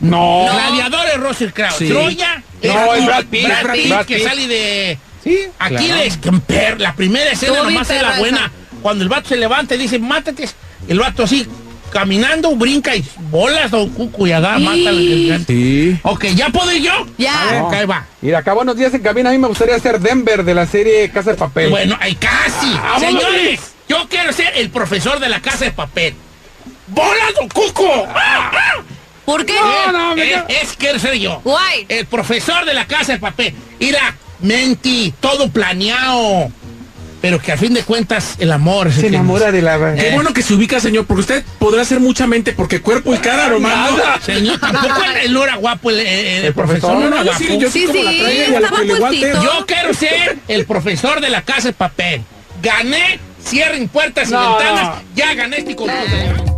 no. Gladiador es Russell Crowe. Sí. Troya No, es es Brad Pitt, Brad Brad Pitt, Pitt. que sale de... Sí, Aquiles, que per- la primera escena nomás es la buena. Cuando el vato se levanta y dice, mátate. El vato así, caminando, brinca y bolas o cucu y agarra, mata al- Sí. Ok, ¿ya puedo ir yo? Ya. Ok, ahí va. Mira, acá buenos días en cabina. A mí me gustaría ser Denver de la serie Casa de Papel. Bueno, ahí casi. vámonos. Señores, yo quiero ser el profesor de la casa de papel. ¡Bolas o cuco! ¡Ah, ah! ¿Por qué? No, no, me Es, es quiero ser yo. Guay. El profesor de la casa de papel. Mira, menti, todo planeado. Pero que a fin de cuentas el amor es el se enamora de la... Qué Eh. bueno que se ubica, señor, porque usted podrá hacer mucha mente, porque cuerpo y cara, Romano. Nada. Señor, tampoco él, él no era guapo, el, el- el El profesor, profesor, no era No, yo sí, yo sí, Sí, como la sí. Yo quiero ser el profesor de la casa de papel. Gané, cierren puertas y No, ventanas. no. Ya gané este concurso.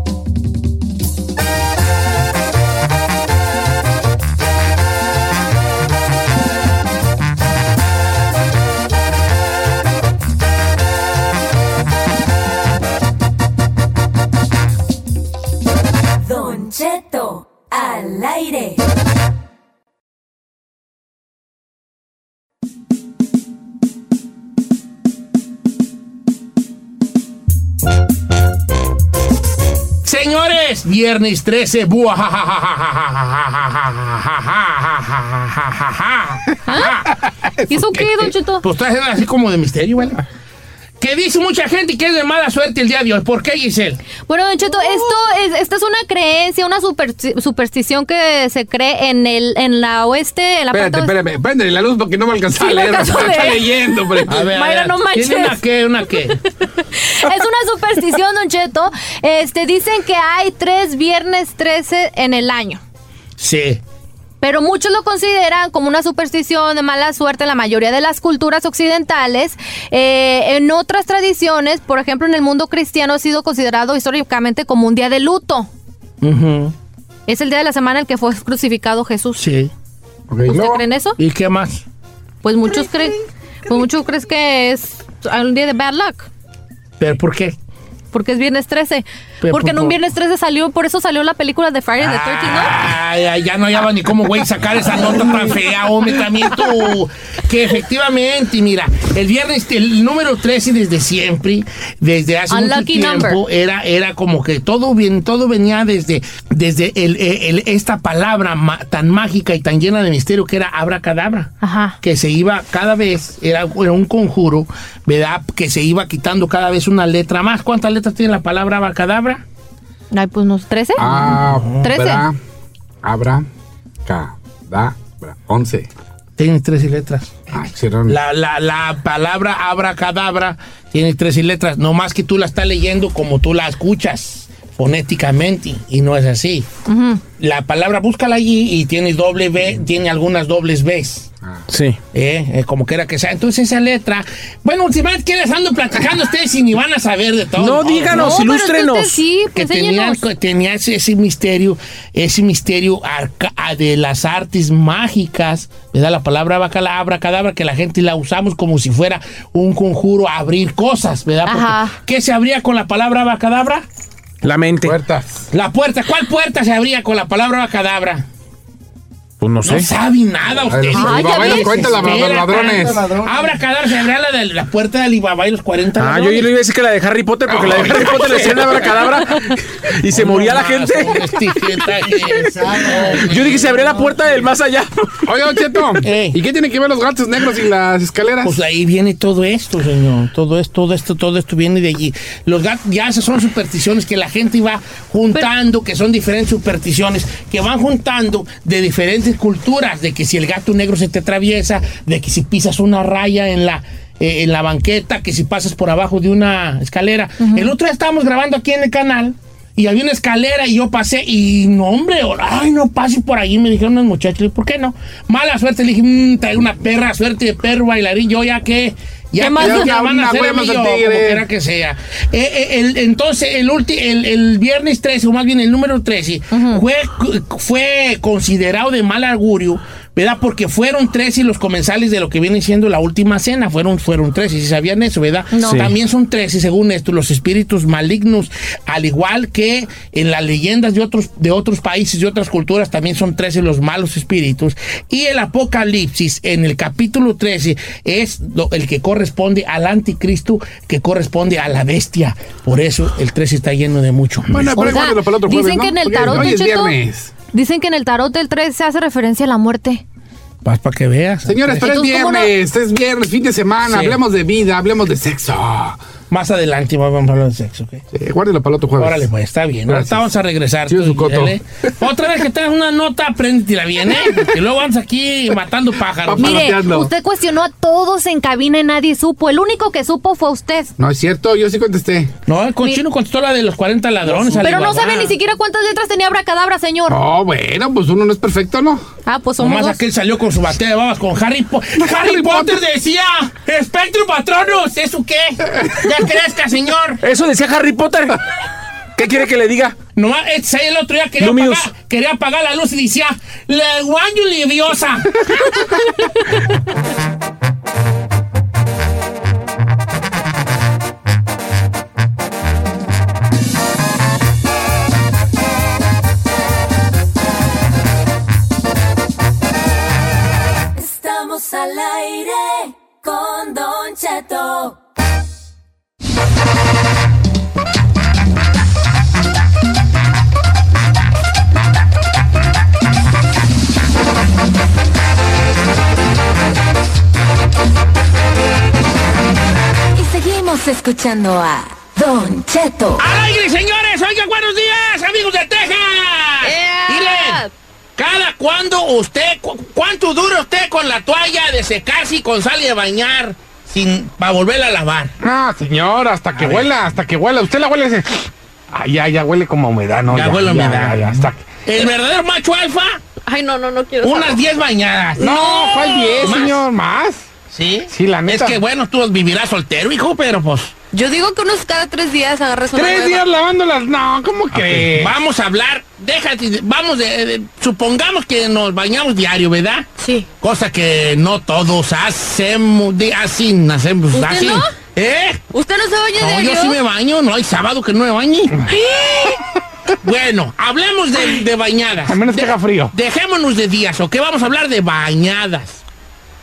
al aire. Señores, viernes 13, ¿Y eso qué, Don Pues está así como de misterio, ¿vale? Que dice mucha gente que es de mala suerte el día de hoy. ¿Por qué, Giselle? Bueno, Don Cheto, esto es, esta es una creencia, una supersti- superstición que se cree en el en la oeste, en la Espérate, parte oeste. espérame, la luz porque no me alcanza Sí, a leer. a Está leyendo, hombre. A ver, a Mayra, ver, no manches. ¿Tiene una qué? ¿Una qué? Es una superstición, Don Cheto. Este, dicen que hay tres viernes 13 en el año. Sí. Pero muchos lo consideran como una superstición de mala suerte en la mayoría de las culturas occidentales. Eh, en otras tradiciones, por ejemplo, en el mundo cristiano ha sido considerado históricamente como un día de luto. Es el día de la semana en el que fue crucificado Jesús. Sí. ¿Usted cree en eso? ¿Y qué más? Pues muchos creen, pues muchos creen que es un día de bad luck. ¿Pero por qué? Porque es viernes 13. Porque en un viernes 13 salió, por eso salió la película de Friday the 13, ¿no? Ay, ay, ya no hallaba ni cómo, güey, sacar esa nota tan fea, hombre, también tú. Que efectivamente, mira, el viernes, el número 13 desde siempre, desde hace mucho tiempo, number. era, era como que todo bien, todo venía desde, desde el, el- esta palabra ma- tan mágica y tan llena de misterio que era abracadabra. Ajá. Que se iba cada vez, era, era un conjuro, ¿verdad? Que se iba quitando cada vez una letra más. ¿Cuántas letras tiene la palabra abracadabra? Ay, pues unos 13. Ah, 13. Abra, abra, cadabra, 11. Tiene 13 letras. Ah, La, la, la palabra abracadabra tiene 13 letras, no más que tú la estás leyendo como tú la escuchas fonéticamente y no es así. La palabra búscala allí y tiene doble B, tiene algunas dobles Bs. Sí. Eh, eh, como quiera que sea. Entonces esa letra. Bueno, últimamente que les ando platicando ustedes y ni van a saber de todo. No, díganos, No, ilústrenos. sí, que pues, tenía, que tenía ese, ese misterio, ese misterio arca- de las artes mágicas, ¿verdad? La palabra bacala, abracadabra, que la gente la usamos como si fuera un conjuro a abrir cosas, ¿verdad? Porque, Ajá. ¿Qué se abría con la palabra abacadabra? La mente. Puertas. La puerta. ¿Cuál puerta se abría con la palabra abacadabra? Pues no No sé. sabe nada usted. Ay, Alibaba y los 40 la- los ladrones. Abra se abría la de la puerta de Alibaba y los 40 Ah, yo, ladrones. yo le iba a decir que la de Harry Potter, porque la de Harry Potter le decían abracadabra y se moría la gente. Yo dije, se abría la puerta del más allá. Oye, Don Cheto, Ey. ¿y qué tiene que ver los gatos negros y las escaleras? Pues ahí viene todo esto, señor. Todo esto, todo esto, todo esto viene de allí. Los gatos, ya esas son supersticiones que la gente va juntando, que son diferentes supersticiones, que van juntando de diferentes culturas, de que si el gato negro se te atraviesa, de que si pisas una raya en la eh, en la banqueta, que si pasas por abajo de una escalera. El otro día estábamos grabando aquí en el canal. Y había una escalera y yo pasé y no, hombre, ay, no pase por ahí. Me dijeron unos muchachos, ¿por qué no? Mala suerte, le dije, mmm, trae una perra, suerte de perro bailarín. Yo ya que, ya, ¿Qué más? ya, Ya van a hacer hueva a mí más yo, al como quiera que sea. Eh, eh, el- entonces, el, ulti- el, el viernes 13, o más bien el número 13, fue, fue considerado de mal augurio, ¿verdad? Porque fueron 13 los comensales de lo que viene siendo la última cena. Fueron, fueron 13, si sabían eso, ¿verdad? No. Sí. También son 13, según esto, los espíritus malignos, al igual que en las leyendas de otros, de otros países, de otras culturas, también son 13 los malos espíritus. Y el Apocalipsis, en el capítulo 13, es lo- el que corresponde al anticristo, que corresponde a la bestia. Por eso el 13 está lleno de mucho. Bueno, pero Oiga, guárdalo para el otro jueves, dicen ¿no? que en el Porque tarot, Hoy Don es Cheto, viernes. Dicen que en el tarot del 13 se hace referencia a la muerte. Vas para que veas. Señores, pero es ¿cómo no? viernes, es viernes, fin de semana, Sí. hablemos de vida, hablemos de sexo. Más adelante vamos a hablar de sexo, ¿ok? Sí, guárdelo para el otro jueves. Órale, pues está bien. Gracias. Ahorita vamos a regresar. Sí, tú, su coto. Otra vez que tengas una nota, apréndetela bien, ¿eh? Porque luego andas aquí matando pájaros. Mire, usted cuestionó a todos en cabina y nadie supo. El único que supo fue usted. No es cierto, yo sí contesté. No, el conchino contestó la de los 40 ladrones. Pero no sabe ni siquiera cuántas letras tenía Abracadabra, señor. Oh, bueno, pues uno no es perfecto, ¿no? Ah, pues somos Nomás dos. aquel salió con su batea de babas con Harry Potter. Harry Potter decía, Espectro Patronus, ¿eso qué? Ya crezca, señor. Eso decía Harry Potter. ¿Qué quiere que le diga? Este, el otro día quería apagar, quería apagar la luz y decía, le guanyo liviosa. Estamos al aire con Don Cheto. Y seguimos escuchando a Don Cheto. ¡Al aire, señores! Oigan, buenos días, amigos de Texas. Miren, cada cuando usted, cu- ¿cuánto dura usted con la toalla de secarse y con sal y de bañar sin para volverla a lavar? No, señor, hasta que ver. huela, hasta que huela. Usted la huele y dice, ay, ya, ya huele como humedad, ¿no? Ya huele humedad. Ya, ya, hasta El verdadero macho alfa, Ay, no, no, no quiero unas saber. 10 bañadas. No, ¿cuál 10, ¿Más? señor? ¿Más? ¿Sí? Sí, la neta. Es que bueno, tú vivirás soltero, hijo, pero pues... Yo digo que unos cada tres días agarras una Tres nueva. días lavándolas. No, ¿cómo crees? Vamos a hablar, déjate, vamos de, de- supongamos que nos bañamos diario, ¿verdad? Sí. Cosa que no todos hacemos, de, así, hacemos, ¿Usted así. no? ¿Eh? ¿Usted no se baña No, diario? yo sí me baño, no hay sábado que no me bañe. bueno, hablemos de, de bañadas. Al menos que haga frío. Dejémonos de días, ¿ok? Vamos a hablar de bañadas.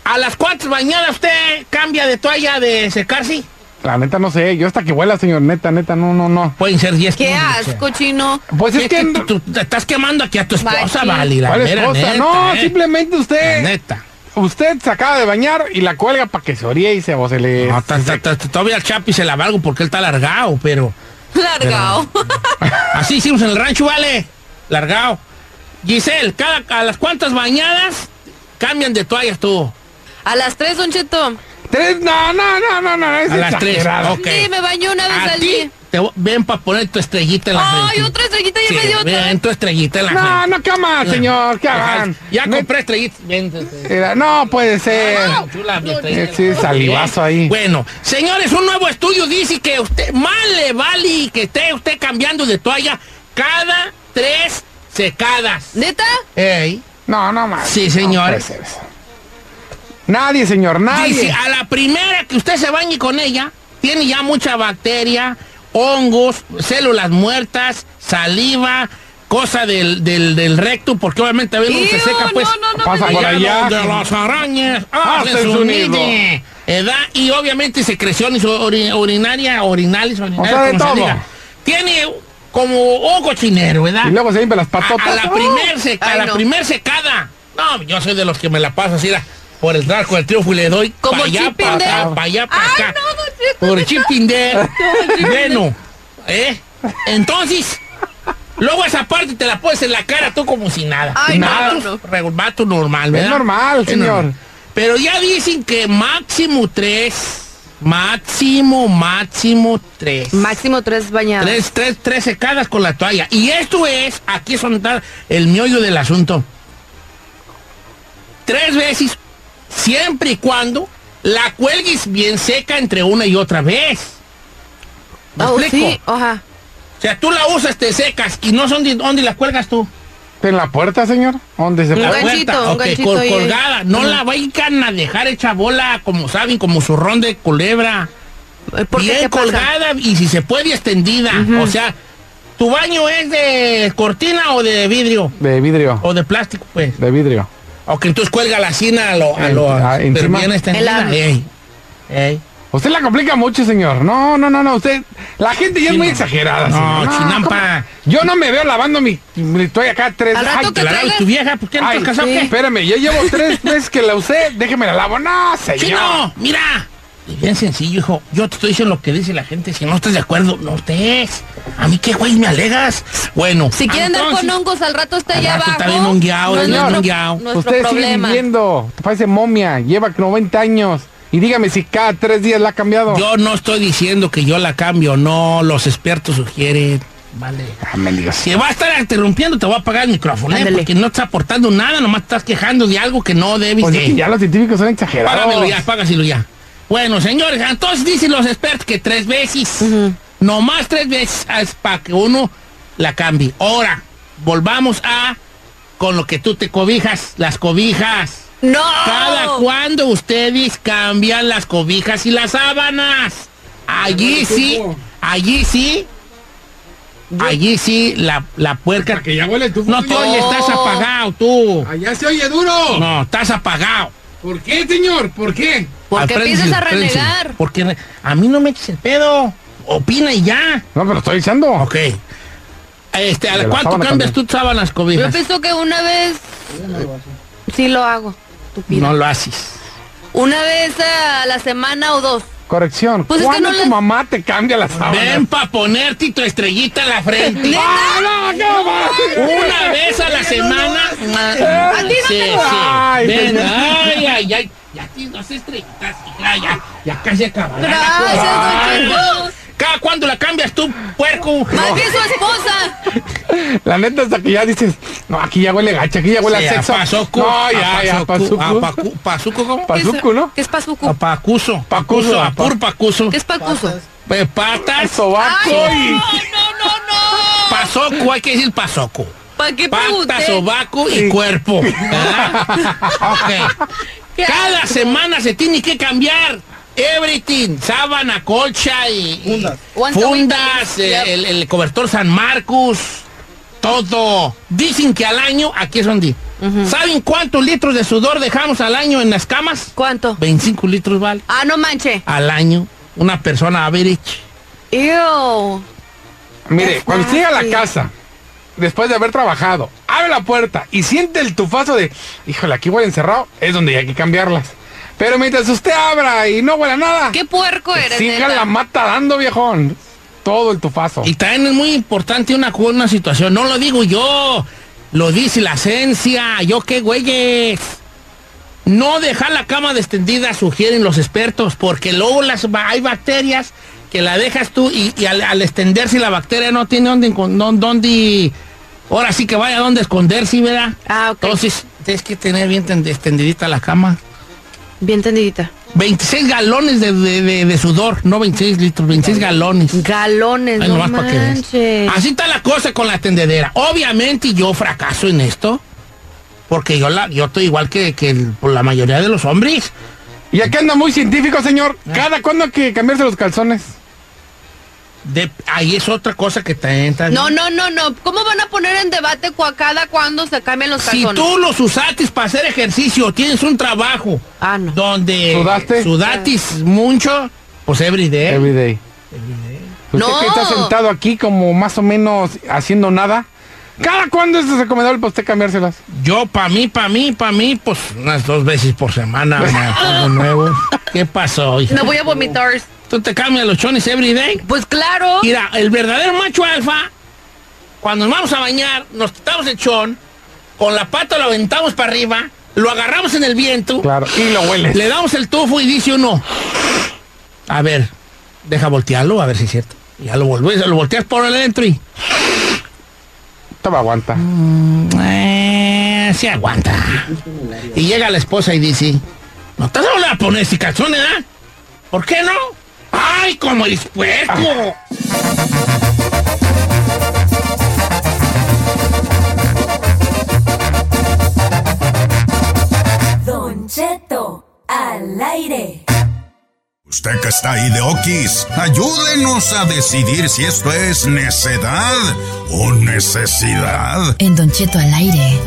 ¿A las cuantas bañadas usted cambia de toalla de secarse? La neta no sé, yo hasta que huela, señor, neta, neta, no, no, no. Pueden ser 10 Qué asco, chino. Pues es que... tú, tú te estás quemando aquí a tu esposa. Vali, la ¿Cuál mera esposa? neta, no, ¿eh? simplemente La usted... neta. Usted se acaba de bañar y la cuelga para que se oríe y se, o se le... No, ta- ta- ta- todavía el Chapi se la valgo porque él está largado, pero... Largado. Así hicimos en el rancho, vale. Largado. Giselle, cada, ¿a las cuantas bañadas cambian de toallas tú? A las tres, Don Cheto. Tres, no, no, no, no, no, es A las tres, exagerado. ok. Sí, me baño una vez al día. te ven para poner tu estrellita en la Ay, frente. otra estrellita ya Sí, me dio otra. ven tu estrellita en la No, frente. no, ¿qué más, señor? ¿Qué hagan? Ya No- compré Era- No puede ser. Ah, chula, estrellita. Eh, sí, salivazo ahí. Bueno, señores, un nuevo estudio dice que usted más le vale que esté usted cambiando de toalla cada tres secadas. ¿Neta? Ey. No, no más. Sí, No señores. puede ser eso. Nadie, señor, nadie. Dice, a la primera que usted se bañe con ella, tiene ya mucha bacteria, hongos, células muertas, saliva, cosa del, del, del recto, porque obviamente a veces se seca, pues. no, no, no Pasa por allá. De las arañas Hacen hacen su nido. Edad y obviamente secreciones ori- urinarias, orinales, orinales, sea, de como se todo. diga. Tiene como un cochinero, ¿verdad? Y luego se limpia las A, patotas. a la primer seca- a Ay, la no. primer secada. No, yo soy de los que me la paso así la- por el trajo del triunfo y le doy Como para allá, para acá, para allá, para acá. no, Don Cheto. Por el chip Pinder. Bueno, ¿eh? Entonces, luego esa parte te la pones en la cara tú como si nada. Ay, no, Vato, no, no. vato normal, ¿verdad? Es normal, Es señor. normal. Pero ya dicen que máximo tres. Máximo, máximo tres. Máximo tres bañadas. Tres, tres, tres secadas con la toalla. Y esto es, aquí es donde está el miollo del asunto. Tres veces, siempre y cuando la cuelgues bien seca entre una y otra vez. ¿Me Oh, explico? sí, oja. O sea, tú la usas, te secas y no son de dónde la cuelgas tú. En la puerta, señor. ¿Dónde se La ganchito, puerta, un ok, ganchito col- ahí. colgada. No la vayan a dejar hecha bola, como saben, como zurrón de culebra. Eh, ¿Por qué? bien ¿Qué pasa? colgada y si se puede extendida. O sea, ¿tu baño es de cortina o de vidrio? De vidrio. O de plástico, pues. De vidrio. Ok, entonces cuelga la cina a lo, a lo Ah, pero encima. bien Ey, ey. Usted la complica mucho, señor. No, no, no, no. Usted. La gente ya es muy exagerada, No, señor. chinampa. ¿cómo? Yo no me veo lavando mi, mi toalla acá tres Al rato Ay, que ¿Te la traigas- lavas tu vieja? ¿Por qué no ay, estás casado? sí. qué? Espérame, yo llevo tres veces que la usé. Déjeme la lavo. No, señor. Chino, mira. Es bien sencillo, hijo. Yo te estoy diciendo lo que dice la gente. Si no estás de acuerdo, no estés. A mí qué güey me alegas. Bueno. Si quieren dar con hongos al rato está Al allá rato abajo. está bien hongueado, no es bien nuestro, hongueado. nuestro Usted sigue problema. viviendo. Parece momia. Lleva 90 años. Y dígame si cada tres días la ha cambiado. Yo no estoy diciendo que yo la cambio, no. Los expertos sugieren. Vale. Ah. Si va a estar interrumpiendo, te voy a apagar el micrófono, ¿eh? Porque no estás aportando nada, nomás estás quejando de algo que no debes Pues de. es que ya los científicos son exagerados. Págamelo ya, págaselo ya. Bueno, señores, entonces dicen los expertos que tres veces, nomás tres veces es para que uno la cambie. Ahora, volvamos a con lo que tú te cobijas, las cobijas. ¡No! Cada cuando ustedes cambian las cobijas y las sábanas. Allí sí, allí sí. Allí sí, la, la puerca. Que ya huele tu No te oyes, estás apagado tú. Allá se oye duro. No, estás apagado. ¿Por qué, señor? ¿Por qué? ¿Por qué empiezas a renegar? Porque a mí no me eches el pedo. Opina y ya. No, pero estoy diciendo. Ok. Este, ¿a cuánto cambias tú sábanas Yo cobijas? pienso que una vez... Sí lo hago. No lo haces. Una vez a la semana o dos. Corrección. Pues es que ¿Cuándo no tu mamá te cambia las sábanas? Ven pa' ponerte tu estrellita en la frente. ¡Ah, no, no! Una vez a la semana. A ti no sí, te- sí. Ay, Ven, ay, ay, ay. Ya tienes dos estrellitas. Ya, ya, ya casi acaba. Gracias, Don. ¿Cada cuándo la cambias tú, puerco? Más bien su esposa. La neta, hasta que ya dices, no, aquí ya huele gacha, aquí ya huele Sí, a sexo. Pazuco. No, ya, ya, pazuco. Pazuco, ¿cómo? Pazuco, ¿no? ¿Qué es pazuco? Pacuso. Pacuso, A pur Pacuso. ¿Qué es pacuso? Pues patas. Sobaco y... no, no, no, no. Pasoco, hay que decir pasoco. ¿Para qué Pata, sobaco y cuerpo. ¿verdad? ok. Cada semana se tiene que cambiar. Everything, sábana, colcha y fundas, a week. Yep. el, el cobertor San Marcos, todo. Dicen que al año, aquí es donde. ¿Saben cuántos litros de sudor dejamos al año en las camas? ¿Cuánto? 25 litros, vale. Ah, no manche. Al año, una persona average. Ew. Mire, cuando usted llega a la casa, después de haber trabajado, abre la puerta y siente el tufazo de, híjole, aquí huele encerrado, es donde hay que cambiarlas. Pero mientras usted abra y no huele a nada, Qué puerco eres, siga la mata dando, viejón. Todo el tufazo. Y también es muy importante una, una situación, no lo digo yo, lo dice la ciencia, yo qué güeyes. No dejar la cama extendida, sugieren los expertos, porque luego las, hay bacterias que la dejas tú y, y al, al extenderse la bacteria no tiene no- dónde, ahora sí que vaya dónde esconderse, ¿verdad? Ah, ok. Entonces, tienes que tener bien tend- extendidita la cama. Bien tendidita. 26 galones de, de- de- de sudor, no 26 litros, 26 galones. Galones, Ay, no manches. Así está la cosa con la tendedera. Obviamente yo fracaso en esto. Porque yo la, yo estoy igual que, que el- por la mayoría de los hombres. Y aquí anda muy científico, señor. Ah. ¿Cada cuándo hay que cambiarse los calzones? De, ahí es otra cosa que te entra. No, no, no, no. ¿Cómo van a poner en debate cada cuando se cambian los Si calzones? tú los usatis para hacer ejercicio, tienes un trabajo Ah, no. donde ¿Sudaste? sudatis mucho, pues everyday. Everyday. Usted No. que está sentado aquí como más o menos haciendo nada. ¿Cada cuándo es recomendable para usted cambiárselas? Yo, para mí, para mí, para mí, pues unas dos veces por semana me pongo nuevo. ¿Qué pasó? hija? Me voy a vomitar. ¿Tú te cambias los chones everyday? Pues claro. Mira, el verdadero macho alfa, cuando nos vamos a bañar, nos quitamos el chón, con la pata lo aventamos para arriba, lo agarramos en el viento, Claro, y lo hueles. le damos el tufo y dice uno, a ver, deja voltearlo, a ver si es cierto. Ya lo volvés, lo volteas por adentro y... Toma, aguanta. Eh, se aguanta. Y llega la esposa y dice, no te vas a volver a poner calzón, ¿eh? ¿Por qué no? ¡Ay, como eres puerco! Don Cheto, al aire. Usted que está ahí de Okis, ayúdenos a decidir si esto es necedad o necesidad. En Don Cheto al aire.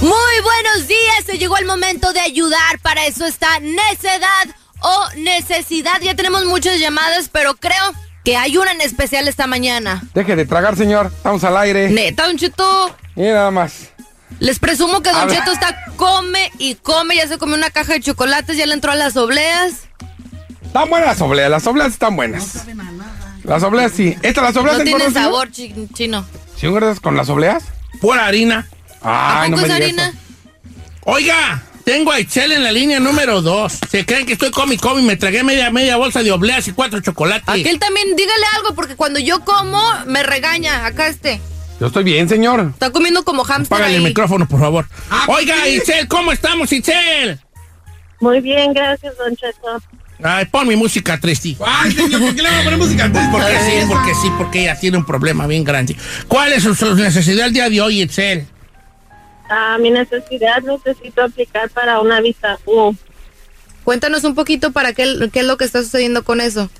Muy buenos días. Se llegó el momento de ayudar. Para eso está necedad o necesidad. Ya tenemos muchas llamadas, pero creo que hay una en especial esta mañana. Deje de tragar, señor. Estamos al aire. Neta, Don Cheto. Y nada más. Les presumo que Don Habla. Cheto está come y come. Ya se comió una caja de chocolates, ya le entró a las obleas. Están buenas las obleas. Las obleas están buenas. Las obleas sí. ¿Estas las obleas No tiene engordan, señor? sabor chi- chino. ¿Sí engordas con las obleas? Pura harina. Ay, no ¿Poco me es harina? eso. Oiga, tengo a Excel en la línea número 2. Se creen que estoy come y me tragué media, media bolsa de obleas y cuatro chocolates. Aquel también, dígale algo, porque cuando yo como, me regaña. Acá este. Yo estoy bien, señor. Está comiendo como hamster Págale el micrófono, por favor. Oiga, Itzel, ¿cómo estamos, Itzel? Muy bien, gracias, Don Cheto. Ay, pon mi música triste. Ay, señor, ¿por qué le va a poner música triste? Porque sí, porque sí, porque ella tiene un problema bien grande. ¿Cuál es su, su necesidad el día de hoy, Itzel? A mi necesidad necesito aplicar para una visa U. Cuéntanos un poquito para qué, qué es lo que está sucediendo con eso.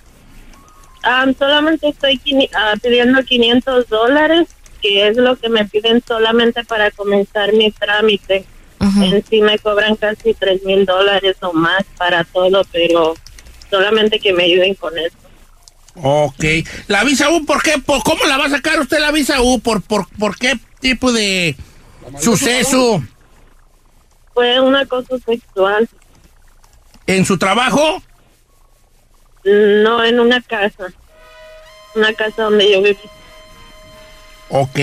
Ah, solamente estoy ah, pidiendo 500 dólares, que es lo que me piden solamente para comenzar mi trámite. En sí me cobran casi 3 mil dólares o más para todo, pero solamente que me ayuden con eso. Ok. ¿La visa U por qué? ¿Por, ¿Cómo la va a sacar usted la visa U? ¿Por, por, por qué tipo de suceso Fue un acoso sexual. en su trabajo? No en una casa. Una casa donde yo viví. Ok.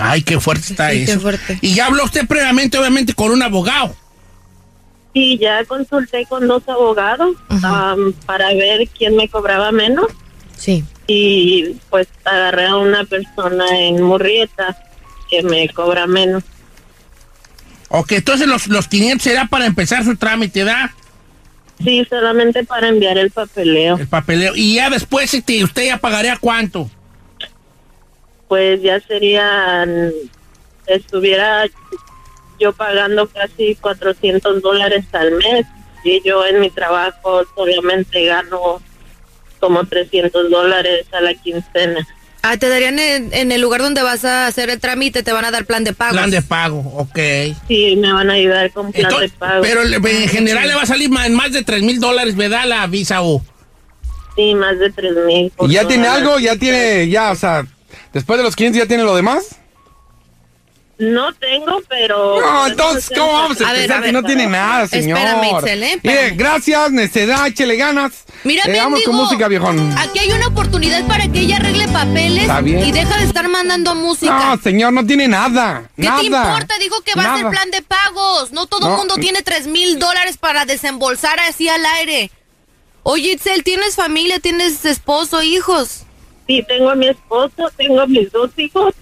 Ay, qué fuerte está Sí, qué eso. fuerte. Y ya habló usted previamente, obviamente, con un abogado. Sí, ya consulté con dos abogados para ver quién me cobraba menos. Sí. Y pues agarré a una persona en Murrieta que me cobra menos. Ok, entonces los, los 500 será para empezar su trámite, ¿verdad? Sí, solamente para enviar el papeleo. El papeleo. Y ya después, este, ¿usted ya pagaría cuánto? Pues ya serían, estuviera yo pagando casi 400 dólares al mes y yo en mi trabajo solamente gano como 300 dólares a la quincena. Ah, te darían en, en el lugar donde vas a hacer el trámite, te van a dar plan de pago. Plan de pago, ok. Sí, me van a ayudar con plan Entonces, de pago. Pero le- en general le va a salir en más de 3 mil dólares, ¿verdad? La visa U. Sí, más de 3 mil. ¿Y ya tiene algo? ¿Ya tiene, ya, o sea, después de los 500 ya tiene lo demás? No tengo, pero... No, entonces, ¿cómo vamos a, A ver, empezar a si ver, no tiene nada, señor? Espérame, ¿eh? Mire, gracias, necedad, échele ganas. Mira, Eh, vamos con música, viejón. Aquí hay una oportunidad para que ella arregle papeles y deja de estar mandando música. No, señor, no tiene nada. ¿Qué nada. te importa? Dijo que va a ser plan de pagos. No todo el No. mundo tiene 3 mil dólares para desembolsar así al aire. Oye, Itzel, ¿tienes familia? ¿Tienes esposo, hijos? Sí, tengo a mi esposo, tengo a mis dos hijos.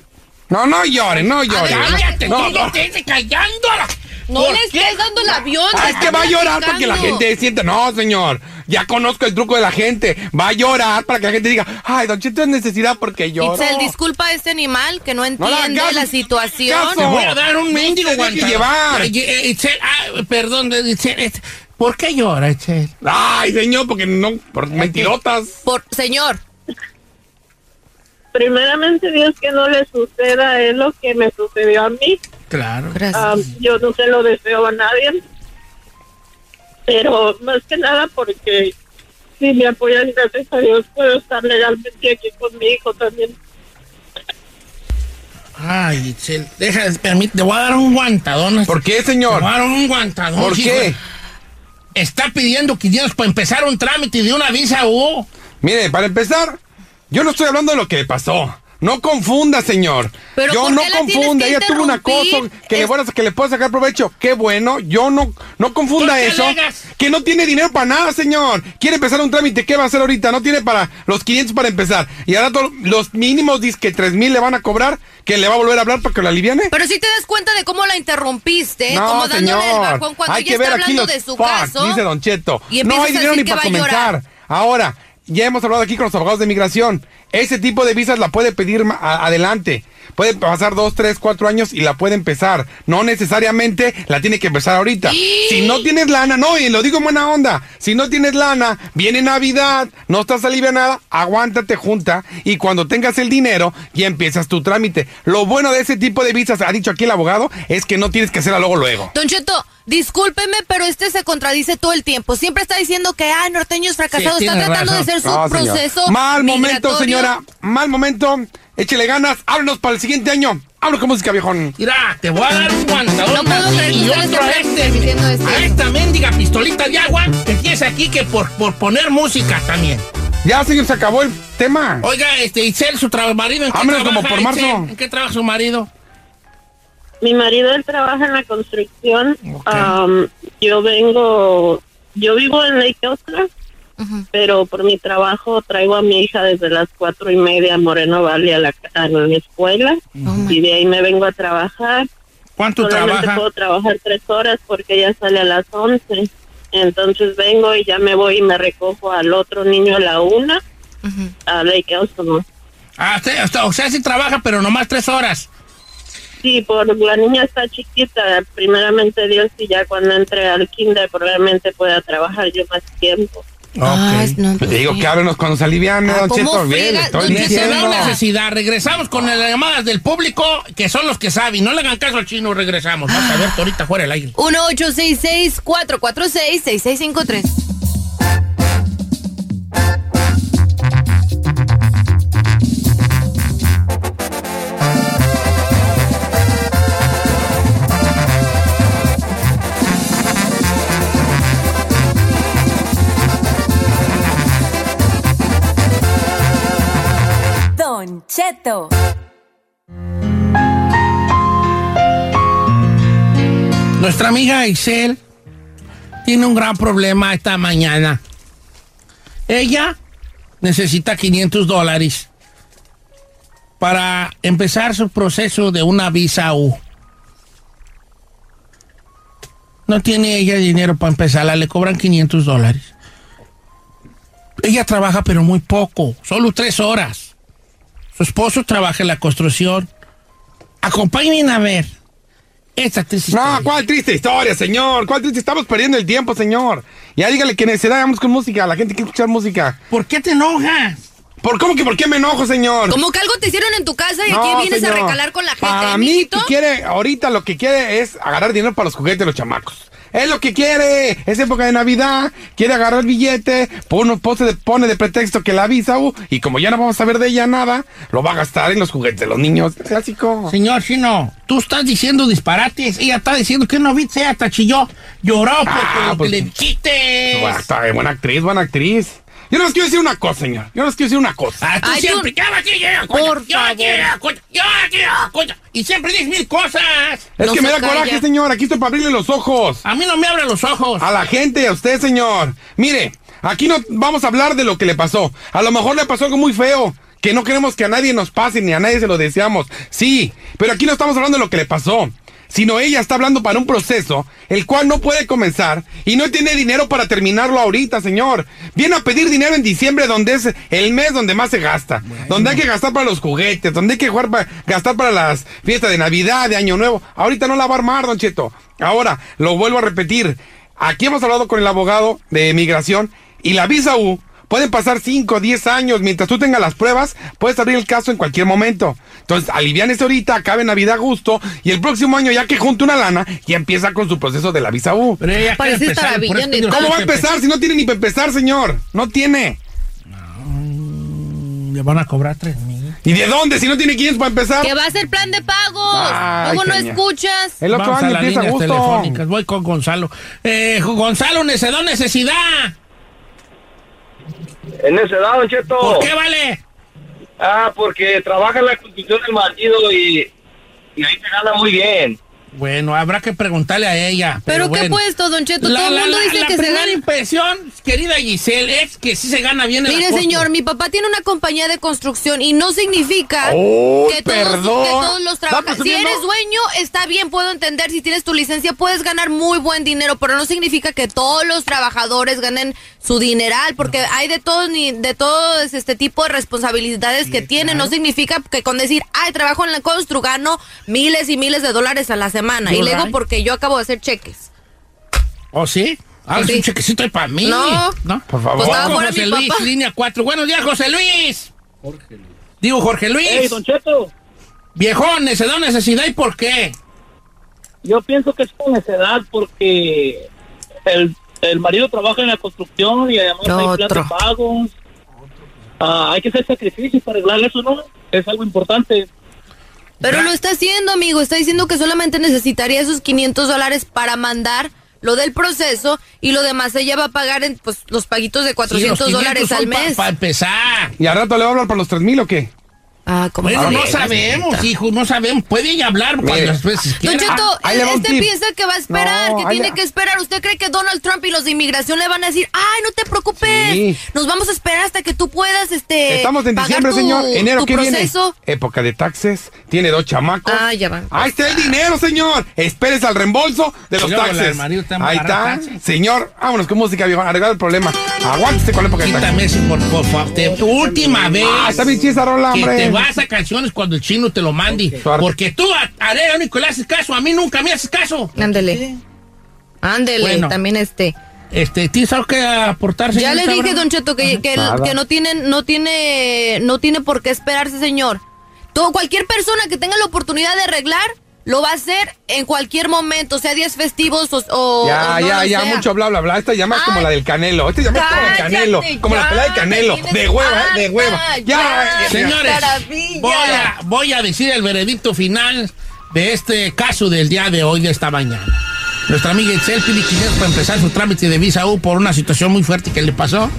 No, no llore, no llore. Cállate, no, tú no no. te estés callándola. No ¿Por le estés dando el avión. Ah, es que va a llorar para que la gente sienta. No, señor. Ya conozco el truco de la gente. Va a llorar para que la gente diga, ay, Don Cheto es necesidad porque lloro. Itzel, disculpa a este animal que no entiende la situación. Te voy a dar un mendigo llevar. Eh, Itzel, ah, perdón, eh, Itzel, este, ¿por qué llora, Itzel? Ay, señor, porque no, por mentirotas. Por, señor, Primeramente, Dios, que no le suceda a él lo que me sucedió a mí. Claro. Ah, yo no se lo deseo a nadie. Pero más que nada porque si me apoyan, gracias a Dios, puedo estar legalmente aquí con mi hijo también. Ay, Itzel, deja, permite, te voy a dar un guantadón. ¿Por qué, señor? Te voy a dar un guantadón. ¿Por hijo. qué? Está pidiendo 500 para empezar un trámite de una visa U. Mire, para empezar, yo no estoy hablando de lo que le pasó. No confunda, señor. Pero yo ¿por no confunda. Ella tuvo un acoso que le, bueno, que le puede sacar provecho. Qué bueno. Yo no, no confunda ¿Por qué eso. alegas? Que no tiene dinero para nada, señor. Quiere empezar un trámite. ¿Qué va a hacer ahorita? No tiene para los 500 para empezar. Y ahora los mínimos dice que 3 mil le van a cobrar. Que le va a volver a hablar para que lo aliviane. pero si te das cuenta de cómo la interrumpiste, No, como dándole señor. el bajón cuando Hay ella que ver está aquí hablando los de su caso. dice Don Cheto. y no hay dinero ni para comenzar. Ahora, ya hemos hablado aquí con los abogados de migración. Ese tipo de visas la puede pedir adelante. Puede pasar dos, tres, cuatro años y la puede empezar. No necesariamente la tiene que empezar ahorita. Si no tienes lana, no, y lo digo en buena onda. Si no tienes lana, viene Navidad, no estás alivianada, aguántate junta y cuando tengas el dinero ya empiezas tu trámite. Lo bueno de ese tipo de visas, ha dicho aquí el abogado, es que no tienes que hacerla luego luego. Don Cheto, discúlpeme, pero este se contradice todo el tiempo. Siempre está diciendo que, ah, norteños fracasados. Sí, está tratando razón. de hacer su No, señor. proceso. Mal momento, migratorio. señora. Mal momento. Échele ganas. Háblanos para el siguiente año. Háblanos con música, viejón. Mira, te voy a dar un guantadón. No y otro a este, a esta mendiga pistolita de agua que tienes aquí que por, por poner música también. Ya, señor, se acabó el tema. Oiga, este, Itzel, su tra- marido, ¿en qué Vámonos trabaja, como por marzo. Itzel? ¿En qué trabaja su marido? Mi marido, él trabaja en la construcción. Am, yo vengo, yo vivo en Lake Pero por mi trabajo traigo a mi hija desde las cuatro y media a Moreno Valley a la, a la escuela y de ahí me vengo a trabajar. ¿Cuánto Solamente trabaja? puedo trabajar tres horas porque ella sale a las once. Entonces vengo y ya me voy y me recojo al otro niño a la una a Lake Austria. Ah, usted- o sea, sí trabaja, pero nomás tres horas. Sí, por la niña está chiquita, primeramente Dios, y ya cuando entre al kinder probablemente pueda trabajar yo más tiempo. No, Te pues digo sí. que háblanos cuando se aliviane, Ah, don ¿cómo Cheto. Bien, estoy don Cheto? Necesidad. Regresamos con las llamadas del público, que son los que saben. No le hagan caso al chino, regresamos. Vas a ver ahorita fuera el aire. 1-866-446-6653. Cheto. Nuestra amiga Isel tiene un gran problema esta mañana. Ella necesita 500 dólares para empezar su proceso de una visa U. No tiene ella dinero para empezarla, le cobran 500 dólares. Ella trabaja pero muy poco, solo tres horas. Su esposo trabaja en la construcción. Acompáñenme a ver esta triste No, historia. ¿cuál triste historia, señor? ¿Cuál triste? Estamos perdiendo el tiempo, señor. Ya dígale que necesitamos con música. La gente quiere escuchar música. ¿Por qué te enojas? ¿Por cómo que por qué me enojo, señor? Como que algo te hicieron en tu casa y No, aquí vienes señor. a recalar con la gente. Para ¿eh, mí, que quiere, ahorita lo que quiere es agarrar dinero para los juguetes de los chamacos. Es lo que quiere. Es época de Navidad. Quiere agarrar billete. Pone, pone, de, pone de pretexto que la visa, uh, y como ya no vamos a ver de ella nada, lo va a gastar en los juguetes de los niños. Clásico. Señor Chino, tú estás diciendo disparates. Ella está diciendo que no viste, hasta chilló. Lloró porque Ah, lo pues- que le dijiste. Bien, buena actriz, buena actriz. Yo no les quiero decir una cosa, señor. Yo no les quiero decir una cosa. Ah, tú siempre, ya aquí, ya, coño, Por ya aquí, ya, coño, ya aquí, coño. Y siempre dices mil cosas. Es No que me da calla. coraje, señor. Aquí estoy para abrirle los ojos. A mí no me abren los ojos. A la gente, a usted, señor. Mire, aquí no vamos a hablar de lo que le pasó. A lo mejor le pasó algo muy feo. Que no queremos que a nadie nos pase ni a nadie se lo deseamos. Sí, pero aquí no estamos hablando de lo que le pasó. Sino ella está hablando para un proceso el cual no puede comenzar y no tiene dinero para terminarlo ahorita, señor. Viene a pedir dinero en diciembre donde es el mes donde más se gasta. Donde hay que gastar para los juguetes, donde hay que jugar pa- gastar para las fiestas de Navidad, de Año Nuevo. Ahorita no la va a armar, don Cheto. Ahora, lo vuelvo a repetir. Aquí hemos hablado con el abogado de migración y la visa U pueden pasar 5 o 10 años. Mientras tú tengas las pruebas, puedes abrir el caso en cualquier momento. Entonces, aliviánese ahorita, acabe Navidad a gusto y el próximo año, ya que junte una lana, ya empieza con su proceso de la visa U. Pero ella Parece empezar, eso digo, ¿Cómo va a empezar si no tiene ni para empezar, señor? No tiene. empe- Le van a cobrar tres mil. ¿Y de dónde? Si no tiene 500 para empezar. Que va a ser plan de pagos. Ay, Luego no señor. escuchas. El otro Vamos año a empieza a gusto. Voy con Gonzalo. Eh, Gonzalo, necedad necesidad. En esa edad, Don Cheto. ¿Por qué vale? Ah, porque trabaja en la construcción del marido y, y ahí se gana muy bien. Bueno, habrá que preguntarle a ella. ¿Pero, qué bueno. puesto, Don Cheto? La, Todo el la- mundo la- dice la que se primera gana. impresión, querida Giselle, es que sí se gana bien en la Mire, señor, mi papá tiene una compañía de construcción y no significa Oh, que, todos, que todos los ¿Está trabajadores... Si eres dueño, está bien, puedo entender. Si tienes tu licencia, puedes ganar muy buen dinero, pero no significa que todos los trabajadores ganen su dineral, porque hay de todos ni de todos este tipo de responsabilidades que tienen. No significa que con decir, ay, trabajo en la constru, gano miles y miles de dólares a la semana. Y right. porque yo acabo de hacer cheques. ¿Oh, sí? Ah, Sí. es un chequecito ahí para mí. No. Por favor. Pues estaba Con fuera José mi Luis, papá. línea 4. Buenos días, José Luis. Digo, Jorge Luis. Hey, Don Cheto, Viejón, necedad necesidad y por qué. yo pienso que es con necedad porque el, el marido trabaja en la construcción y además hay plan Otro. de pagos. Ah, hay que hacer sacrificios para arreglar eso, ¿no? Es algo importante. Pero lo está haciendo, amigo. Está diciendo que solamente necesitaría esos 500 dólares para mandar lo del proceso y lo demás ella va a pagar en pues, los paguitos de 400 dólares al mes. Para empezar. ¿Y al rato le va a hablar para los 3 mil o qué? Ah, como Bueno, Ah, no sabemos, hijo, no sabemos. Puede ella hablar Mire. cuantas veces Don quiera. Cheto, un este piensa que va a esperar, No, que tiene que esperar. ¿Usted cree que Donald Trump y los de inmigración le van a decir, ay, no te preocupes, Sí. nos vamos a esperar hasta que tú puedas, este, Estamos en pagar diciembre, tu- señor. Enero, ¿qué proceso? viene? Época de taxes. Tiene dos chamacos. Ah, ya va. Ahí está el dinero, señor. Espérese al reembolso de los taxes. Ahí está. taxes. Señor, vámonos con música, viejo. Arreglar el problema. Aguántese con la época de taxes. Quítame ese, por, por favor. Última vez. Ah, está bien chida rola, que hombre. Vas a canciones cuando el chino te lo mande. Suerte. Porque tú a Areo único le haces caso, a mí nunca me haces caso. Ándele. Ándele, Bueno. también este. Este, ¿tienes algo que aportar, Ya le dije? Don Cheto, que, que, el- que no tiene, no tiene, no tiene por qué esperarse, señor. Todo, cualquier persona que tenga la oportunidad de arreglar, lo va a hacer en cualquier momento, sea días festivos o, o- Ya, o no ya, ya, sea. mucho bla, bla, bla. Esta llama es como la del Canelo. Esta llama es como el Canelo. Como la pelea de Canelo. De hueva, eh, de hueva. Ya, ya. ya. Señores, voy a, voy a decir el veredicto final de este caso del día de hoy, de esta mañana. Nuestra amiga Itzel 500 para empezar su trámite de visa U por una situación muy fuerte que le pasó.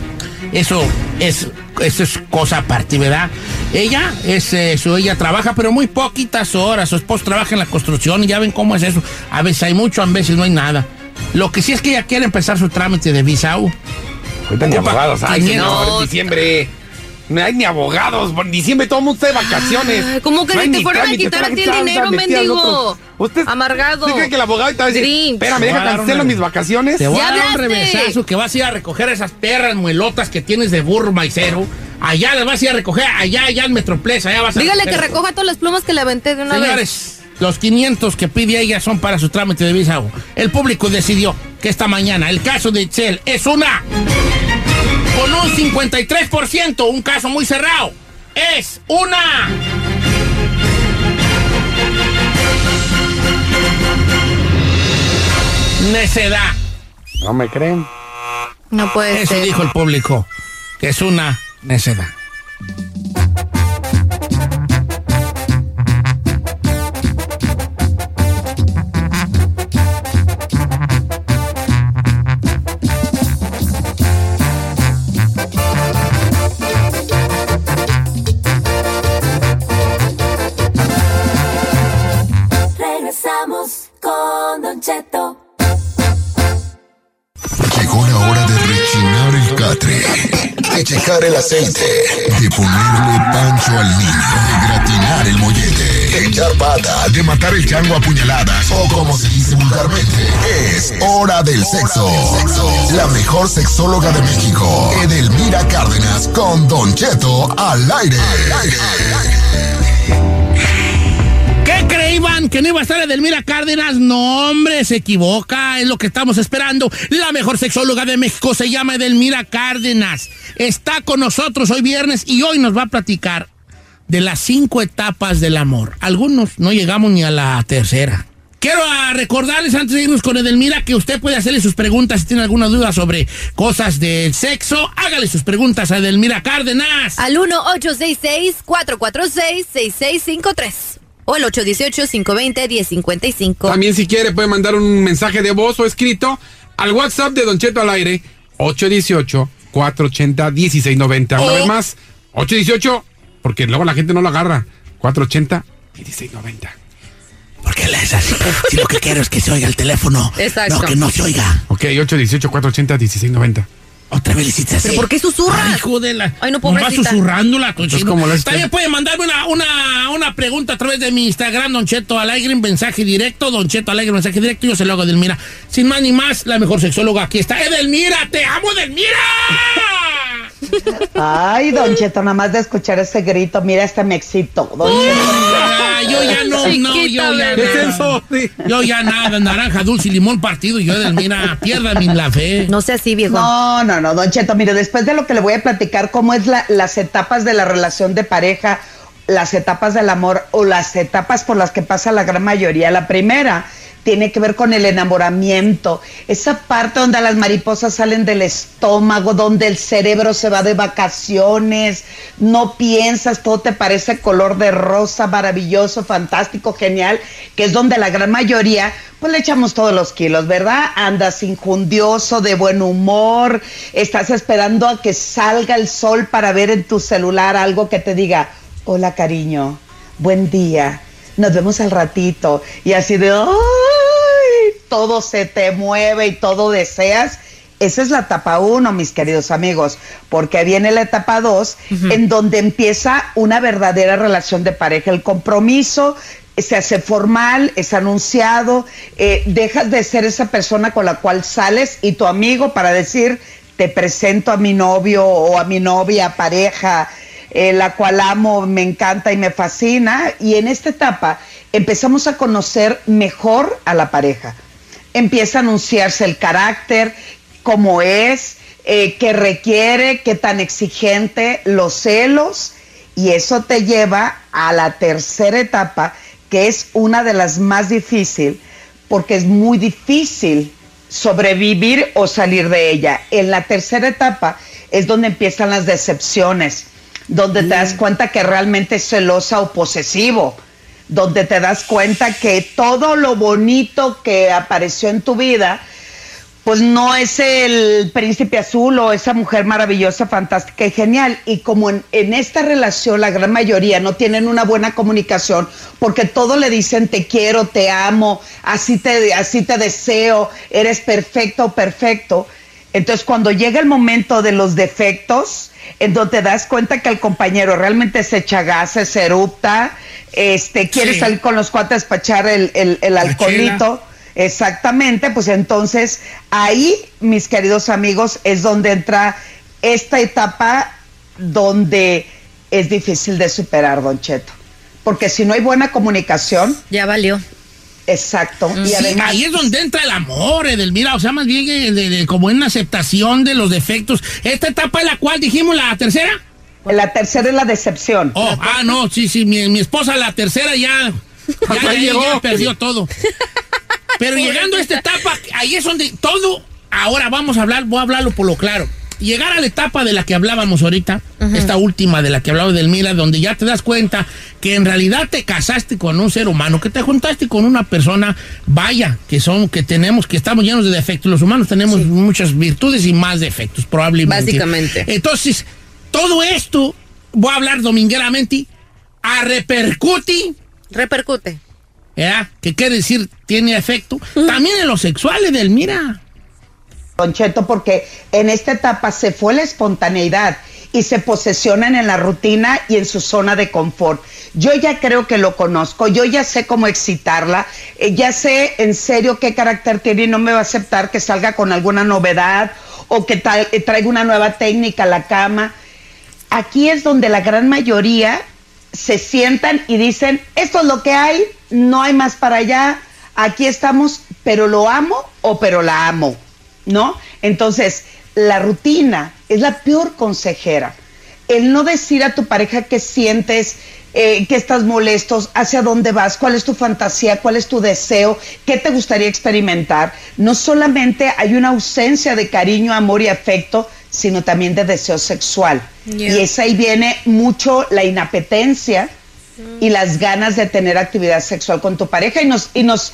Eso es, eso es cosa aparte, ¿verdad? Ella es eso, ella trabaja, pero muy poquitas horas. Su esposo trabaja en la construcción y ya ven cómo es eso. A veces hay mucho, a veces no hay nada. Lo que sí es que ella quiere empezar su trámite de visa U. Ahorita ni Ocupa abogados hay, 500. señor, en diciembre. No hay ni abogados. En diciembre todo el mundo está de vacaciones. Ay, ¿Cómo que No te fueron a quitar a ti el dinero, mendigo? Usted, Amargado. ¿Usted cree que el abogado te va a decir, Grinch. espérame, Te deja cancelo mis vacaciones? Te voy ¡Ya a dar un reversazo que vas a ir a recoger esas perras muelotas que tienes de burro maicero. Allá las vas a ir a recoger, allá, allá en Metroplex, allá vas a Dígale que recoja todas las plumas que le aventé de una vez. Señores, los 500 que pide ella son para su trámite de visa. El público decidió que esta mañana el caso de Itzel es una... Con un 53%, un caso muy cerrado. Es una... Necedad. No me creen. No puede Eso ser. dijo el público, que es una necedad. De checar el aceite, de ponerle pancho al niño, de gratinar el mollete, de echar pata, de matar el chango a puñaladas o como se dice vulgarmente, es hora del sexo. La mejor sexóloga de México, Edelmira Cárdenas con Don Cheto al aire. ¿Qué creían? ¿Que no iba a estar Edelmira Cárdenas? No, hombre, se equivoca. Es lo que estamos esperando. La mejor sexóloga de México se llama Edelmira Cárdenas. Está con nosotros hoy viernes y hoy nos va a platicar de las cinco etapas del amor. Algunos no llegamos ni a la tercera. Quiero ah, recordarles antes de irnos con Edelmira que usted puede hacerle sus preguntas si tiene alguna duda sobre cosas del sexo. Hágale sus preguntas a Edelmira Cárdenas. Al 1-866-446-6653. O el 818-520-1055. También si quiere puede mandar un mensaje de voz o escrito al WhatsApp de Don Cheto al aire 818-480-1690. Una O- vez más, 818, porque luego la gente no lo agarra. 480-1690. Porque es así. Si lo que quiero es que se oiga el teléfono. Exacto. No, que no se oiga. Ok, 818-480-1690. Otra vez le hiciste así. ¿Pero por qué susurras? Ay, hijo de la... Ay, no, Entonces, Tochino. ¿cómo la haces? También puede mandarme una, una, una pregunta a través de mi Instagram, Don Cheto Alegre, en mensaje directo. Don Cheto Alegre, mensaje directo. Yo se lo hago a Edelmira. Sin más ni más, la mejor sexóloga aquí está. ¡Edelmira! ¡Te amo, Edelmira! Ay, Don Cheto, nada más de escuchar ese grito, mira, este me excito. Don Cheto. Yo ya no, no, yo ya ¿Qué es nada. eso? Yo ya nada, naranja, dulce y limón partido. Y yo, Edelmira, piérdame la fe. No sea así, viejo. No, no, no, Don Cheto, mire, después de lo que le voy a platicar, cómo es la- las etapas de la relación de pareja, las etapas del amor o las etapas por las que pasa la gran mayoría. La primera tiene que ver con el enamoramiento, esa parte donde las mariposas salen del estómago, donde el cerebro se va de vacaciones, no piensas, todo te parece color de rosa, maravilloso, fantástico, genial, que es donde la gran mayoría, pues le echamos todos los kilos, ¿verdad? Andas injundioso, de buen humor, estás esperando a que salga el sol para ver en tu celular algo que te diga, hola cariño, buen día, nos vemos al ratito, y así de, ¡ay! Todo se te mueve y todo deseas. Esa es la etapa uno, mis queridos amigos, porque viene la etapa dos, en donde empieza una verdadera relación de pareja. El compromiso se hace formal, es anunciado, eh, dejas de ser esa persona con la cual sales y tu amigo para decir, te presento a mi novio o a mi novia, pareja, eh, la cual amo, me encanta y me fascina. Y en esta etapa empezamos a conocer mejor a la pareja. Empieza a anunciarse el carácter, cómo es, eh, qué requiere, qué tan exigente, los celos. Y eso te lleva a la tercera etapa, que es una de las más difíciles, porque es muy difícil sobrevivir o salir de ella. En la tercera etapa es donde empiezan las decepciones, donde te das cuenta que realmente es celosa o posesivo, donde te das cuenta que todo lo bonito que apareció en tu vida, pues no es el príncipe azul o esa mujer maravillosa, fantástica y genial. Y como en, en, esta relación la gran mayoría no tienen una buena comunicación, porque todo le dicen te quiero, te amo, así te, así te deseo, eres perfecto o perfecto. Entonces cuando llega el momento de los defectos, en donde te das cuenta que el compañero realmente se echa gases, se erupta, este, quiere Sí. salir con los cuates para echar el, el, el alcoholito. Exactamente, pues entonces ahí, mis queridos amigos, es donde entra esta etapa donde es difícil de superar, Don Cheto. Porque si no hay buena comunicación. Ya valió. Exacto. Y Sí, además. ahí es donde entra el amor, Edelmira, o sea, más bien de- de- como en una aceptación de los defectos. Esta etapa es la cual dijimos la tercera. La tercera es la decepción. Oh, ah, no, sí, sí, mi, mi esposa la tercera ya, ya- llegó. ya perdió todo. Pero llegando a esta etapa, ahí es donde todo, ahora vamos a hablar, voy a hablarlo por lo claro. Llegar a la etapa de la que hablábamos ahorita, esta última de la que hablaba Delmira, donde ya te das cuenta que en realidad te casaste con un ser humano, que te juntaste con una persona, vaya, que son, que tenemos, que estamos llenos de defectos. Los humanos tenemos muchas virtudes y más defectos, probablemente. Básicamente. Entonces, todo esto, voy a hablar domingueramente, a repercuti, Repercute. ¿verdad? ¿Qué quiere decir? Tiene efecto. También en los sexuales, Delmira. Don Cheto, porque en esta etapa se fue la espontaneidad y se posesionan en la rutina y en su zona de confort. Yo ya creo que lo conozco, yo ya sé cómo excitarla, eh, ya sé en serio qué carácter tiene y no me va a aceptar que salga con alguna novedad o que tra- eh, traiga una nueva técnica a la cama. Aquí es donde la gran mayoría se sientan y dicen, esto es lo que hay, no hay más para allá, aquí estamos, pero lo amo o pero la amo, ¿no? Entonces, la rutina es la peor consejera. El no decir a tu pareja qué sientes, eh, que estás molestos, hacia dónde vas, cuál es tu fantasía, cuál es tu deseo, qué te gustaría experimentar. No solamente hay una ausencia de cariño, amor y afecto, sino también de deseo sexual. Yeah. Y es ahí viene mucho la inapetencia y las ganas de tener actividad sexual con tu pareja y nos, y nos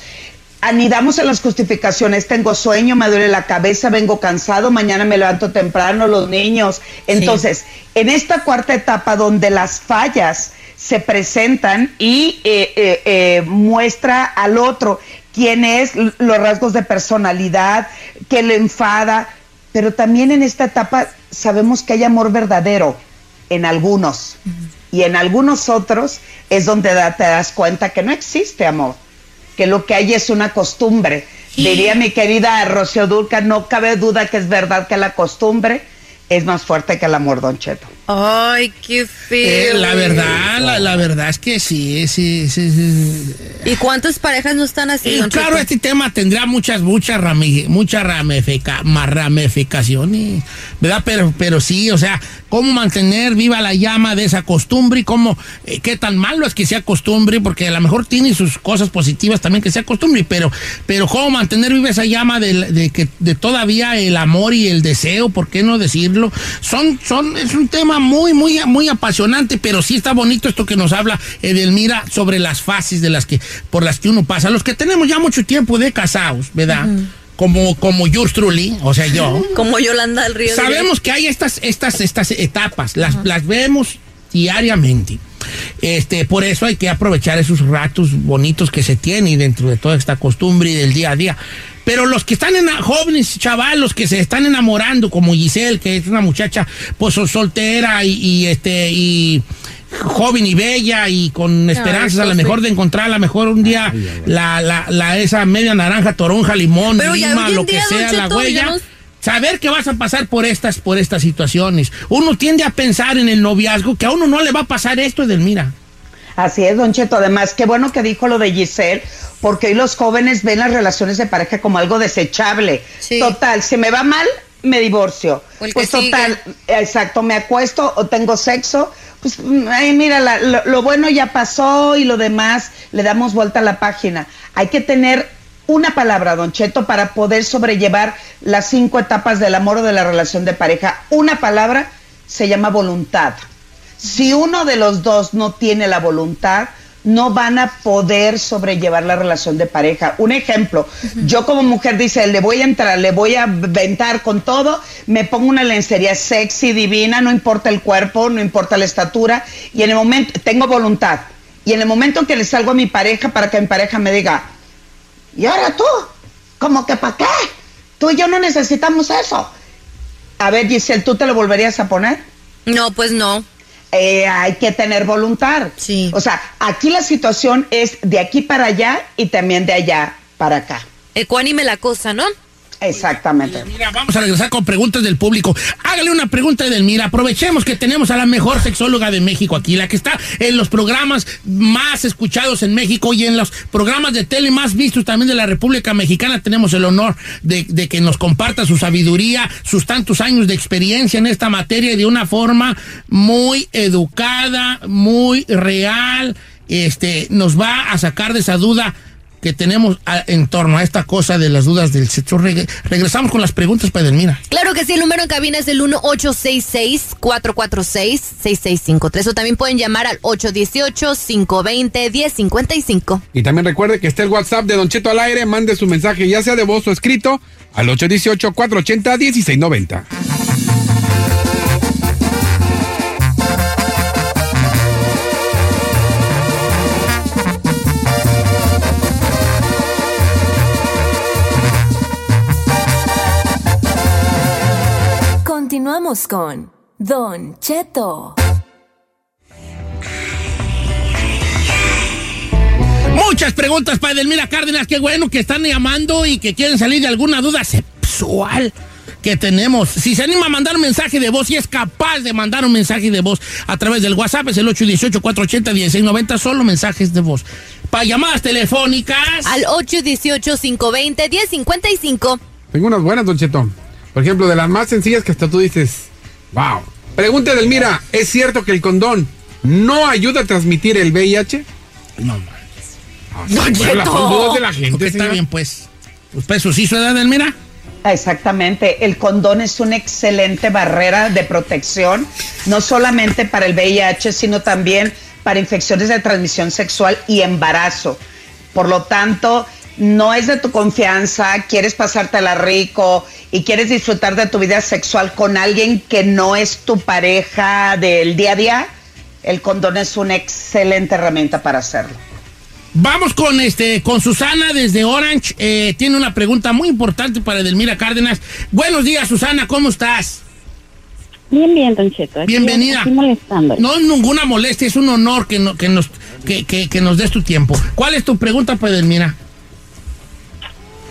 anidamos en las justificaciones. Tengo sueño, me duele la cabeza, vengo cansado, mañana me levanto temprano, los niños. Entonces, en esta cuarta etapa donde las fallas se presentan y eh, eh, eh, muestra al otro quién es, los rasgos de personalidad, que le enfada, pero también en esta etapa sabemos que hay amor verdadero en algunos y en algunos otros es donde da- te das cuenta que no existe amor, que lo que hay es una costumbre. Diría mi querida Rocío Dulca, no cabe duda que es verdad que la costumbre es más fuerte que el amor, Don Cheto. Ay, qué Eh, feo. la verdad, la, la verdad es que sí, sí, sí, sí. ¿Y cuántas parejas no están así? Y claro, este tema tendrá muchas, muchas, rami- muchas ramifica- más ramificaciones, ¿verdad? Pero, pero sí, o sea, cómo mantener viva la llama de esa costumbre y cómo, eh, qué tan malo es que sea costumbre, porque a lo mejor tiene sus cosas positivas también que sea costumbre, pero, pero cómo mantener viva esa llama de, de que, de todavía el amor y el deseo, ¿por qué no decirlo? Son, son, es un tema muy, muy, muy apasionante, pero sí está bonito esto que nos habla Edelmira sobre las fases de las que, por las que uno pasa. Los que tenemos ya mucho tiempo de casados, ¿verdad? Como, como yours truly, o sea, yo. Como Yolanda del Río. Sabemos que hay estas, estas, estas etapas, las, las vemos diariamente. Este, por eso hay que aprovechar esos ratos bonitos que se tienen dentro de toda esta costumbre y del día a día. Pero los que están en jóvenes, chavalos, que se están enamorando, como Giselle, que es una muchacha pues sol- soltera y, y, este y joven y bella y con esperanzas a lo mejor de encontrar a lo mejor un día la, la, la esa media naranja, toronja, limón, lima, lo que sea, la huella. Saber que vas a pasar por estas, por estas situaciones. Uno tiende a pensar en el noviazgo que a uno no le va a pasar esto, Edelmira. Así es, Don Cheto. Además, qué bueno que dijo lo de Giselle, porque hoy los jóvenes ven las relaciones de pareja como algo desechable. Total, si me va mal, me divorcio. Pues sigue. total, exacto, me acuesto o tengo sexo. Pues, mm, ay, mira, la- lo, lo bueno ya pasó y lo demás le damos vuelta a la página. Hay que tener una palabra, Don Cheto, para poder sobrellevar las cinco etapas del amor o de la relación de pareja. Una palabra se llama voluntad. Si uno de los dos no tiene la voluntad, no van a poder sobrellevar la relación de pareja. Un ejemplo, yo como mujer dice, le voy a entrar, le voy a ventar con todo, me pongo una lencería sexy, divina, no importa el cuerpo, no importa la estatura, y en el momento, tengo voluntad, y en el momento que le salgo a mi pareja para que mi pareja me diga, ¿y ahora tú? ¿Cómo que para qué? Tú y yo no necesitamos eso. A ver, Giselle, ¿tú te lo volverías a poner? No, pues no. Eh, hay que tener voluntad. Sí. O sea, aquí la situación es de aquí para allá y también de allá para acá. Ecuánime la cosa, ¿no? Exactamente. Mira, vamos a regresar con preguntas del público. Hágale una pregunta a Edelmira. Aprovechemos que tenemos a la mejor sexóloga de México aquí, la que está en los programas más escuchados en México y en los programas de tele más vistos también de la República Mexicana. Tenemos el honor de, de que nos comparta su sabiduría, sus tantos años de experiencia en esta materia y de una forma muy educada, muy real. Este, nos va a sacar de esa duda que tenemos a- en torno a esta cosa de las dudas del sexo. Reg- regresamos con las preguntas para Edelmira. Claro que sí, el número en cabina es el 1866-446-6653. O también pueden llamar al 818-520-1055. Y también recuerde que está el WhatsApp de Don Cheto al aire. Mande su mensaje, ya sea de voz o escrito, al 818-480-1690. Con Don Cheto. Muchas preguntas para Edelmira Cárdenas. Qué bueno que están llamando y que quieren salir de alguna duda sexual que tenemos. Si se anima a mandar un mensaje de voz y es capaz de mandar un mensaje de voz a través del WhatsApp, es el 818-480-1690, solo mensajes de voz. Para llamadas telefónicas. Al 818-520-1055. Tengo unas buenas, Don Cheto. Por ejemplo, de las más sencillas que hasta tú dices, wow. Pregunta del Mira, ¿es cierto que el condón no ayuda a transmitir el VIH? No, Don Cheto. Son dudas de la gente, está señor. bien, pues. Pues pesos hizo edad, Edelmira. Exactamente, el condón es una excelente barrera de protección, no solamente para el VIH, sino también para infecciones de transmisión sexual y embarazo. Por lo tanto, no es de tu confianza, quieres pasártela rico y quieres disfrutar de tu vida sexual con alguien que no es tu pareja del día a día, el condón es una excelente herramienta para hacerlo. Vamos con este con Susana desde Orange. Eh, tiene una pregunta muy importante para Edelmira Cárdenas. Buenos días, Susana, ¿cómo estás? Bien, bien, Don Cheto. Aquí- Bienvenida. aquí. No es ninguna molestia, es un honor que, no- que nos, que, que- que nos des tu tiempo. ¿Cuál es tu pregunta para Edelmira?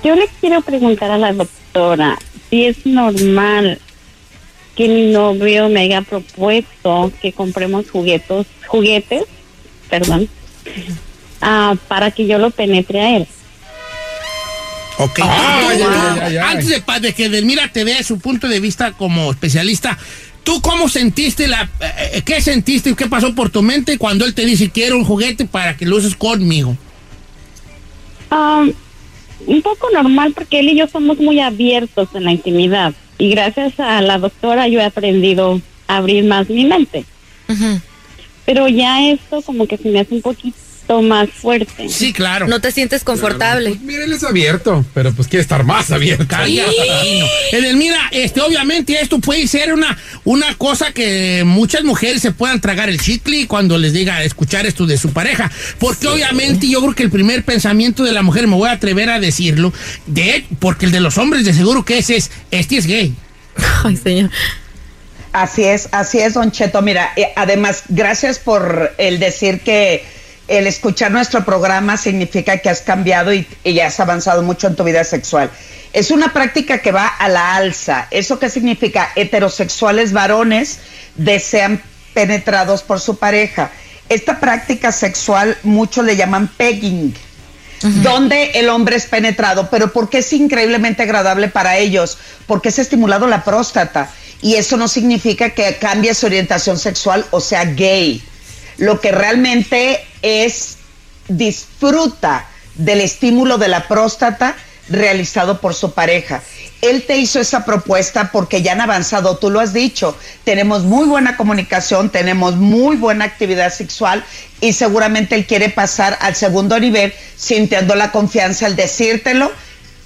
Yo le quiero preguntar a la doctora si es normal que mi novio me haya propuesto que compremos juguetos, juguetes, perdón, ah, para que yo lo penetre a él. Ok. Ah, ya, ya, ya, ya. Antes de, de que Edelmira te dé su punto de vista como especialista, ¿tú cómo sentiste la... eh, ¿Qué sentiste y qué pasó por tu mente cuando él te dice quiero un juguete para que lo uses conmigo? Ah, un poco normal porque él y yo somos muy abiertos en la intimidad y gracias a la doctora yo he aprendido a abrir más mi mente. Pero ya esto como que se me hace un poquito más fuerte. Sí, claro. No te sientes confortable. Pues mira, él es abierto, pero pues quiere estar más abierto. Cállate, Gino. Edelmira, este, obviamente esto puede ser una, una cosa que muchas mujeres se puedan tragar el chicle cuando les diga escuchar esto de su pareja. Porque obviamente yo creo que el primer pensamiento de la mujer, me voy a atrever a decirlo, de, porque el de los hombres de seguro que ese es, este es gay. Ay, señor. Así es, así es, Don Cheto. Mira, eh, además, gracias por el decir que el escuchar nuestro programa significa que has cambiado y, y has avanzado mucho en tu vida sexual. Es una práctica que va a la alza. ¿Eso qué significa? Heterosexuales varones desean penetrados por su pareja. Esta práctica sexual muchos le llaman pegging donde el hombre es penetrado, pero porque es increíblemente agradable para ellos, porque es estimulado la próstata y eso no significa que cambie su orientación sexual o sea gay. Lo que realmente es disfruta del estímulo de la próstata realizado por su pareja. él te hizo esa propuesta porque ya han avanzado, tú lo has dicho, tenemos muy buena comunicación, tenemos muy buena actividad sexual y seguramente él quiere pasar al segundo nivel sintiendo la confianza al decírtelo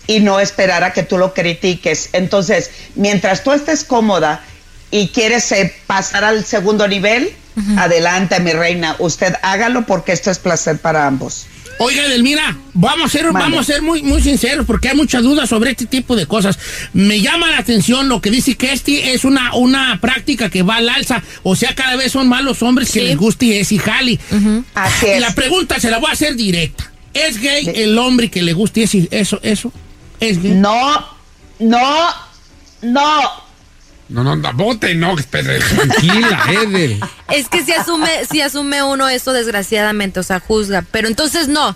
y no esperar a que tú lo critiques. Entonces, mientras tú estés cómoda y quieres eh, pasar al segundo nivel, adelante, mi reina, usted hágalo porque esto es placer para ambos. Oiga, Delmira, vamos a ser, vamos a ser muy, muy sinceros porque hay muchas dudas sobre este tipo de cosas. Me llama la atención lo que dice que este es una, una práctica que va al alza. O sea, cada vez son más los hombres que les gusta y es y jali. Así Y la pregunta se la voy a hacer directa. ¿Es gay el hombre que le gusta y es y- eso, eso? ¿Es gay? No, no, no. No, no, no, bote, no, espere, tranquila, Edel. Es que si asume, si asume uno eso desgraciadamente, o sea, juzga. Pero entonces no.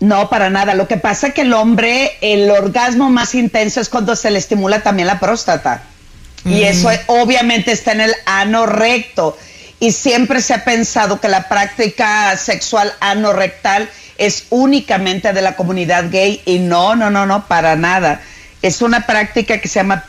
No, para nada. Lo que pasa es que el hombre, el orgasmo más intenso es cuando se le estimula también la próstata. Y Mm. eso obviamente está en el ano recto. Y siempre se ha pensado que la práctica sexual anorrectal es únicamente de la comunidad gay. Y no, no, no, no, para nada. Es una práctica que se llama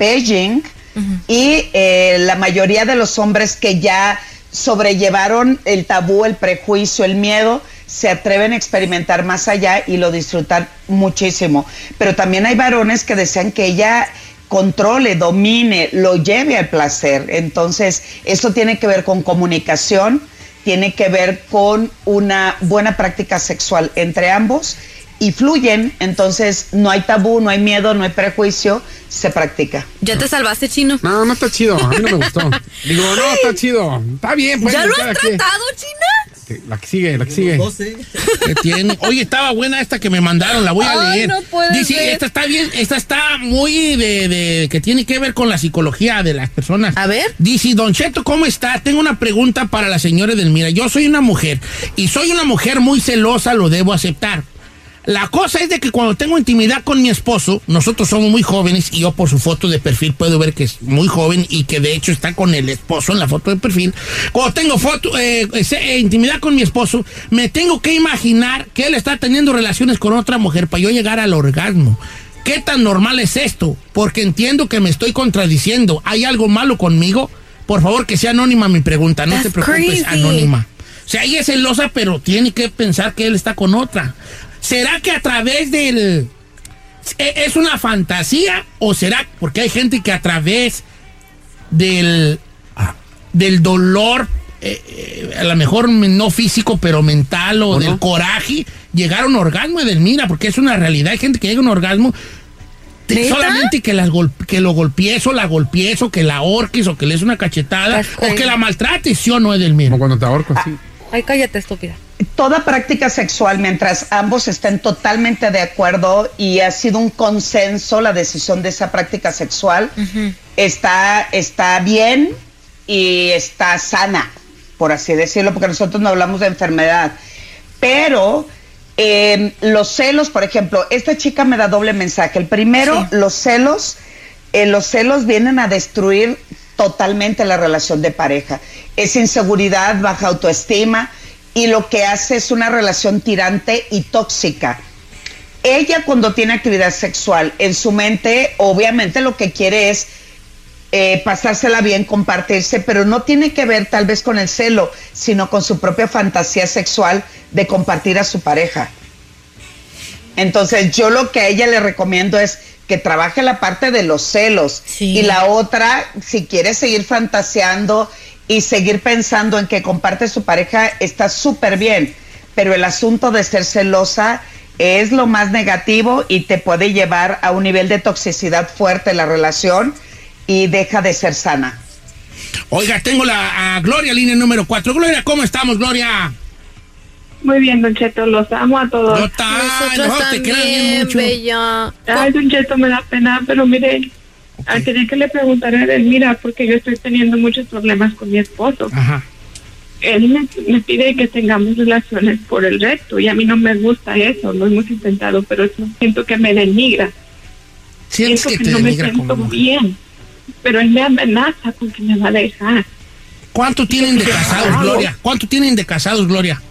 Y eh, la mayoría de los hombres que ya sobrellevaron el tabú, el prejuicio, el miedo, se atreven a experimentar más allá y lo disfrutan muchísimo. Pero también hay varones que desean que ella controle, domine, lo lleve al placer. Entonces, esto tiene que ver con comunicación, tiene que ver con una buena práctica sexual entre ambos y fluyen. Entonces, no hay tabú, no hay miedo, no hay prejuicio, se practica. ¿Ya te salvaste, chino? No, no está chido, a mí no me gustó. Digo, no, está chido. Está bien, pues. ¿Ya lo has tratado, China? La que sigue, la que sigue. tiene. Oye, estaba buena esta que me mandaron, la voy a Ay, leer. no puede Dice, ser. esta está bien, esta está muy de, de- que tiene que ver con la psicología de las personas. A ver. Dice, Don Cheto, ¿cómo está? Tengo una pregunta para la señora Edelmira. Yo soy una mujer y soy una mujer muy celosa, lo debo aceptar. La cosa es de que cuando tengo intimidad con mi esposo, nosotros somos muy jóvenes y yo por su foto de perfil puedo ver que es muy joven y que de hecho está con el esposo en la foto de perfil. Cuando tengo foto, eh, eh, intimidad con mi esposo, me tengo que imaginar que él está teniendo relaciones con otra mujer para yo llegar al orgasmo. ¿Qué tan normal es esto? Porque entiendo que me estoy contradiciendo. ¿Hay algo malo conmigo? Por favor, que sea anónima mi pregunta. No te That's preocupes, crazy. anónima. O sea, ella es celosa, pero tiene que pensar que él está con otra. ¿Será que a través del... e- ¿Es una fantasía o será porque hay gente que a través del, del dolor, eh, eh, a lo mejor no físico, pero mental o, del coraje, llegar a un orgasmo, Edelmira? Porque es una realidad. Hay gente que llega a un orgasmo solamente que, las gol- que lo golpees o la golpees o que la ahorques o que le des una cachetada o que la maltrates, ¿sí o no, Edelmira? Como cuando te ahorco, sí. Ay, cállate, estúpida. Toda práctica sexual, mientras ambos estén totalmente de acuerdo y ha sido un consenso la decisión de esa práctica sexual, está, está bien y está sana, por así decirlo, porque nosotros no hablamos de enfermedad. Pero eh, los celos, por ejemplo, esta chica me da doble mensaje. El primero, los celos, eh, los celos vienen a destruir totalmente la relación de pareja. Es inseguridad, baja autoestima y lo que hace es una relación tirante y tóxica. Ella cuando tiene actividad sexual en su mente, obviamente lo que quiere es eh, pasársela bien, compartirse, pero no tiene que ver tal vez con el celo, sino con su propia fantasía sexual de compartir a su pareja. Entonces yo lo que a ella le recomiendo es que trabaje la parte de los celos y la otra, si quiere seguir fantaseando y seguir pensando en que comparte su pareja, está súper bien, pero el asunto de ser celosa es lo más negativo y te puede llevar a un nivel de toxicidad fuerte en la relación y deja de ser sana. Oiga, tengo la a Gloria, línea número 4. Gloria, ¿cómo estamos, Gloria? Muy bien, Don Cheto, los amo a todos. No, Nosotros no, te quiero bien también, mucho. bella. Ay, Don Cheto, me da pena, pero mire, ah, quería que le preguntara a él, mira, porque yo estoy teniendo muchos problemas con mi esposo. Ajá. Él me, me pide que tengamos relaciones por el recto y a mí no me gusta eso, lo hemos intentado, pero eso siento que me denigra. Sientes Siento que que, te no me siento como- bien, pero él me amenaza con que me va a dejar. ¿Cuánto tienen de casados, Gloria? ¿Cuánto tienen de casados, Gloria?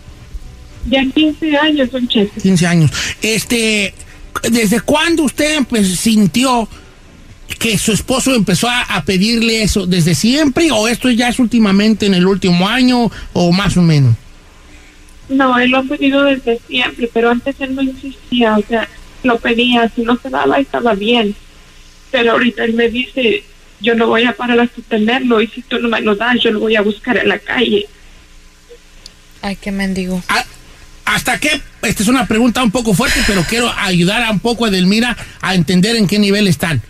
Ya 15 años, Cheto. 15 años. Este, ¿desde cuándo usted pues, sintió que su esposo empezó a, a pedirle eso desde siempre o esto ya es últimamente en el último año o más o menos? No, él lo ha pedido desde siempre, pero antes él no insistía, o sea, lo pedía, si no se daba estaba bien. Pero ahorita él me dice, yo no voy a parar a sostenerlo y si tú no me lo das, yo lo voy a buscar en la calle. Ay, qué mendigo. ¿Hasta qué? Esta es una pregunta un poco fuerte, pero quiero ayudar a un poco a Edelmira a entender en qué nivel están.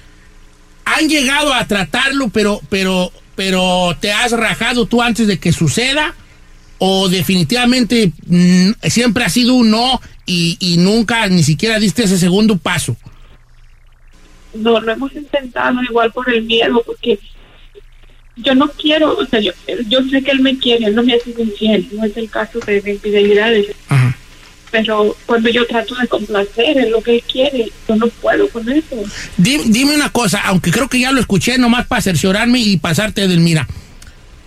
¿Han llegado a tratarlo, pero, pero, pero te has rajado tú antes de que suceda? ¿O definitivamente mm, siempre ha sido un no y, nunca ni siquiera diste ese segundo paso? No, lo hemos intentado igual por el miedo, porque yo no quiero, o sea, yo, yo sé que él me quiere, él no me ha sido infiel, no es el caso de, de infidelidades. Pero cuando yo trato de complacer en lo que él quiere, yo no puedo con eso. Di- Dime una cosa, aunque creo que ya lo escuché nomás para cerciorarme y pasarte Edelmira.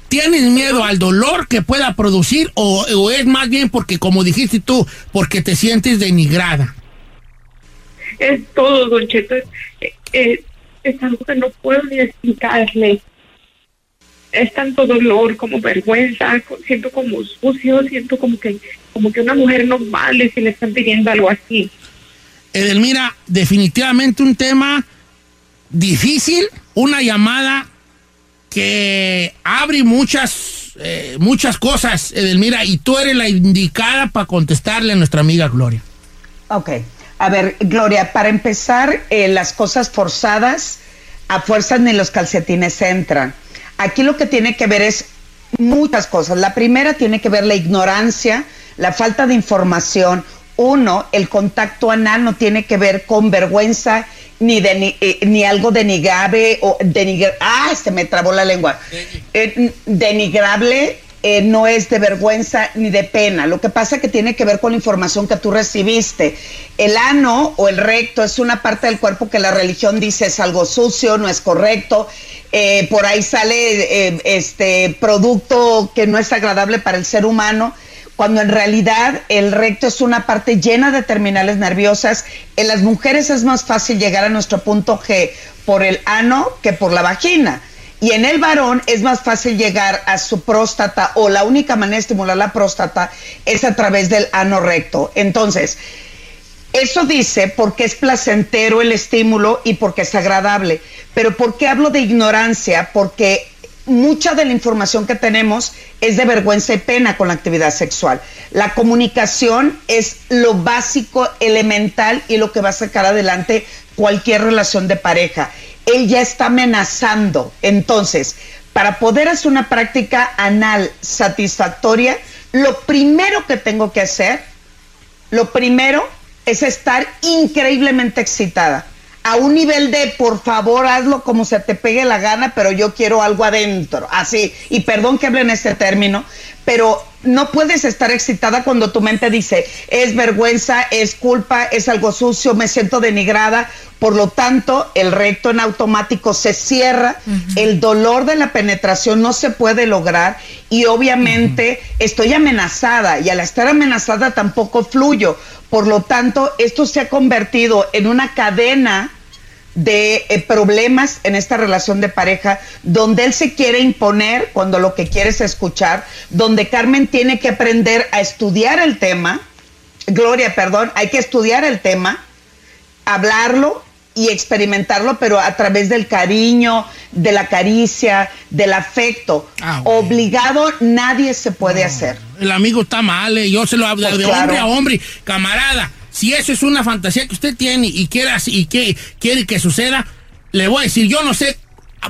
¿Tienes miedo al dolor que pueda producir o, o es más bien porque, como dijiste tú, porque te sientes denigrada? Es todo, Don Cheto, es, es, es algo que no puedo ni explicarle. Es tanto dolor como vergüenza, siento como sucio, siento como que como que una mujer normal es si le están pidiendo algo así. Edelmira, definitivamente un tema difícil, una llamada que abre muchas, eh, muchas cosas, Edelmira, y tú eres la indicada para contestarle a nuestra amiga Gloria. Ok. A ver, Gloria, para empezar, eh, las cosas forzadas, a fuerzas ni los calcetines entran. Aquí lo que tiene que ver es muchas cosas. La primera tiene que ver la ignorancia, la falta de información. Uno, el contacto anal no tiene que ver con vergüenza ni, de, eh, ni algo denigrable o denigr ah, se me trabó la lengua. Eh, denigrable eh, no es de vergüenza ni de pena. Lo que pasa que tiene que ver con la información que tú recibiste. El ano o el recto es una parte del cuerpo que la religión dice es algo sucio, no es correcto. Eh, por ahí sale eh, este producto que no es agradable para el ser humano cuando en realidad el recto es una parte llena de terminales nerviosas. En las mujeres es más fácil llegar a nuestro punto G por el ano que por la vagina. Y en el varón es más fácil llegar a su próstata o la única manera de estimular la próstata es a través del ano recto. Entonces, eso dice porque es placentero el estímulo y porque es agradable. Pero ¿por qué hablo de ignorancia? Porque mucha de la información que tenemos es de vergüenza y pena con la actividad sexual. La comunicación es lo básico, elemental y lo que va a sacar adelante cualquier relación de pareja. Él ya está amenazando. Entonces, para poder hacer una práctica anal satisfactoria, lo primero que tengo que hacer, lo primero es estar increíblemente excitada. A un nivel de, por favor, hazlo como se te pegue la gana, pero yo quiero algo adentro. Así. Y perdón que hable en este término, pero no puedes estar excitada cuando tu mente dice, es vergüenza, es culpa, es algo sucio, me siento denigrada. Por lo tanto, el recto en automático se cierra, el dolor de la penetración no se puede lograr y obviamente estoy amenazada y al estar amenazada tampoco fluyo. Por lo tanto, esto se ha convertido en una cadena de eh, problemas en esta relación de pareja, donde él se quiere imponer cuando lo que quiere es escuchar, donde Carmen tiene que aprender a estudiar el tema, Gloria, perdón, hay que estudiar el tema, hablarlo y experimentarlo, pero a través del cariño, de la caricia, del afecto. Obligado nadie se puede hacer. El amigo está mal, eh, yo se lo hablo Pues de claro. hombre a hombre, camarada. Si eso es una fantasía que usted tiene y quiere, y que quiere que suceda, le voy a decir, yo no sé,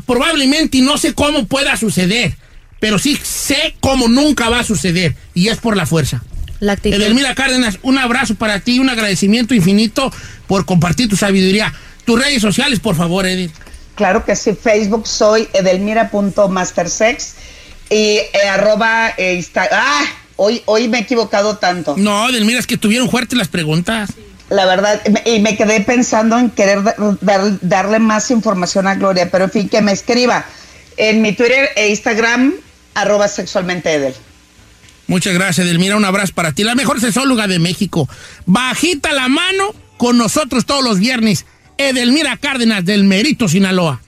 probablemente y no sé cómo pueda suceder, pero sí sé cómo nunca va a suceder y es por la fuerza. La. Edelmira Cárdenas, un abrazo para ti, un agradecimiento infinito por compartir tu sabiduría. Tus redes sociales, por favor, Edith. Claro que sí, Facebook soy edelmira.mastersex y eh, arroba eh, Insta- ¡Ah! Hoy, hoy me he equivocado tanto. No, Edelmira, es que tuvieron fuertes las preguntas. La verdad, y me quedé pensando en querer da- dar- darle más información a Gloria, pero en fin, que me escriba en mi Twitter e Instagram, arroba sexualmente Edel. Muchas gracias, Edelmira. Un abrazo para ti. La mejor sexóloga de México. Bajita la mano con nosotros todos los viernes Edelmira Cárdenas del Merito, Sinaloa.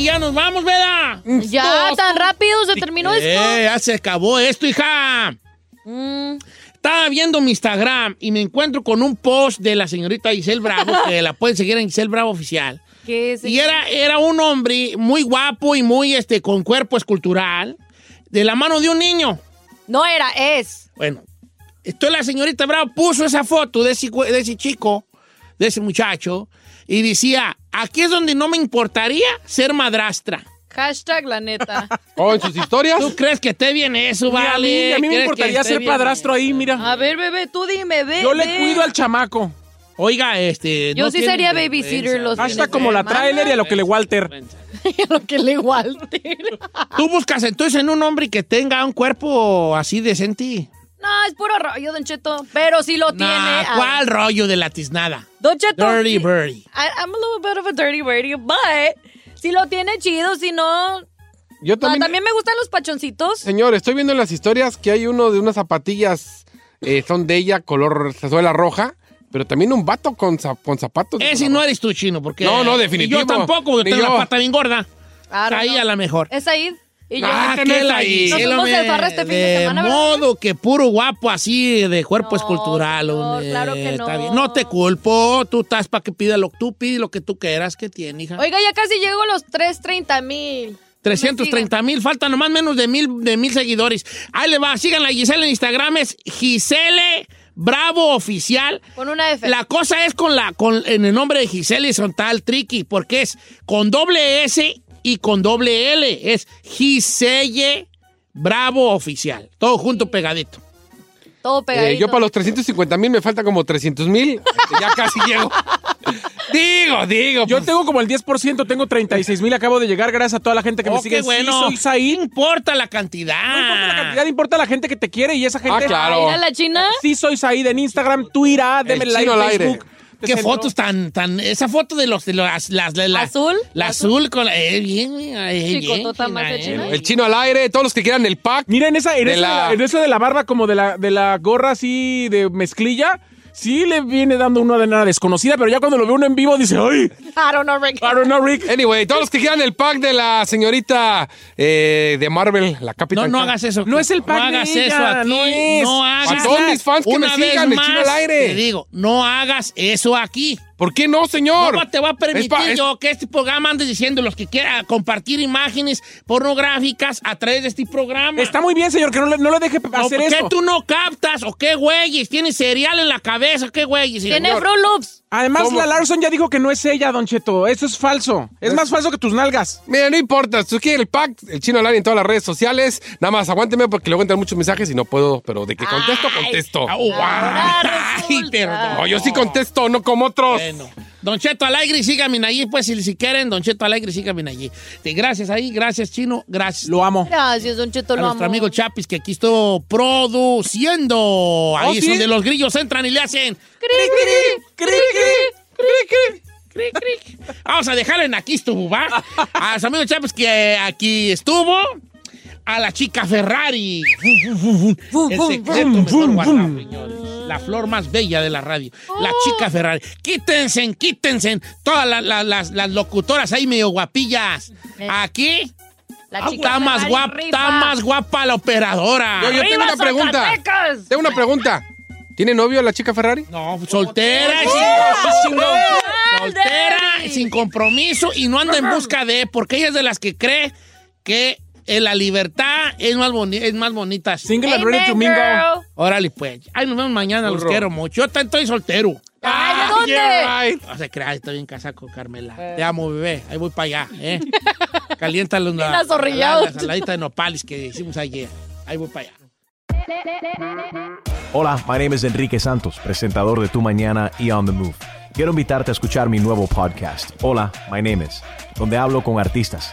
Que ya nos vamos, ¿verdad? Ya, tan rápido se terminó Eh, esto. ya se acabó esto, hija. Mm, Estaba viendo mi Instagram y me encuentro con un post de la señorita Giselle Bravo, que la pueden seguir en Giselle Bravo Oficial. ¿qué es? Y era, era un hombre muy guapo y muy este, con cuerpo escultural, de la mano de un niño. No era, es. Bueno, entonces la señorita Bravo puso esa foto de ese, de ese chico, de ese muchacho, y decía, aquí es donde no me importaría ser madrastra. Hashtag la neta. ¿O en sus historias? ¿Tú crees que esté bien eso, Ni a vale? mí, a mí me ¿Crees que importaría ser padrastro ahí, mira. A ver, bebé, tú dime, ve. Yo le cuido al chamaco. Oiga, este... Yo no sí sería babysitter los Hashtag como la trailer y a lo que le Walter. lo que le Walter. ¿Tú buscas entonces en un hombre que tenga un cuerpo así decente? No, es puro rollo, Don Cheto. Pero sí lo tiene. Ah, ¿Cuál rollo de la tiznada? Don Cheto. Dirty birdie. I- I'm a little bit of a dirty birdie, but si lo tiene chido, si no... Yo No, también, también me gustan los pachoncitos. señor, estoy viendo en las historias que hay uno de unas zapatillas, eh, son de ella, color suela roja, pero también un vato con, con zapatos. Ese no eres tú, chino, porque... No, no, y definitivo. Yo tampoco, porque tengo yo. la pata bien gorda. Don't Ahí a la mejor. Es ahí. Y yo. Ah, Este qué no la ahí. Nos el fuimos de farra este fin de semana, ¿verdad? modo que puro guapo así, de cuerpo No, escultural. hombre. claro que Está no. bien. No te culpo, tú estás para que pida lo tú pide lo que tú quieras que tiene, hija. Oiga, ya casi llego a los 330 mil. 330 mil, faltan nomás menos de mil, de mil seguidores. Ahí le va, síganla a Giselle en Instagram, es Gisele Bravo Oficial. Con una F. La cosa es con la, con, en el nombre de Giselle son tal tricky, porque es con doble S y con doble L. Es Giselle Bravo Oficial. Todo junto pegadito. Todo Eh, pegadito. yo para los 350 mil me falta como 300 mil. Ya casi llego. digo, digo. Yo pues, tengo como el 10%, tengo 36 mil, acabo de llegar gracias a toda la gente que me sigue. qué bueno. Sí, soy. No importa la cantidad. No importa la cantidad, importa la gente que te quiere y esa gente. Ah, claro. ¿Mira la china? Sí, soy Said en Instagram, Twitter, denme El like aire. Facebook. Te Qué centro. fotos tan, tan, esa foto de los, de las, las, de la, ¿Azul? La azul con la, eh, bien, eh, bien, más eh. El chino al aire, todos los que quieran el pack. Mira, en esa, en, De esa- la- en eso de la barba, como de la, de la gorra así de mezclilla, sí le viene dando una de nada desconocida, pero ya cuando lo ve uno en vivo dice, ¡ay! I don't know, Rick. I don't know, Rick. Anyway, todos los que quieran el pack de la señorita eh, de Marvel, la No, Capitán. no hagas eso. No es el pack No de hagas ella, eso aquí. no es. No A todos mis fans que Una me sigan, el chino al aire. Te digo, no hagas eso aquí. ¿Por qué no, señor? ¿Cómo te va a permitir Es pa- es- yo que este programa ande diciendo los que quieran compartir imágenes pornográficas a través de este programa? Está muy bien, señor, que no le, no le deje No, hacer ¿Por qué eso. tú no captas? ¿O qué güeyes? ¿Tienes cereal en la cabeza? ¿Qué güeyes? Tiene señor? Además, ¿Cómo? la Larson ya dijo que no es ella, Don Cheto. Eso es falso. Es más falso que tus nalgas. Mira, no importa, si quieres el pack, el chino al aire en todas las redes sociales. Nada más aguánteme porque luego entran muchos mensajes y no puedo, pero de que contesto, contesto. Ay, perdón. No, yo sí contesto, no como otros. Bueno. Don Cheto Alegre, síganme allí, pues, si, si quieren, Don Cheto Alegre, síganme allí. Sí, Gracias ahí, gracias, Chino, gracias. Lo amo. Gracias, Don Cheto, a lo nuestro amo. amigo Chapis, que aquí estuvo produciendo. Ahí es ¿sí? donde los grillos entran y le hacen... Cri, cri, cri. cric, cric. Vamos a dejarlo en aquí estuvo, ¿va? A los amigos Chapis que aquí estuvo. A la chica Ferrari. El secreto mejor guardado, señores. La flor más bella de la radio. La chica Ferrari. Quítense, quítense. Todas la- la- las, las locutoras ahí medio guapillas. Aquí La Ah, está más guapa, está más guapa la operadora. Yo, yo tengo ¡Arriba, una pregunta. Zacatecas! Tengo una pregunta. ¿Tiene novio la chica Ferrari? No, soltera, sin, soltera, sin compromiso y no anda en busca de, porque ella es de las que cree que eh, la libertad es más, boni- es más bonita. así. Single and ready to mingle. Órale, pues. Ay, nos vemos mañana, los quiero mucho. Yo también estoy soltero. Ay, ¿de dónde? Yeah, right. No se crea, estoy bien casado con Carmela. Te amo, bebé. Ahí voy para allá, ¿eh? Calienta la, la, azorrillado. la saladita de nopales que hicimos ayer. Ahí voy para allá. Hola, my name is Enrique Santos, presentador de Tu Mañana y On the Move. Quiero invitarte a escuchar mi nuevo podcast, Hola, my name is, donde hablo con artistas,